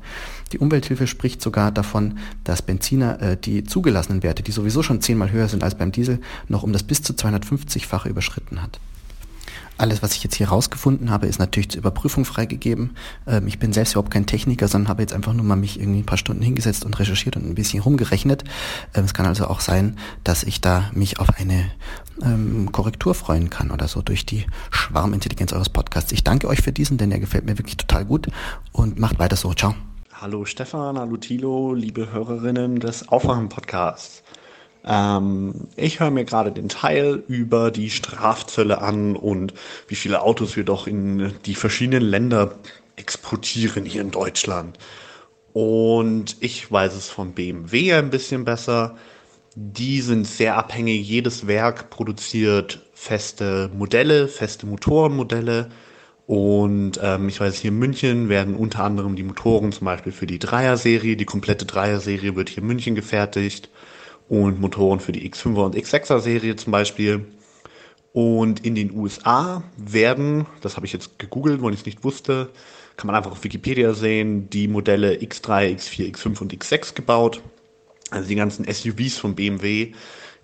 Speaker 72: Die Umwelthilfe spricht sogar davon, dass Benziner äh, die zugelassenen Werte, die sowieso schon zehnmal höher sind als beim Diesel, noch um das bis zu 250-fache überschritten hat. Alles, was ich jetzt hier rausgefunden habe, ist natürlich zur Überprüfung freigegeben. Ähm, ich bin selbst überhaupt kein Techniker, sondern habe jetzt einfach nur mal mich irgendwie ein paar Stunden hingesetzt und recherchiert und ein bisschen rumgerechnet. Ähm, es kann also auch sein, dass ich da mich auf eine ähm, Korrektur freuen kann oder so durch die Schwarmintelligenz eures Podcasts. Ich danke euch für diesen, denn er gefällt mir wirklich total gut und macht weiter so. Ciao.
Speaker 73: Hallo Stefan, hallo Thilo, liebe Hörerinnen des Aufwachen-Podcasts. Ähm, ich höre mir gerade den Teil über die Strafzölle an und wie viele Autos wir doch in die verschiedenen Länder exportieren hier in Deutschland. Und ich weiß es von BMW ein bisschen besser. Die sind sehr abhängig. Jedes Werk produziert feste Modelle, feste Motorenmodelle Und ähm, ich weiß, hier in München werden unter anderem die Motoren zum Beispiel für die Dreier-Serie, die komplette Dreier-Serie wird hier in München gefertigt und Motoren für die X5er und X6er-Serie zum Beispiel. Und in den USA werden, das habe ich jetzt gegoogelt, weil ich es nicht wusste, kann man einfach auf Wikipedia sehen, die Modelle X3, X4, X5 und X6 gebaut. Also die ganzen SUVs von BMW.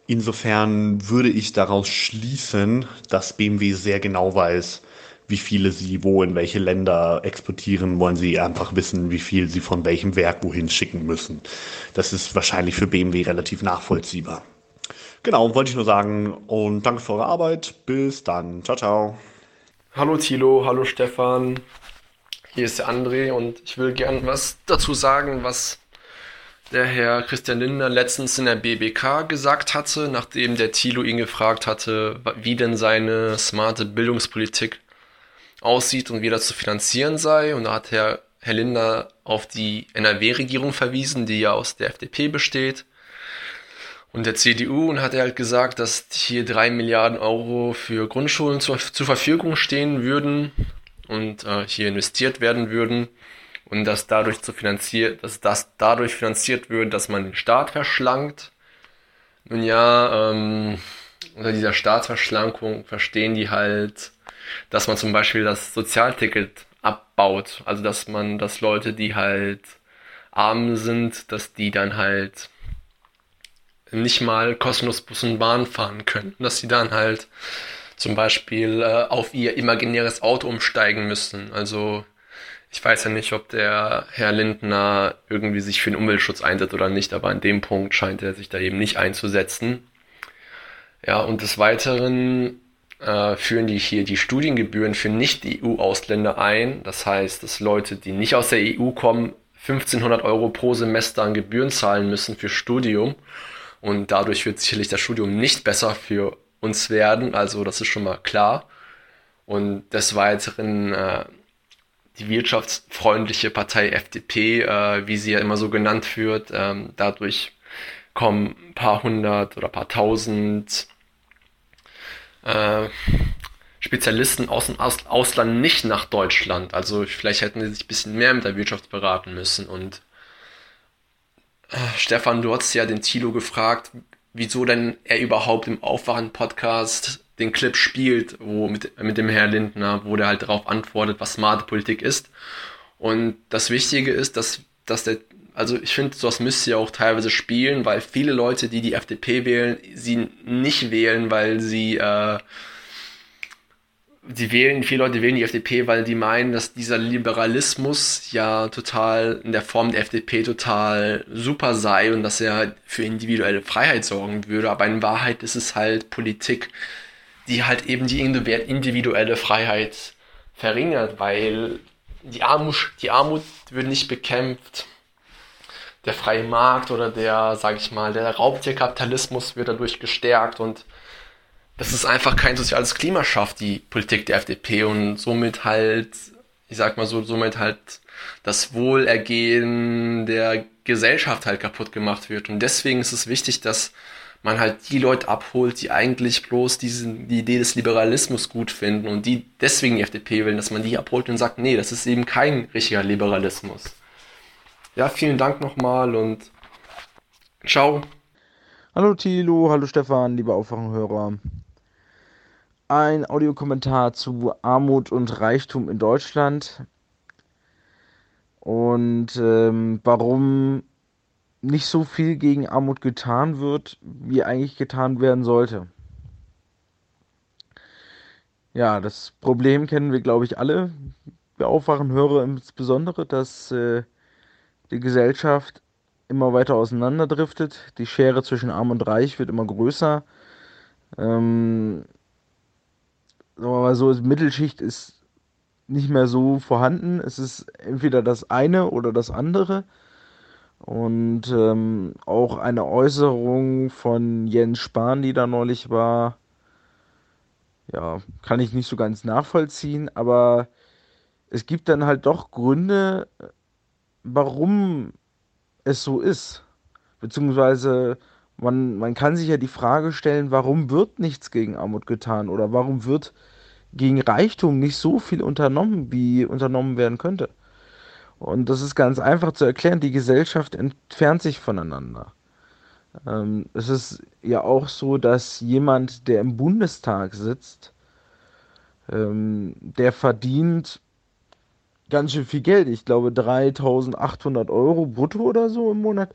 Speaker 73: Insofern würde ich daraus schließen, dass BMW sehr genau weiß, wie viele sie wo in welche Länder exportieren, wollen sie einfach wissen, wie viel sie von welchem Werk wohin schicken müssen. Das ist wahrscheinlich für BMW relativ nachvollziehbar. Genau, wollte ich nur sagen und danke für eure Arbeit. Bis dann. Ciao, ciao.
Speaker 74: Hallo Thilo, hallo Stefan. Hier ist der André und ich will gern was dazu sagen, was der Herr Christian Lindner letztens in der BBK gesagt hatte, nachdem der Thilo ihn gefragt hatte, wie denn seine smarte Bildungspolitik aussieht und wie das zu finanzieren sei. Und da hat Herr, Herr Lindner auf die NRW-Regierung verwiesen, die ja aus der FDP besteht und der CDU und hat er halt gesagt, dass hier drei Milliarden Euro für Grundschulen zur, zur Verfügung stehen würden und äh, hier investiert werden würden und dass dadurch zu finanziert, dass das dadurch finanziert wird, dass man den Staat verschlankt. Nun ja, ähm, unter dieser Staatsverschlankung verstehen die halt, dass man zum Beispiel das Sozialticket abbaut, also dass man, dass Leute, die halt arm sind, dass die dann halt nicht mal kostenlos Bus und Bahn fahren können. Dass sie dann halt zum Beispiel äh, auf ihr imaginäres Auto umsteigen müssen. Also ich weiß ja nicht, ob der Herr Lindner irgendwie sich für den Umweltschutz einsetzt oder nicht, aber an dem Punkt scheint er sich da eben nicht einzusetzen. Ja, und des Weiteren äh, führen die hier die Studiengebühren für Nicht-EU-Ausländer ein. Das heißt, dass Leute, die nicht aus der EU kommen, 1500 Euro pro Semester an Gebühren zahlen müssen für Studium. Und dadurch wird sicherlich das Studium nicht besser für uns werden. Also das ist schon mal klar. Und des Weiteren äh, die wirtschaftsfreundliche Partei FDP, äh, wie sie ja immer so genannt wird, ähm, dadurch kommen ein paar hundert oder ein paar tausend äh, Spezialisten aus dem Ausland nicht nach Deutschland. Also vielleicht hätten sie sich ein bisschen mehr mit der Wirtschaft beraten müssen. Und äh, Stefan, du hast ja den Tilo gefragt, wieso denn er überhaupt im Aufwachen-Podcast den Clip spielt, wo mit, mit dem Herr Lindner, wo der halt darauf antwortet, was smarte Politik ist. Und das Wichtige ist, dass, dass der, also ich finde, sowas müsste ja auch teilweise spielen, weil viele Leute, die die FDP wählen, sie nicht wählen, weil sie, äh, die wählen, viele Leute wählen die FDP, weil die meinen, dass dieser Liberalismus ja total in der Form der FDP total super sei und dass er für individuelle Freiheit sorgen würde. Aber in Wahrheit ist es halt Politik, die halt eben die individuelle Freiheit verringert, weil die Armut, die Armut wird nicht bekämpft. Der freie Markt oder der, sag ich mal, der Raubtierkapitalismus wird dadurch gestärkt und das ist einfach kein soziales Klima schafft, die Politik der FDP und somit halt, ich sag mal so, somit halt das Wohlergehen der Gesellschaft halt kaputt gemacht wird. Und deswegen ist es wichtig, dass man halt die Leute abholt, die eigentlich bloß diesen, die Idee des Liberalismus gut finden und die deswegen die FDP wählen, dass man die abholt und sagt, nee, das ist eben kein richtiger Liberalismus. Ja, vielen Dank nochmal und ciao.
Speaker 75: Hallo Thilo, hallo Stefan, liebe Aufwachenhörer ein Audiokommentar zu Armut und Reichtum in Deutschland und ähm, warum nicht so viel gegen Armut getan wird, wie eigentlich getan werden sollte. Ja, das Problem kennen wir, glaube ich, alle. Wir aufwachen höre insbesondere, dass äh, die Gesellschaft immer weiter auseinanderdriftet. Die Schere zwischen Arm und Reich wird immer größer. Ähm, sagen wir mal so, Mittelschicht ist nicht mehr so vorhanden. Es ist entweder das eine oder das andere. Und ähm, auch eine Äußerung von Jens Spahn, die da neulich war, ja, kann ich nicht so ganz nachvollziehen, aber es gibt dann halt doch Gründe, warum es so ist. Beziehungsweise man, man kann sich ja die Frage stellen, warum wird nichts gegen Armut getan oder warum wird gegen Reichtum nicht so viel unternommen, wie unternommen werden könnte. Und das ist ganz einfach zu erklären. Die Gesellschaft entfernt sich voneinander. Ähm, es ist ja auch so, dass jemand, der im Bundestag sitzt, ähm, der verdient ganz schön viel Geld. Ich glaube 3800 Euro brutto oder so im Monat.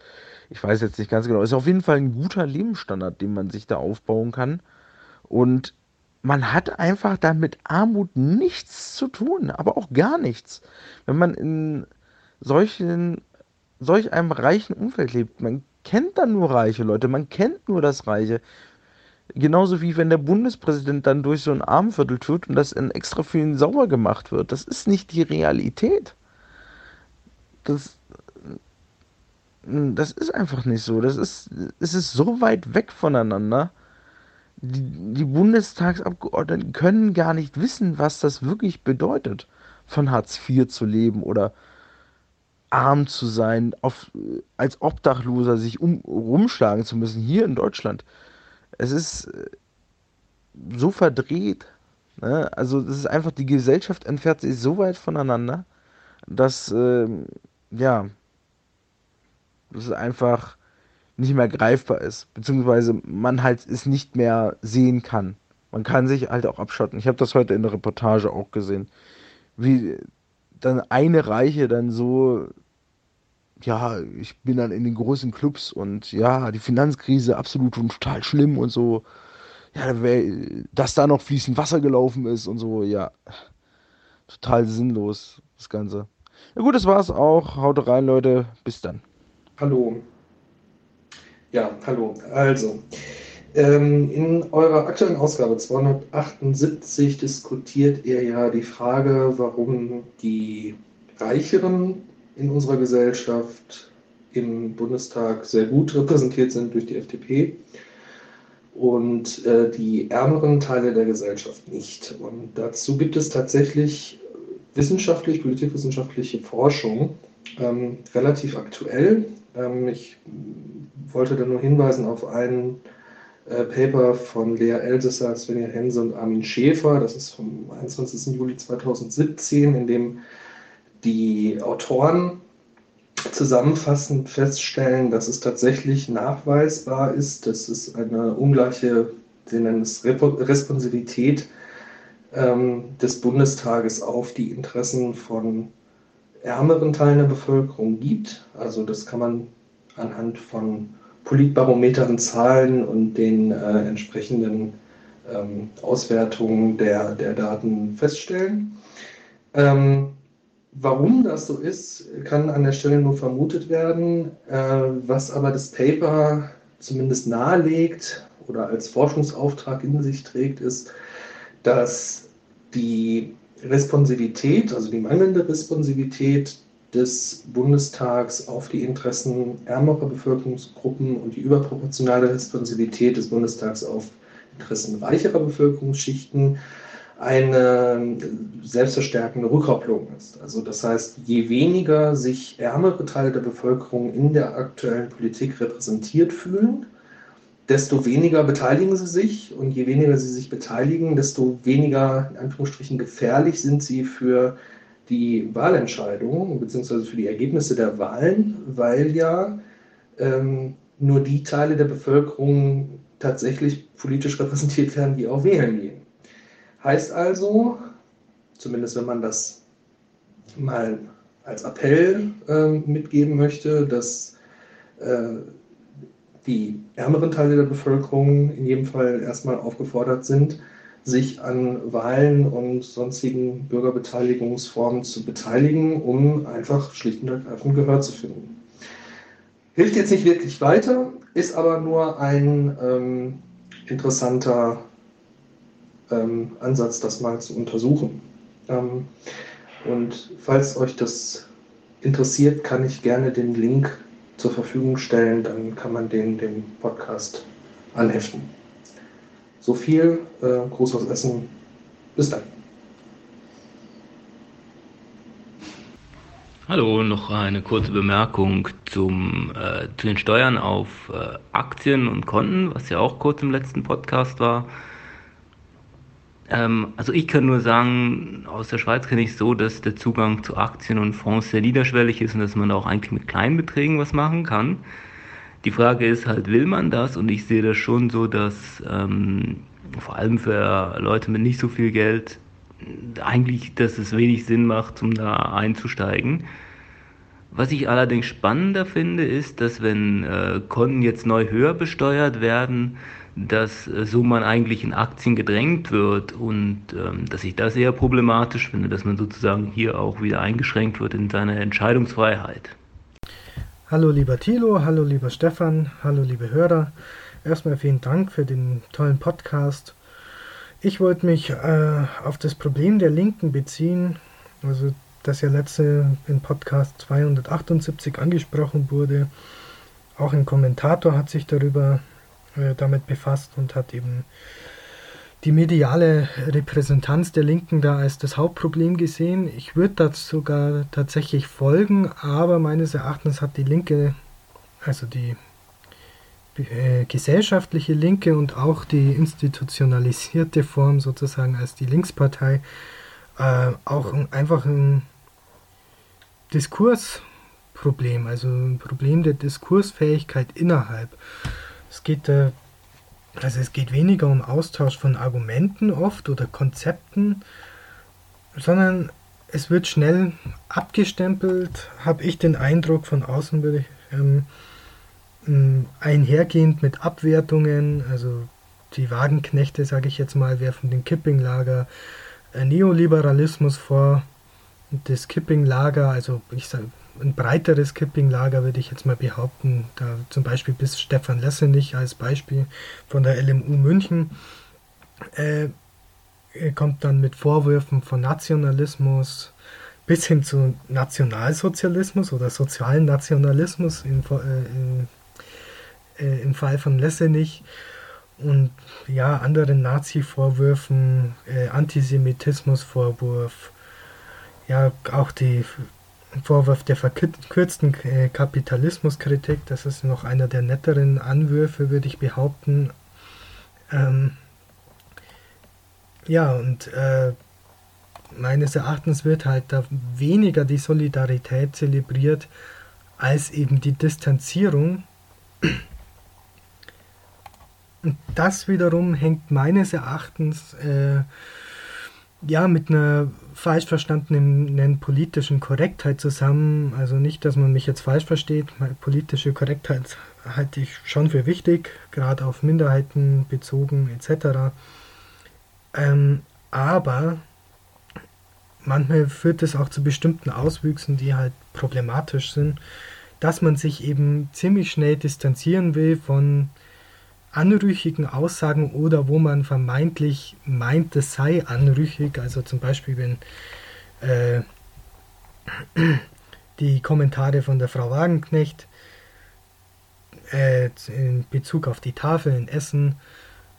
Speaker 75: Ich weiß jetzt nicht ganz genau. Ist auf jeden Fall ein guter Lebensstandard, den man sich da aufbauen kann. Und man hat einfach dann mit Armut nichts zu tun, aber auch gar nichts. Wenn man in solchen, solch einem reichen Umfeld lebt, man kennt dann nur reiche Leute, man kennt nur das Reiche. Genauso wie wenn der Bundespräsident dann durch so ein Armviertel tut und das in extra vielen sauber gemacht wird. Das ist nicht die Realität. Das, das ist einfach nicht so. Das ist, es ist so weit weg voneinander. Die, die Bundestagsabgeordneten können gar nicht wissen, was das wirklich bedeutet, von Hartz IV zu leben oder arm zu sein, auf, als Obdachloser sich um, rumschlagen zu müssen, hier in Deutschland. Es ist äh, so verdreht. Ne? Also, das ist einfach, die Gesellschaft entfernt sich so weit voneinander, dass, äh, ja, es einfach nicht mehr greifbar ist, beziehungsweise man halt es nicht mehr sehen kann. Man kann sich halt auch abschotten. Ich habe das heute in der Reportage auch gesehen, wie dann eine Reiche dann so ja, ich bin dann in den großen Clubs und ja, die Finanzkrise absolut und total schlimm und so. Ja, dass da noch fließend Wasser gelaufen ist und so, ja. Total sinnlos, das Ganze. Ja gut, das war's auch. Haut rein, Leute. Bis dann.
Speaker 76: Hallo. Ja, hallo. Also, ähm, in eurer aktuellen Ausgabe 278 diskutiert ihr ja die Frage, warum die Reicheren in unserer Gesellschaft im Bundestag sehr gut repräsentiert sind durch die FDP und äh, die ärmeren Teile der Gesellschaft nicht. Und dazu gibt es tatsächlich wissenschaftlich, politikwissenschaftliche Forschung, ähm, relativ aktuell. Ähm, ich wollte da nur hinweisen auf ein äh, Paper von Lea Elsässer, Svenja Hense und Armin Schäfer, das ist vom 21. Juli 2017, in dem die Autoren zusammenfassend feststellen, dass es tatsächlich nachweisbar ist, dass es eine ungleiche, sie nennen es Responsivität ähm, des Bundestages auf die Interessen von ärmeren Teilen der Bevölkerung gibt. Also das kann man anhand von Politbarometern, Zahlen und den äh, entsprechenden ähm, Auswertungen der, der Daten feststellen. Ähm, Warum das so ist, kann an der Stelle nur vermutet werden. Äh, was aber das Paper zumindest nahelegt oder als Forschungsauftrag in sich trägt, ist, dass die Responsivität, also die mangelnde Responsivität des Bundestags auf die Interessen ärmerer Bevölkerungsgruppen und die überproportionale Responsivität des Bundestags auf Interessen reicherer Bevölkerungsschichten eine selbstverstärkende Rückkopplung ist. Also das heißt, je weniger sich ärmere Teile der Bevölkerung in der aktuellen Politik repräsentiert fühlen, desto weniger beteiligen sie sich und je weniger sie sich beteiligen, desto weniger in Anführungsstrichen gefährlich sind sie für die Wahlentscheidungen bzw. für die Ergebnisse der Wahlen, weil ja ähm, nur die Teile der Bevölkerung tatsächlich politisch repräsentiert werden, die auch wählen gehen. Heißt also, zumindest wenn man das mal als Appell äh, mitgeben möchte, dass äh, die ärmeren Teile der Bevölkerung in jedem Fall erstmal aufgefordert sind, sich an Wahlen und sonstigen Bürgerbeteiligungsformen zu beteiligen, um einfach schlicht und ergreifend Gehör zu finden. Hilft jetzt nicht wirklich weiter, ist aber nur ein ähm, interessanter ähm, Ansatz, das mal zu untersuchen. Ähm, und falls euch das interessiert, kann ich gerne den Link zur Verfügung stellen, dann kann man den dem Podcast anheften. So viel, äh, Gruß aus Essen, bis dann.
Speaker 77: Hallo, noch eine kurze Bemerkung zum, äh, zu den Steuern auf äh, Aktien und Konten, was ja auch kurz im letzten Podcast war. Ähm, also ich kann nur sagen, aus der Schweiz kenne ich so, dass der Zugang zu Aktien und Fonds sehr niederschwellig ist und dass man da auch eigentlich mit kleinen Beträgen was machen kann. Die Frage ist halt, will man das? Und ich sehe das schon so, dass ähm, vor allem für Leute mit nicht so viel Geld eigentlich, dass es wenig Sinn macht, um da einzusteigen. Was ich allerdings spannender finde, ist, dass wenn äh, Konten jetzt neu höher besteuert werden, dass äh, so man eigentlich in Aktien gedrängt wird und ähm, dass ich das eher problematisch finde, dass man sozusagen hier auch wieder eingeschränkt wird in seiner Entscheidungsfreiheit.
Speaker 78: Hallo lieber Thilo, hallo lieber Stefan, hallo liebe Hörer. Erstmal vielen Dank für den tollen Podcast. Ich wollte mich äh, auf das Problem der Linken beziehen, also das ja letzte in Podcast 278 angesprochen wurde. Auch ein Kommentator hat sich darüber äh, damit befasst und hat eben die mediale Repräsentanz der Linken da als das Hauptproblem gesehen. Ich würde das sogar tatsächlich folgen, aber meines Erachtens hat die Linke, also die äh, gesellschaftliche Linke und auch die institutionalisierte Form sozusagen als die Linkspartei äh, auch ein, einfach ein Diskursproblem, also ein Problem der Diskursfähigkeit innerhalb. Es geht, äh, also es geht weniger um Austausch von Argumenten oft oder Konzepten, sondern es wird schnell abgestempelt, habe ich den Eindruck von außen, würde ich, ähm, einhergehend mit Abwertungen, also die Wagenknechte, sage ich jetzt mal, werfen den Kippinglager äh, Neoliberalismus vor. Das Kippinglager, also ich sage, ein breiteres Kippinglager würde ich jetzt mal behaupten, da zum Beispiel bis Stefan Lessenich als Beispiel von der LMU München, äh, kommt dann mit Vorwürfen von Nationalismus bis hin zu Nationalsozialismus oder sozialen Nationalismus in, äh, äh, im Fall von Lessenich und ja, anderen Nazi-Vorwürfen, äh, Antisemitismus-Vorwurf, ja, auch die Vorwurf der verkürzten äh, Kapitalismuskritik, das ist noch einer der netteren Anwürfe, würde ich behaupten. Ähm, ja, und äh, meines Erachtens wird halt da weniger die Solidarität zelebriert, als eben die Distanzierung. Und das wiederum hängt meines Erachtens äh, ja mit einer falsch verstandenen politischen Korrektheit zusammen. Also nicht, dass man mich jetzt falsch versteht. Politische Korrektheit halte ich schon für wichtig, gerade auf Minderheiten bezogen etc. Ähm, aber manchmal führt es auch zu bestimmten Auswüchsen, die halt problematisch sind, dass man sich eben ziemlich schnell distanzieren will von anrüchigen Aussagen oder wo man vermeintlich meint, es sei anrüchig. Also zum Beispiel, wenn äh, [CLEARS THROAT] die Kommentare von der Frau Wagenknecht äh, in Bezug auf die Tafel in Essen,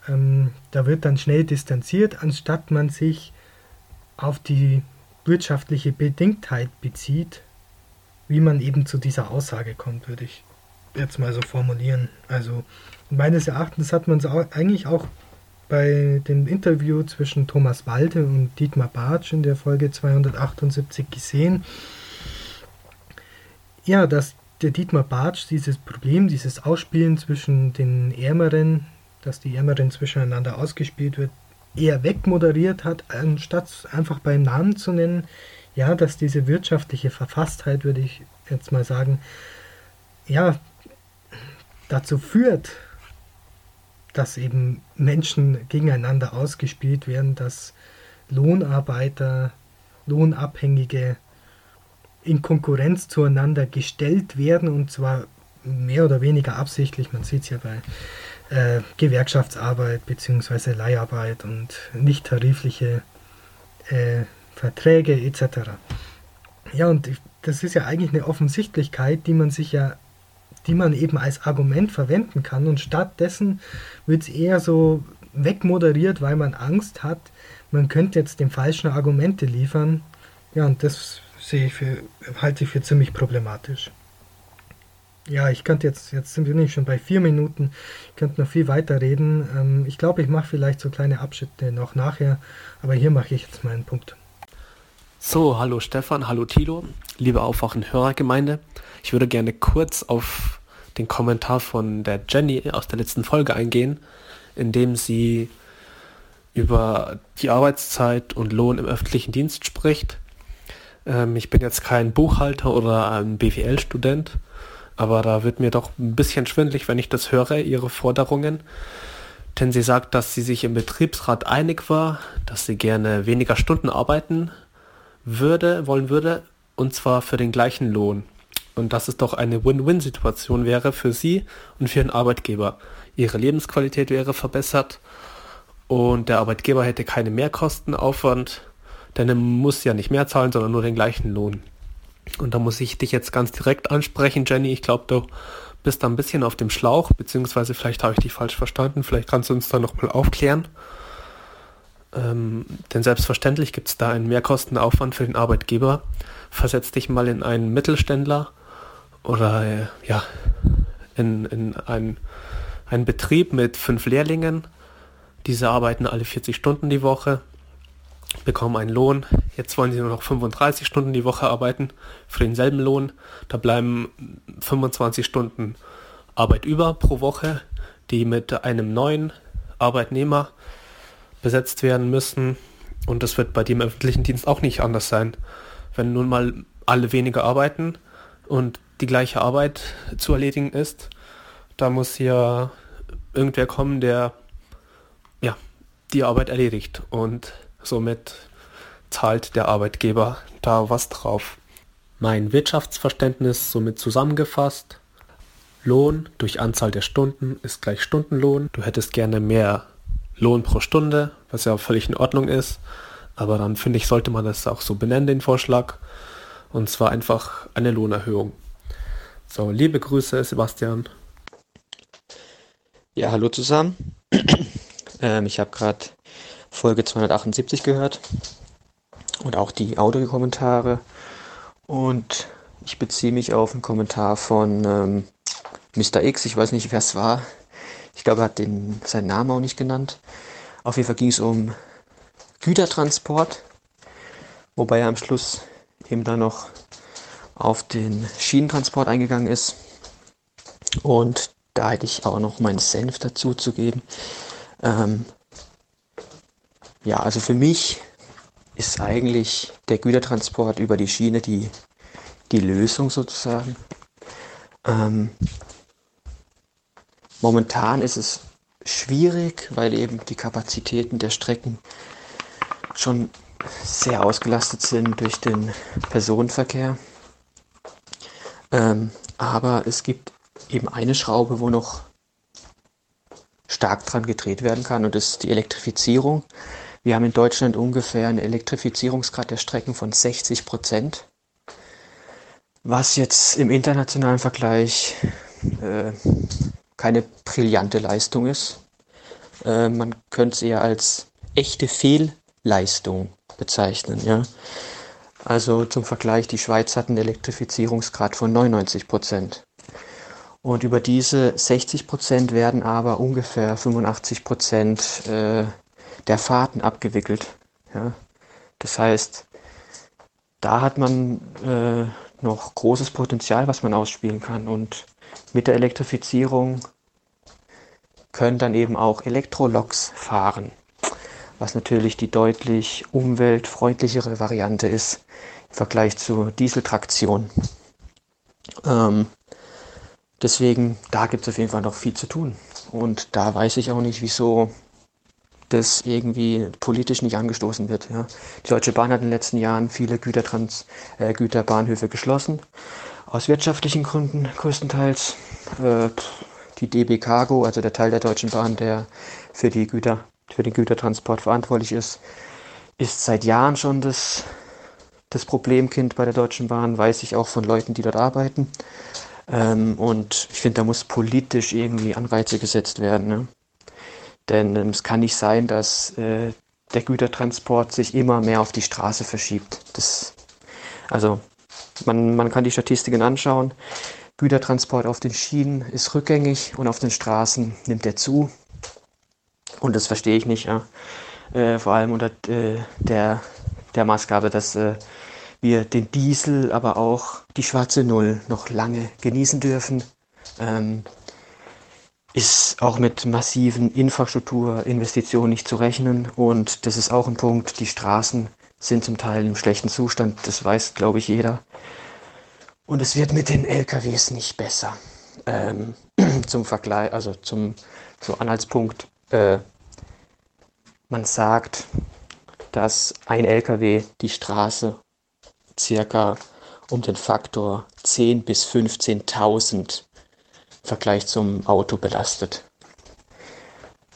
Speaker 78: ähm, da wird dann schnell distanziert, anstatt man sich auf die wirtschaftliche Bedingtheit bezieht, wie man eben zu dieser Aussage kommt, würde ich jetzt mal so formulieren. Also meines Erachtens hat man es eigentlich auch bei dem Interview zwischen Thomas Walde und Dietmar Bartsch in der Folge 278 gesehen. Ja, dass der Dietmar Bartsch dieses Problem, dieses Ausspielen zwischen den Ärmeren, dass die Ärmeren zwischeneinander ausgespielt wird, eher wegmoderiert hat, anstatt einfach beim Namen zu nennen. Ja, dass diese wirtschaftliche Verfasstheit, würde ich jetzt mal sagen, ja, dazu führt, dass eben Menschen gegeneinander ausgespielt werden, dass Lohnarbeiter, Lohnabhängige in Konkurrenz zueinander gestellt werden und zwar mehr oder weniger absichtlich. Man sieht es ja bei äh, Gewerkschaftsarbeit bzw. Leiharbeit und nicht tarifliche äh, Verträge etc. Ja, und das ist ja eigentlich eine Offensichtlichkeit, die man sich ja die man eben als Argument verwenden kann. Und stattdessen wird es eher so wegmoderiert, weil man Angst hat, man könnte jetzt dem falschen Argumente liefern. Ja, und das sehe ich für, halte ich für ziemlich problematisch. Ja, ich könnte jetzt, jetzt sind wir nicht schon bei vier Minuten, ich könnte noch viel weiter reden. Ähm, ich glaube, ich mache vielleicht so kleine Abschnitte noch nachher, aber hier mache ich jetzt meinen Punkt.
Speaker 79: So, hallo Stefan, hallo Tilo, liebe Aufwachen Hörergemeinde. Ich würde gerne kurz auf den Kommentar von der Jenny aus der letzten Folge eingehen, in dem sie über die Arbeitszeit und Lohn im öffentlichen Dienst spricht. Ähm, ich bin jetzt kein Buchhalter oder ein BWL-Student, aber da wird mir doch ein bisschen schwindlig, wenn ich das höre, ihre Forderungen. Denn sie sagt, dass sie sich im Betriebsrat einig war, dass sie gerne weniger Stunden arbeiten würde, wollen würde, und zwar für den gleichen Lohn. Und dass es doch eine Win-Win-Situation wäre für sie und für den Arbeitgeber. Ihre Lebensqualität wäre verbessert und der Arbeitgeber hätte keine Mehrkostenaufwand, denn er muss ja nicht mehr zahlen, sondern nur den gleichen Lohn. Und da muss ich dich jetzt ganz direkt ansprechen, Jenny. Ich glaube, du bist da ein bisschen auf dem Schlauch, beziehungsweise vielleicht habe ich dich falsch verstanden. Vielleicht kannst du uns da nochmal aufklären. Ähm, denn selbstverständlich gibt es da einen Mehrkostenaufwand für den Arbeitgeber. Versetz dich mal in einen Mittelständler oder äh, ja, in, in einen, einen Betrieb mit fünf Lehrlingen. Diese arbeiten alle 40 Stunden die Woche, bekommen einen Lohn. Jetzt wollen sie nur noch 35 Stunden die Woche arbeiten für denselben Lohn. Da bleiben 25 Stunden Arbeit über pro Woche, die mit einem neuen Arbeitnehmer besetzt werden müssen. Und das wird bei dem öffentlichen Dienst auch nicht anders sein. Wenn nun mal alle weniger arbeiten und die gleiche Arbeit zu erledigen ist, da muss ja irgendwer kommen, der ja, die Arbeit erledigt. Und somit zahlt der Arbeitgeber da was drauf. Mein Wirtschaftsverständnis somit zusammengefasst. Lohn durch Anzahl der Stunden ist gleich Stundenlohn. Du hättest gerne mehr Lohn pro Stunde, was ja völlig in Ordnung ist. Aber dann finde ich, sollte man das auch so benennen, den Vorschlag. Und zwar einfach eine Lohnerhöhung. So, liebe Grüße, Sebastian.
Speaker 80: Ja, hallo zusammen. [CLEARS THROAT] ähm, ich habe gerade Folge 278 gehört und auch die Audiokommentare. Und ich beziehe mich auf einen Kommentar von ähm, Mr. X. Ich weiß nicht, wer es war. Ich glaube, er hat den, seinen Namen auch nicht genannt. Auf jeden Fall ging es um Gütertransport, wobei er am Schluss eben dann noch auf den Schienentransport eingegangen ist. Und da hätte ich auch noch meinen Senf dazu zu geben. Ähm, ja, also für mich ist eigentlich der Gütertransport über die Schiene die, die Lösung sozusagen. Ähm, Momentan ist es schwierig, weil eben die Kapazitäten der Strecken schon sehr ausgelastet sind durch den Personenverkehr. Ähm, aber es gibt eben eine Schraube, wo noch stark dran gedreht werden kann und das ist die Elektrifizierung. Wir haben in Deutschland ungefähr einen Elektrifizierungsgrad der Strecken von 60 Prozent, was jetzt im internationalen Vergleich äh, keine brillante Leistung ist. Äh, man könnte es eher als echte Fehlleistung bezeichnen. Ja? Also zum Vergleich, die Schweiz hat einen Elektrifizierungsgrad von 99 Prozent. Und über diese 60 Prozent werden aber ungefähr 85 Prozent äh, der Fahrten abgewickelt. Ja? Das heißt, da hat man äh, noch großes Potenzial, was man ausspielen kann. Und mit der Elektrifizierung können dann eben auch Elektroloks fahren, was natürlich die deutlich umweltfreundlichere Variante ist im Vergleich zur Dieseltraktion. Ähm, deswegen, da gibt es auf jeden Fall noch viel zu tun. Und da weiß ich auch nicht, wieso das irgendwie politisch nicht angestoßen wird. Ja. Die Deutsche Bahn hat in den letzten Jahren viele Gütertrans äh, Güterbahnhöfe geschlossen aus wirtschaftlichen Gründen größtenteils. Äh, die DB Cargo, also der Teil der Deutschen Bahn, der für die Güter, für den Gütertransport verantwortlich ist, ist seit Jahren schon das, das Problemkind bei der Deutschen Bahn, weiß ich auch von Leuten, die dort arbeiten. Ähm, und ich finde, da muss politisch irgendwie Anreize gesetzt werden. Ne? Denn ähm, es kann nicht sein, dass äh, der Gütertransport sich immer mehr auf die Straße verschiebt. Das, also man, man kann die Statistiken anschauen. Gütertransport auf den Schienen ist rückgängig und auf den Straßen nimmt er zu. Und das verstehe ich nicht, ja. Äh, vor allem unter äh, der, der Maßgabe, dass äh, wir den Diesel, aber auch die schwarze Null noch lange genießen dürfen. Ähm, ist auch mit massiven Infrastrukturinvestitionen nicht zu rechnen. Und das ist auch ein Punkt. Die Straßen sind zum Teil im schlechten Zustand. Das weiß, glaube ich, jeder. Und es wird mit den LKWs nicht besser. Ähm, [CLEARS THROAT] zum Vergleich, also zum, zum Anhaltspunkt. Äh, man sagt, dass ein LKW die Straße circa um den Faktor 10 bis 15.000 Vergleich zum Auto belastet.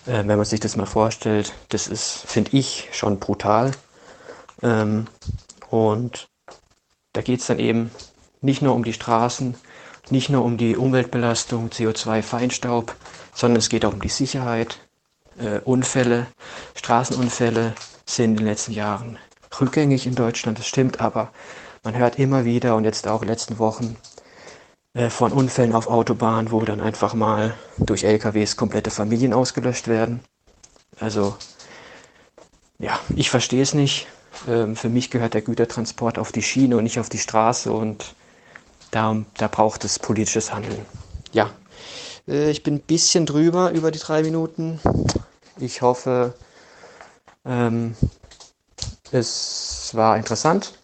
Speaker 80: Äh, wenn man sich das mal vorstellt, das ist, finde ich, schon brutal. Ähm, und da geht es dann eben nicht nur um die Straßen, nicht nur um die Umweltbelastung, CO2, Feinstaub, sondern es geht auch um die Sicherheit. Äh, Unfälle, Straßenunfälle sind in den letzten Jahren rückgängig in Deutschland, das stimmt, aber man hört immer wieder und jetzt auch in den letzten Wochen äh, von Unfällen auf Autobahnen, wo dann einfach mal durch LKWs komplette Familien ausgelöscht werden. Also, ja, ich verstehe es nicht. Ähm, für mich gehört der Gütertransport auf die Schiene und nicht auf die Straße und da, da braucht es politisches Handeln. Ja, äh, ich bin ein bisschen drüber über die drei Minuten. Ich hoffe, ähm, es war interessant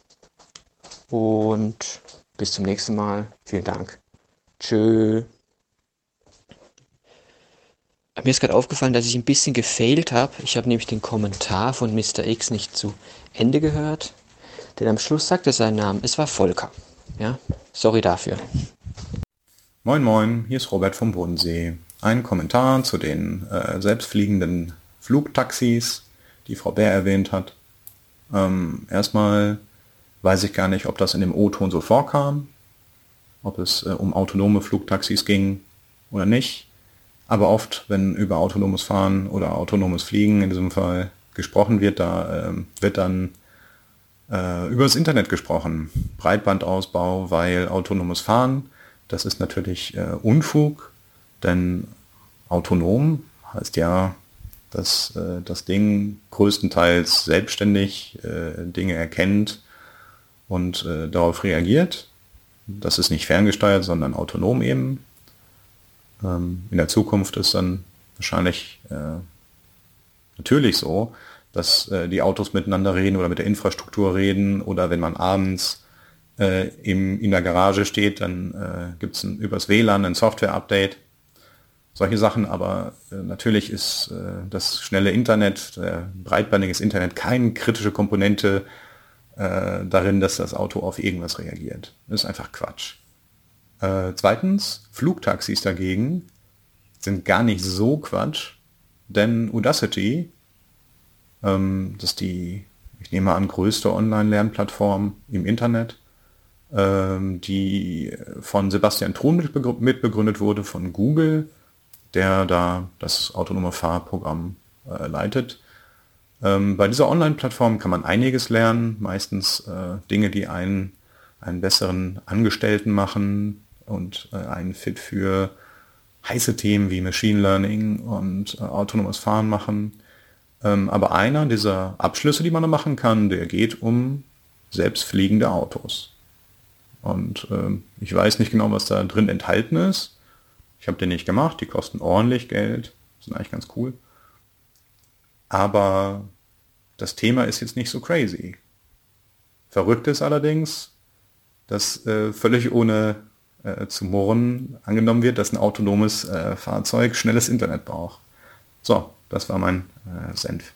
Speaker 80: und bis zum nächsten Mal. Vielen Dank. Tschö. Mir ist gerade aufgefallen, dass ich ein bisschen gefailt habe. Ich habe nämlich den Kommentar von Mr. X nicht zu Ende gehört. Denn am Schluss sagte sein Name. Es war Volker. Ja, sorry dafür.
Speaker 81: Moin Moin, hier ist Robert vom Bodensee. Ein Kommentar zu den äh, selbstfliegenden Flugtaxis, die Frau Bär erwähnt hat. Ähm, erstmal weiß ich gar nicht, ob das in dem O-Ton so vorkam ob es äh, um autonome Flugtaxis ging oder nicht. Aber oft, wenn über autonomes Fahren oder autonomes Fliegen in diesem Fall gesprochen wird, da äh, wird dann äh, über das Internet gesprochen. Breitbandausbau, weil autonomes Fahren, das ist natürlich äh, Unfug, denn autonom heißt ja, dass äh, das Ding größtenteils selbstständig äh, Dinge erkennt und äh, darauf reagiert. Das ist nicht ferngesteuert, sondern autonom eben. Ähm, in der Zukunft ist dann wahrscheinlich äh, natürlich so, dass äh, die Autos miteinander reden oder mit der Infrastruktur reden oder wenn man abends äh, im, in der Garage steht, dann äh, gibt es übers WLAN ein Software-Update. Solche Sachen, aber äh, natürlich ist äh, das schnelle Internet, äh, breitbandiges Internet keine kritische Komponente äh, darin, dass das Auto auf irgendwas reagiert. Das ist einfach Quatsch. Äh, zweitens, Flugtaxis dagegen sind gar nicht so Quatsch, denn Udacity, ähm, das ist die, ich nehme an, größte Online-Lernplattform im Internet, ähm, die von Sebastian Thron mitbegründet wurde, von Google, der da das autonome Fahrprogramm äh, leitet. Ähm, bei dieser Online-Plattform kann man einiges lernen, meistens äh, Dinge, die einen einen besseren Angestellten machen und äh, einen fit für heiße Themen wie Machine Learning und äh, autonomes Fahren machen. Ähm, aber einer dieser Abschlüsse, die man da machen kann, der geht um selbstfliegende Autos. Und ähm, ich weiß nicht genau, was da drin enthalten ist. Ich habe den nicht gemacht, die kosten ordentlich Geld, sind eigentlich ganz cool. Aber das Thema ist jetzt nicht so crazy. Verrückt ist allerdings, dass äh, völlig ohne äh, zu murren angenommen wird, dass ein autonomes äh, Fahrzeug schnelles Internet braucht. So, das war mein äh, Senf.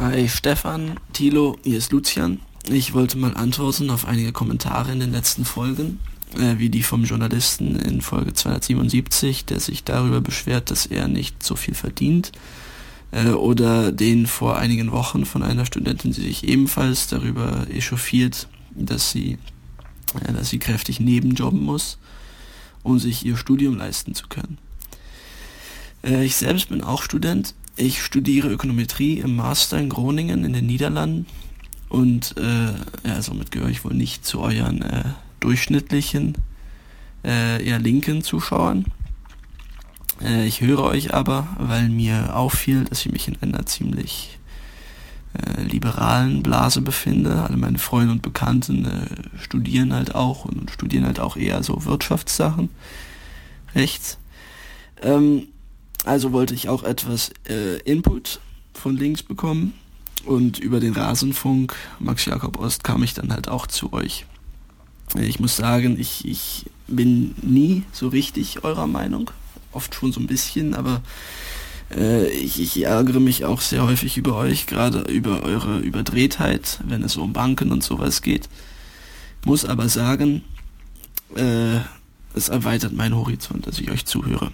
Speaker 82: Hi Stefan, Thilo, hier ist Lucian. Ich wollte mal antworten auf einige Kommentare in den letzten Folgen, äh, wie die vom Journalisten in Folge 277, der sich darüber beschwert, dass er nicht so viel verdient äh, oder den vor einigen Wochen von einer Studentin, die sich ebenfalls darüber echauffiert, dass sie, äh, dass sie kräftig nebenjobben muss, um sich ihr Studium leisten zu können. Äh, ich selbst bin auch Student. Ich studiere Ökonometrie im Master in Groningen in den Niederlanden und äh, ja, somit gehöre ich wohl nicht zu euren äh, durchschnittlichen äh, eher linken Zuschauern. Äh, ich höre euch aber, weil mir auffiel, dass ich mich in einer ziemlich äh, liberalen Blase befinde. Alle meine Freunde und Bekannten äh, studieren halt auch und studieren halt auch eher so Wirtschaftssachen rechts. Ähm, also wollte ich auch etwas äh, Input von links bekommen und über den Rasenfunk Max Jakob Ost kam ich dann halt auch zu euch. Ich muss sagen, ich, ich bin nie so richtig eurer Meinung, oft schon so ein bisschen, aber äh, ich, ich ärgere mich auch sehr häufig über euch, gerade über eure Überdrehtheit, wenn es um Banken und sowas geht. Muss aber sagen, äh, es erweitert meinen Horizont, dass ich euch zuhöre.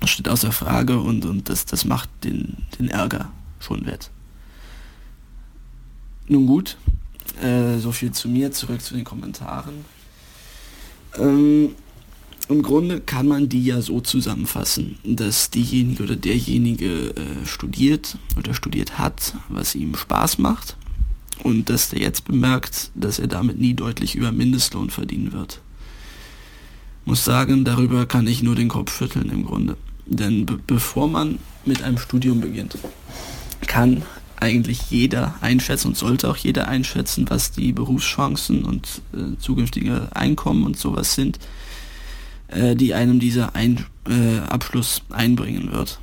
Speaker 82: Das steht außer Frage und, und das, das macht den, den Ärger schon wett. Nun gut, äh, so viel zu mir, zurück zu den Kommentaren. Ähm, Im Grunde kann man die ja so zusammenfassen, dass diejenige oder derjenige äh, studiert oder studiert hat, was ihm Spaß macht und dass der jetzt bemerkt, dass er damit nie deutlich über Mindestlohn verdienen wird. Muss sagen, darüber kann ich nur den Kopf schütteln im Grunde. Denn be bevor man mit einem Studium beginnt, kann eigentlich jeder einschätzen und sollte auch jeder einschätzen, was die Berufschancen und äh, zukünftige Einkommen und sowas sind, äh, die einem dieser Ein äh, Abschluss einbringen wird.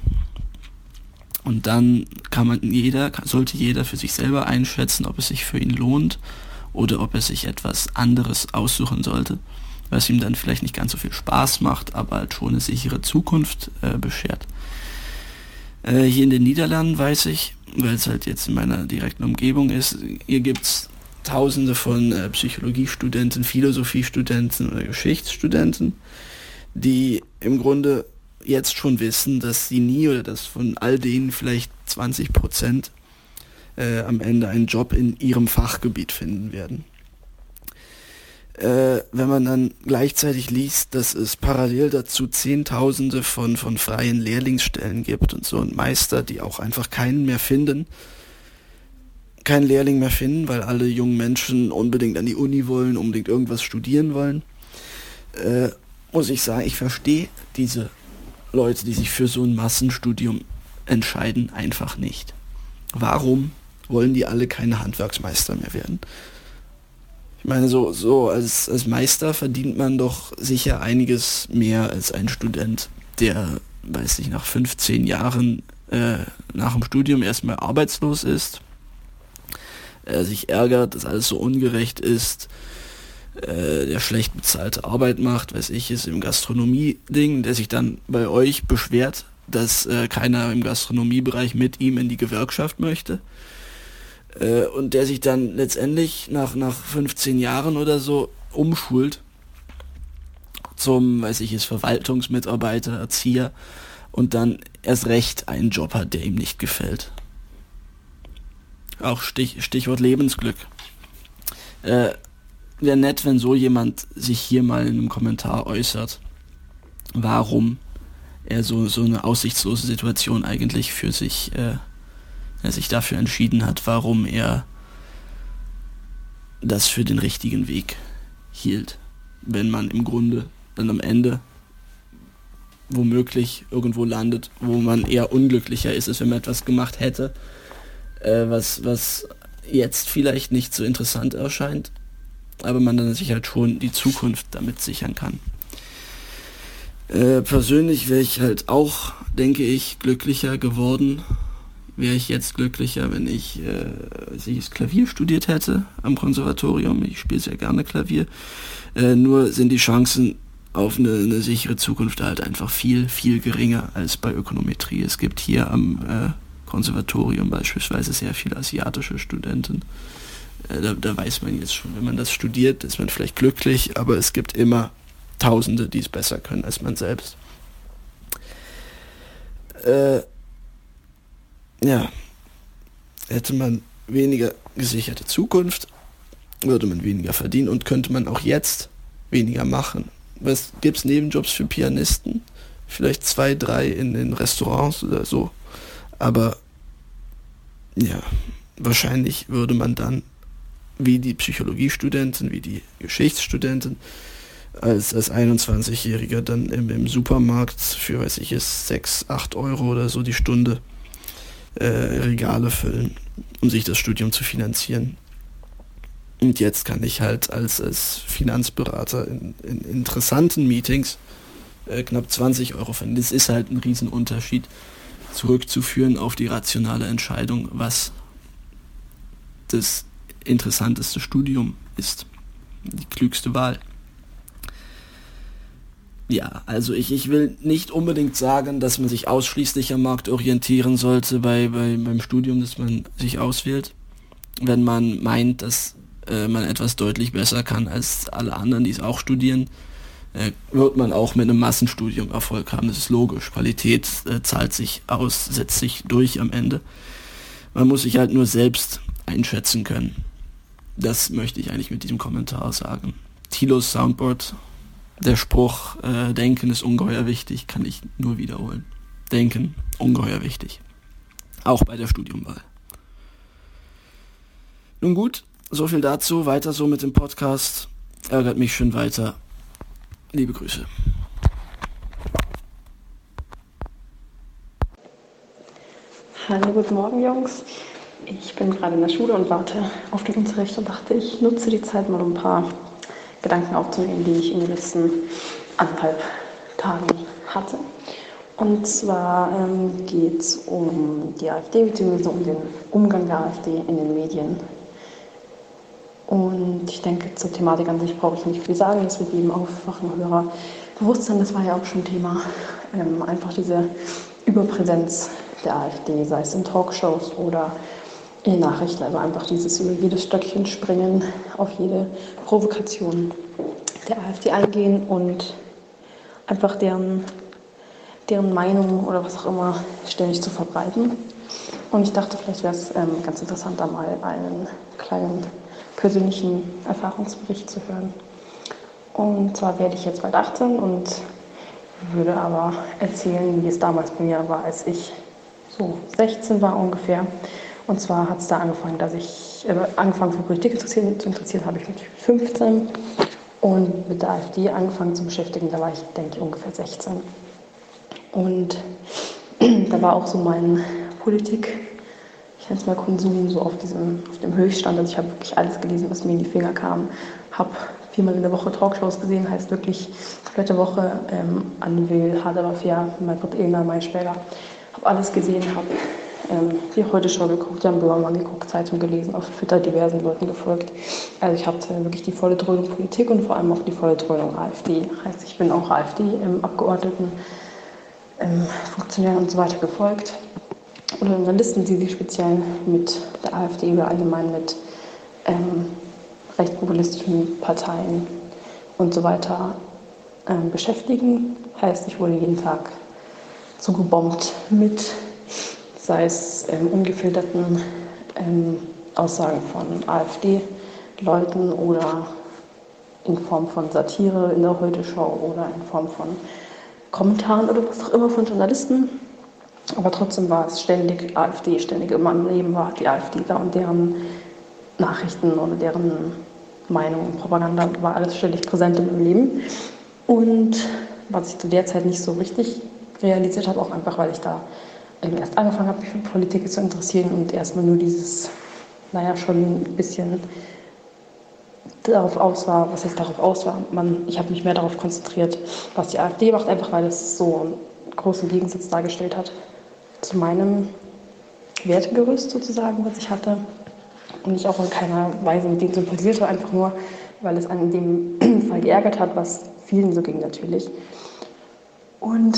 Speaker 82: Und dann kann man jeder, sollte jeder für sich selber einschätzen, ob es sich für ihn lohnt oder ob er sich etwas anderes aussuchen sollte, was ihm dann vielleicht nicht ganz so viel Spaß macht, aber halt schon eine sichere Zukunft äh, beschert. Äh, hier in den Niederlanden weiß ich, weil es halt jetzt in meiner direkten Umgebung ist, hier gibt es tausende von äh, Psychologiestudenten, Philosophiestudenten oder Geschichtsstudenten, die im Grunde jetzt schon wissen, dass sie nie oder dass von all denen vielleicht 20 Prozent äh, am Ende einen Job in ihrem Fachgebiet finden werden. Äh, wenn man dann gleichzeitig liest, dass es parallel dazu Zehntausende von, von freien Lehrlingsstellen gibt und so und Meister, die auch einfach keinen mehr finden, keinen Lehrling mehr finden, weil alle jungen Menschen unbedingt an die Uni wollen, unbedingt irgendwas studieren wollen, äh, muss ich sagen, ich verstehe diese Leute, die sich für so ein Massenstudium entscheiden, einfach nicht. Warum wollen die alle keine Handwerksmeister mehr werden? Ich meine, so, so als, als Meister verdient man doch sicher einiges mehr als ein Student, der, weiß ich, nach 15 Jahren äh, nach dem Studium erstmal arbeitslos ist, äh, sich ärgert, dass alles so ungerecht ist, äh, der schlecht bezahlte Arbeit macht, weiß ich, ist im Gastronomie-Ding, der sich dann bei euch beschwert, dass äh, keiner im Gastronomiebereich mit ihm in die Gewerkschaft möchte. Äh, und der sich dann letztendlich nach, nach 15 Jahren oder so umschult zum, weiß ich, ist Verwaltungsmitarbeiter, Erzieher und dann erst recht einen Job hat, der ihm nicht gefällt. Auch Stich, Stichwort Lebensglück. Äh, Wäre nett, wenn so jemand sich hier mal in einem Kommentar äußert, warum er so, so eine aussichtslose Situation eigentlich für sich äh, er sich dafür entschieden hat, warum er das für den richtigen Weg hielt. Wenn man im Grunde dann am Ende womöglich irgendwo landet, wo man eher unglücklicher ist, als wenn man etwas gemacht hätte, äh, was, was jetzt vielleicht nicht so interessant erscheint, aber man dann sich halt schon die Zukunft damit sichern kann. Äh, persönlich wäre ich halt auch, denke ich, glücklicher geworden, wäre ich jetzt glücklicher, wenn ich, äh, ich das Klavier studiert hätte am Konservatorium. Ich spiele sehr gerne Klavier. Äh, nur sind die Chancen auf eine, eine, sichere Zukunft halt einfach viel, viel geringer als bei Ökonometrie. Es gibt hier am äh, Konservatorium beispielsweise sehr viele asiatische Studenten. Äh, da, da weiß man jetzt schon, wenn man das studiert, ist man vielleicht glücklich, aber es gibt immer Tausende, die es besser können als man selbst. Äh, ja, hätte man weniger gesicherte Zukunft, würde man weniger verdienen und könnte man auch jetzt weniger machen. Was gibt es Nebenjobs für Pianisten? Vielleicht zwei, drei in den Restaurants oder so. Aber ja, wahrscheinlich würde man dann wie die Psychologiestudenten, wie die Geschichtsstudenten als, als 21-Jähriger dann im, im Supermarkt für, weiß ich es, 6, 8 Euro oder so die Stunde äh, Regale füllen, um sich das Studium zu finanzieren. Und jetzt kann ich halt als, als Finanzberater in, in interessanten Meetings äh, knapp 20 Euro verdienen. Das ist halt ein Riesenunterschied zurückzuführen auf die rationale Entscheidung, was das interessanteste Studium ist. Die klügste Wahl. Ja, also ich, ich will nicht unbedingt sagen, dass man sich ausschließlich am Markt orientieren sollte bei, bei, beim Studium, das man sich auswählt. Wenn man meint, dass äh, man etwas deutlich besser kann als alle anderen, die es auch studieren, äh, wird man auch mit einem Massenstudium Erfolg haben. Das ist logisch. Qualität äh, zahlt sich aus, setzt sich durch am Ende. Man muss sich halt nur selbst einschätzen können. Das möchte ich eigentlich mit diesem Kommentar sagen. Tilos Soundboard der Spruch, äh, Denken ist ungeheuer wichtig, kann ich nur wiederholen. Denken, ungeheuer wichtig. Auch bei der Studiumwahl. Nun gut, so viel dazu. Weiter so mit dem Podcast. Ärgert mich schön weiter. Liebe Grüße.
Speaker 83: Hallo, guten Morgen, Jungs. Ich bin gerade in der Schule und warte auf den Unterricht und dachte, ich nutze die Zeit mal um ein paar Gedanken aufzunehmen, die ich in den letzten anderthalb Tagen hatte. Und zwar ähm, geht es um die AfD bzw. um den Umgang der AfD in den Medien. Und ich denke, zur Thematik an sich brauche ich nicht viel sagen. Das wird jedem aufwachen Hörer bewusst sein. Das war ja auch schon Thema. Ähm, einfach diese Überpräsenz der AfD, sei es in Talkshows oder in Nachrichten. Also einfach dieses über jedes Stöckchen springen, auf jede Provokation der AfD eingehen und einfach deren, deren Meinung oder was auch immer ständig zu verbreiten. Und ich dachte, vielleicht wäre es ähm, ganz interessant, da mal einen kleinen persönlichen Erfahrungsbericht zu hören. Und zwar werde ich jetzt bald 18 und würde aber erzählen, wie es damals bei mir war, als ich so 16 war ungefähr. Und zwar hat es da angefangen, dass ich äh, angefangen für Politik interessieren, zu interessieren habe ich mit 15 und mit der AfD angefangen zu beschäftigen, da war ich, denke ich, ungefähr 16. Und [CLEARS THROAT] da war auch so mein Politik, ich nenne es mal Konsum, so auf, diesem, auf dem Höchststand. Also ich habe wirklich alles gelesen, was mir in die Finger kam. Habe viermal in der Woche Talkshows gesehen, heißt wirklich komplette Woche ähm, an Will, Haderafia, Maybrit Ehner, Maischberger. Habe alles gesehen, habe ähm, die Heute Show geguckt, Jan Böhmermann geguckt, Zeitung gelesen, auf Twitter diversen Leuten gefolgt. Also ich hatte wirklich die volle Dröhnung Politik und vor allem auch die volle Dröhnung AfD. Heißt, ich bin auch AfD-Abgeordneten, ähm, Funktionären und so weiter gefolgt. Oder Journalisten, die sich speziell mit der AfD oder allgemein mit ähm, rechtspopulistischen Parteien und so weiter ähm, beschäftigen. Heißt, ich wurde jeden Tag zugebombt mit sei es ähm, ungefilterten ähm, Aussagen von AfD-Leuten oder in Form von Satire in der Heute-Show oder in Form von Kommentaren oder was auch immer von Journalisten. Aber trotzdem war es ständig AfD, ständig in meinem Leben war die AfD da und deren Nachrichten oder deren Meinung und Propaganda war alles ständig präsent in meinem Leben. Und was ich zu der Zeit nicht so richtig realisiert habe, auch einfach weil ich da erst angefangen habe, mich für Politik zu interessieren und erstmal nur dieses, naja, schon ein bisschen darauf aus war, was jetzt darauf aus war. Man, ich habe mich mehr darauf konzentriert, was die AfD macht, einfach weil es so einen großen Gegensatz dargestellt hat zu meinem Wertegerüst sozusagen, was ich hatte. Und ich auch in keiner Weise mit denen sympathisierte, einfach nur, weil es an dem [CLEARS THROAT] Fall geärgert hat, was vielen so ging natürlich. Und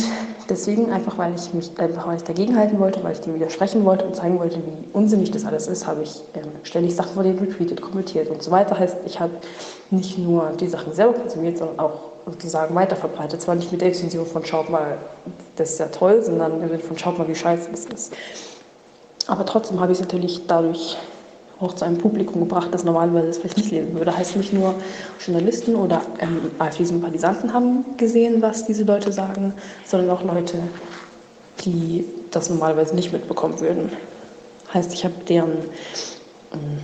Speaker 83: deswegen, einfach weil ich mich einfach weil ich dagegen halten wollte, weil ich dem widersprechen wollte und zeigen wollte, wie unsinnig das alles ist, habe ich ähm, ständig Sachen von denen retweetet, kommentiert und so weiter. Heißt, ich habe nicht nur die Sachen selber konsumiert, sondern auch sozusagen weiterverbreitet. Zwar nicht mit der Intention von schaut mal, das ist ja toll, sondern von schaut mal, wie scheiße das ist. Aber trotzdem habe ich es natürlich dadurch auch zu einem Publikum gebracht, das normalerweise es vielleicht nicht lesen würde. Heißt nicht nur Journalisten oder ähm, AfD-Sympathisanten haben gesehen, was diese Leute sagen, sondern auch Leute, die das normalerweise nicht mitbekommen würden. Heißt, ich habe deren, ähm,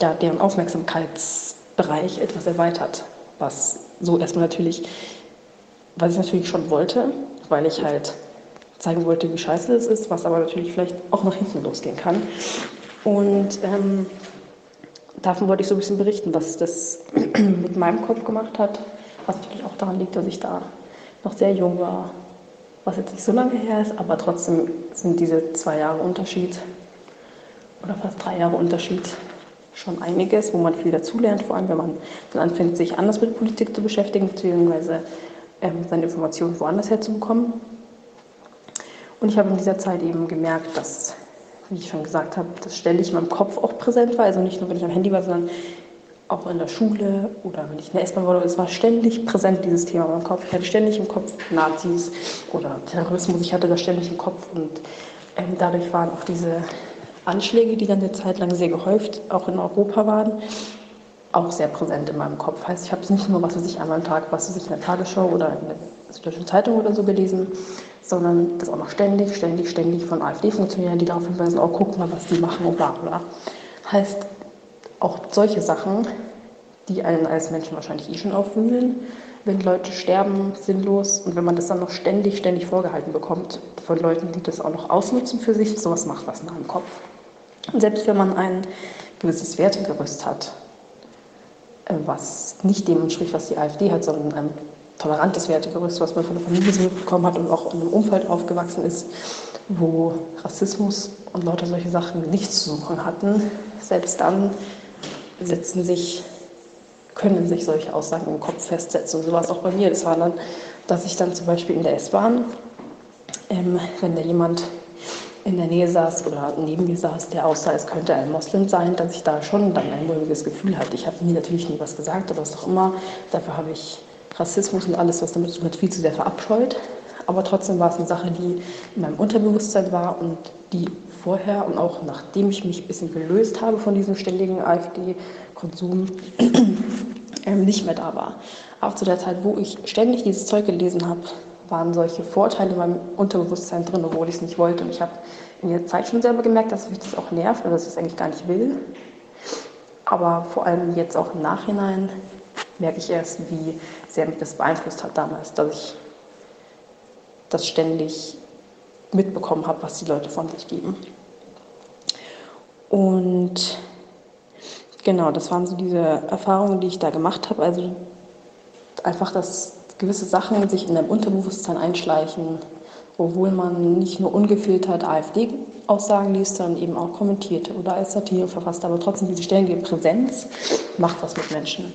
Speaker 83: ja, deren Aufmerksamkeitsbereich etwas erweitert, was so erstmal natürlich, was ich natürlich schon wollte, weil ich halt zeigen wollte, wie scheiße es ist, was aber natürlich vielleicht auch nach hinten losgehen kann. Und ähm, davon wollte ich so ein bisschen berichten, was das [CLEARS THROAT] mit meinem Kopf gemacht hat, was natürlich auch daran liegt, dass ich da noch sehr jung war, was jetzt nicht so lange her ist, aber trotzdem sind diese zwei Jahre Unterschied oder fast drei Jahre Unterschied schon einiges, wo man viel dazulernt, vor allem wenn man dann anfängt, sich anders mit Politik zu beschäftigen, beziehungsweise ähm, seine Informationen woanders herzubekommen. Und ich habe in dieser Zeit eben gemerkt, dass, wie ich schon gesagt habe, das ständig in meinem Kopf auch präsent war. Also nicht nur, wenn ich am Handy war, sondern auch in der Schule oder wenn ich in der S-Bahn war. Es war ständig präsent, dieses Thema in meinem Kopf. Ich hatte ständig im Kopf Nazis oder Terrorismus. Ich hatte das ständig im Kopf. Und ähm, dadurch waren auch diese Anschläge, die dann eine Zeit lang sehr gehäuft auch in Europa waren, auch sehr präsent in meinem Kopf. Heißt, ich habe es nicht nur, was weiß ich, einmal am Tag, was weiß ich, in der Tagesschau oder in der Süddeutschen Zeitung oder so gelesen, sondern das auch noch ständig, ständig, ständig von AfD-Funktionären, die darauf hinweisen, oh, guck mal, was die machen und bla bla. Heißt, auch solche Sachen, die einen als Menschen wahrscheinlich eh schon aufwühlen, wenn Leute sterben sinnlos und wenn man das dann noch ständig, ständig vorgehalten bekommt von Leuten, die das auch noch ausnutzen für sich, sowas macht was nach dem Kopf. Und selbst wenn man ein gewisses Wertegerüst hat, äh, was nicht dem entspricht, was die AfD hat, sondern tolerantes Wertegerüst, was man von der Familie so mitbekommen hat und auch in einem Umfeld aufgewachsen ist, wo Rassismus und lauter solche Sachen nichts zu suchen hatten, selbst dann setzen sich, können sich solche Aussagen im Kopf festsetzen. Und so war es auch bei mir. Das war dann, dass ich dann zum Beispiel in der S-Bahn, ähm, wenn da jemand in der Nähe saß oder neben mir saß, der aussah, es könnte ein Moslem sein, dass ich da schon dann ein mulmiges Gefühl hatte. Ich habe mir natürlich nie was gesagt, aber was auch immer. Dafür habe ich Rassismus und alles, was damit zu tun hat, viel zu sehr verabscheut. Aber trotzdem war es eine Sache, die in meinem Unterbewusstsein war und die vorher und auch nachdem ich mich ein bisschen gelöst habe von diesem ständigen AfD-Konsum, [CLEARS THROAT] ähm, nicht mehr da war. Auch zu der Zeit, wo ich ständig dieses Zeug gelesen habe, waren solche Vorteile in meinem Unterbewusstsein drin, obwohl ich es nicht wollte. Und ich habe in der Zeit schon selber gemerkt, dass mich das auch nervt oder dass ich es eigentlich gar nicht will. Aber vor allem jetzt auch im Nachhinein merke ich erst, wie sehr mich das beeinflusst hat damals, dass ich das ständig mitbekommen habe, was die Leute von sich geben. Und genau, das waren so diese Erfahrungen, die ich da gemacht habe. Also einfach, dass gewisse Sachen sich in deinem Unterbewusstsein einschleichen, obwohl man nicht nur ungefiltert AfD-Aussagen liest, sondern eben auch kommentierte oder als Satire verfasst. Aber trotzdem diese ständige Präsenz macht was mit Menschen.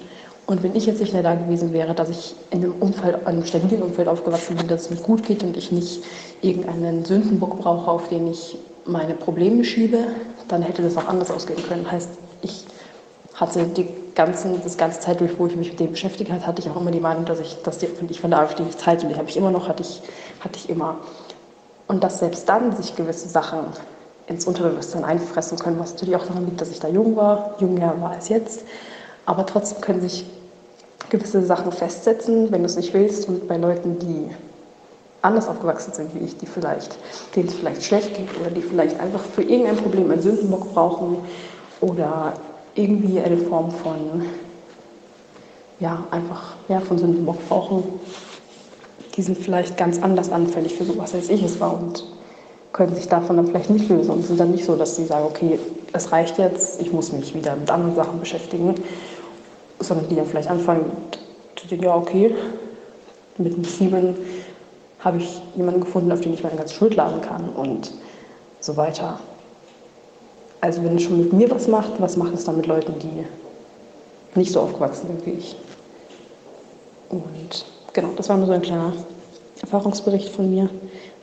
Speaker 83: Und wenn ich jetzt nicht mehr da gewesen wäre, dass ich in einem Umfeld, einem stabilen Umfeld aufgewachsen bin, dass es mir gut geht und ich nicht irgendeinen Sündenbock brauche, auf den ich meine Probleme schiebe, dann hätte das auch anders ausgehen können. Heißt, ich hatte die ganzen, das ganze Zeit durch, wo ich mich mit dem beschäftigt habe, hatte ich auch immer die Meinung, dass ich, dass die, ich von der AfD nichts halte. Und die habe ich immer noch, hatte ich, hatte ich immer. Und dass selbst dann sich gewisse Sachen ins Unterbewusstsein einfressen können, was natürlich auch daran liegt, dass ich da jung war, jünger war als jetzt. Aber trotzdem können sich gewisse Sachen festsetzen, wenn du es nicht willst. Und bei Leuten, die anders aufgewachsen sind wie ich, die vielleicht, denen es vielleicht schlecht geht oder die vielleicht einfach für irgendein Problem einen Sündenbock brauchen oder irgendwie eine Form von, ja, einfach, ja, von Sündenbock brauchen, die sind vielleicht ganz anders anfällig für sowas, als ich es war und können sich davon dann vielleicht nicht lösen und sind dann nicht so, dass sie sagen, okay, es reicht jetzt, ich muss mich wieder mit anderen Sachen beschäftigen sondern die dann vielleicht anfangen zu denken, ja, okay, mit dem Sieben habe ich jemanden gefunden, auf den ich meine ganze Schuld laden kann und so weiter. Also wenn es schon mit mir was macht, was macht es dann mit Leuten, die nicht so aufgewachsen sind wie ich? Und genau, das war nur so ein kleiner Erfahrungsbericht von mir,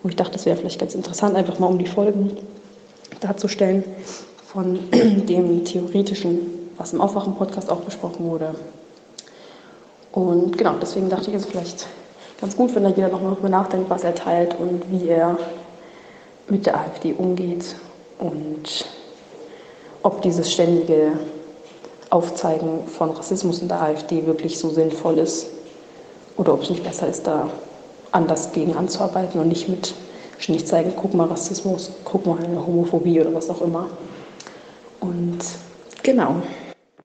Speaker 83: wo ich dachte, es wäre vielleicht ganz interessant, einfach mal um die Folgen darzustellen von [CLEARS THROAT] dem theoretischen was im Aufwachen-Podcast auch besprochen wurde. Und genau, deswegen dachte ich, es ist vielleicht ganz gut, wenn da jeder nochmal darüber nachdenkt, was er teilt und wie er mit der AfD umgeht und ob dieses ständige Aufzeigen von Rassismus in der AfD wirklich so sinnvoll ist oder ob es nicht besser ist, da anders gegen anzuarbeiten und nicht mit ständig zeigen, guck mal Rassismus, guck mal eine Homophobie oder was auch immer. Und genau.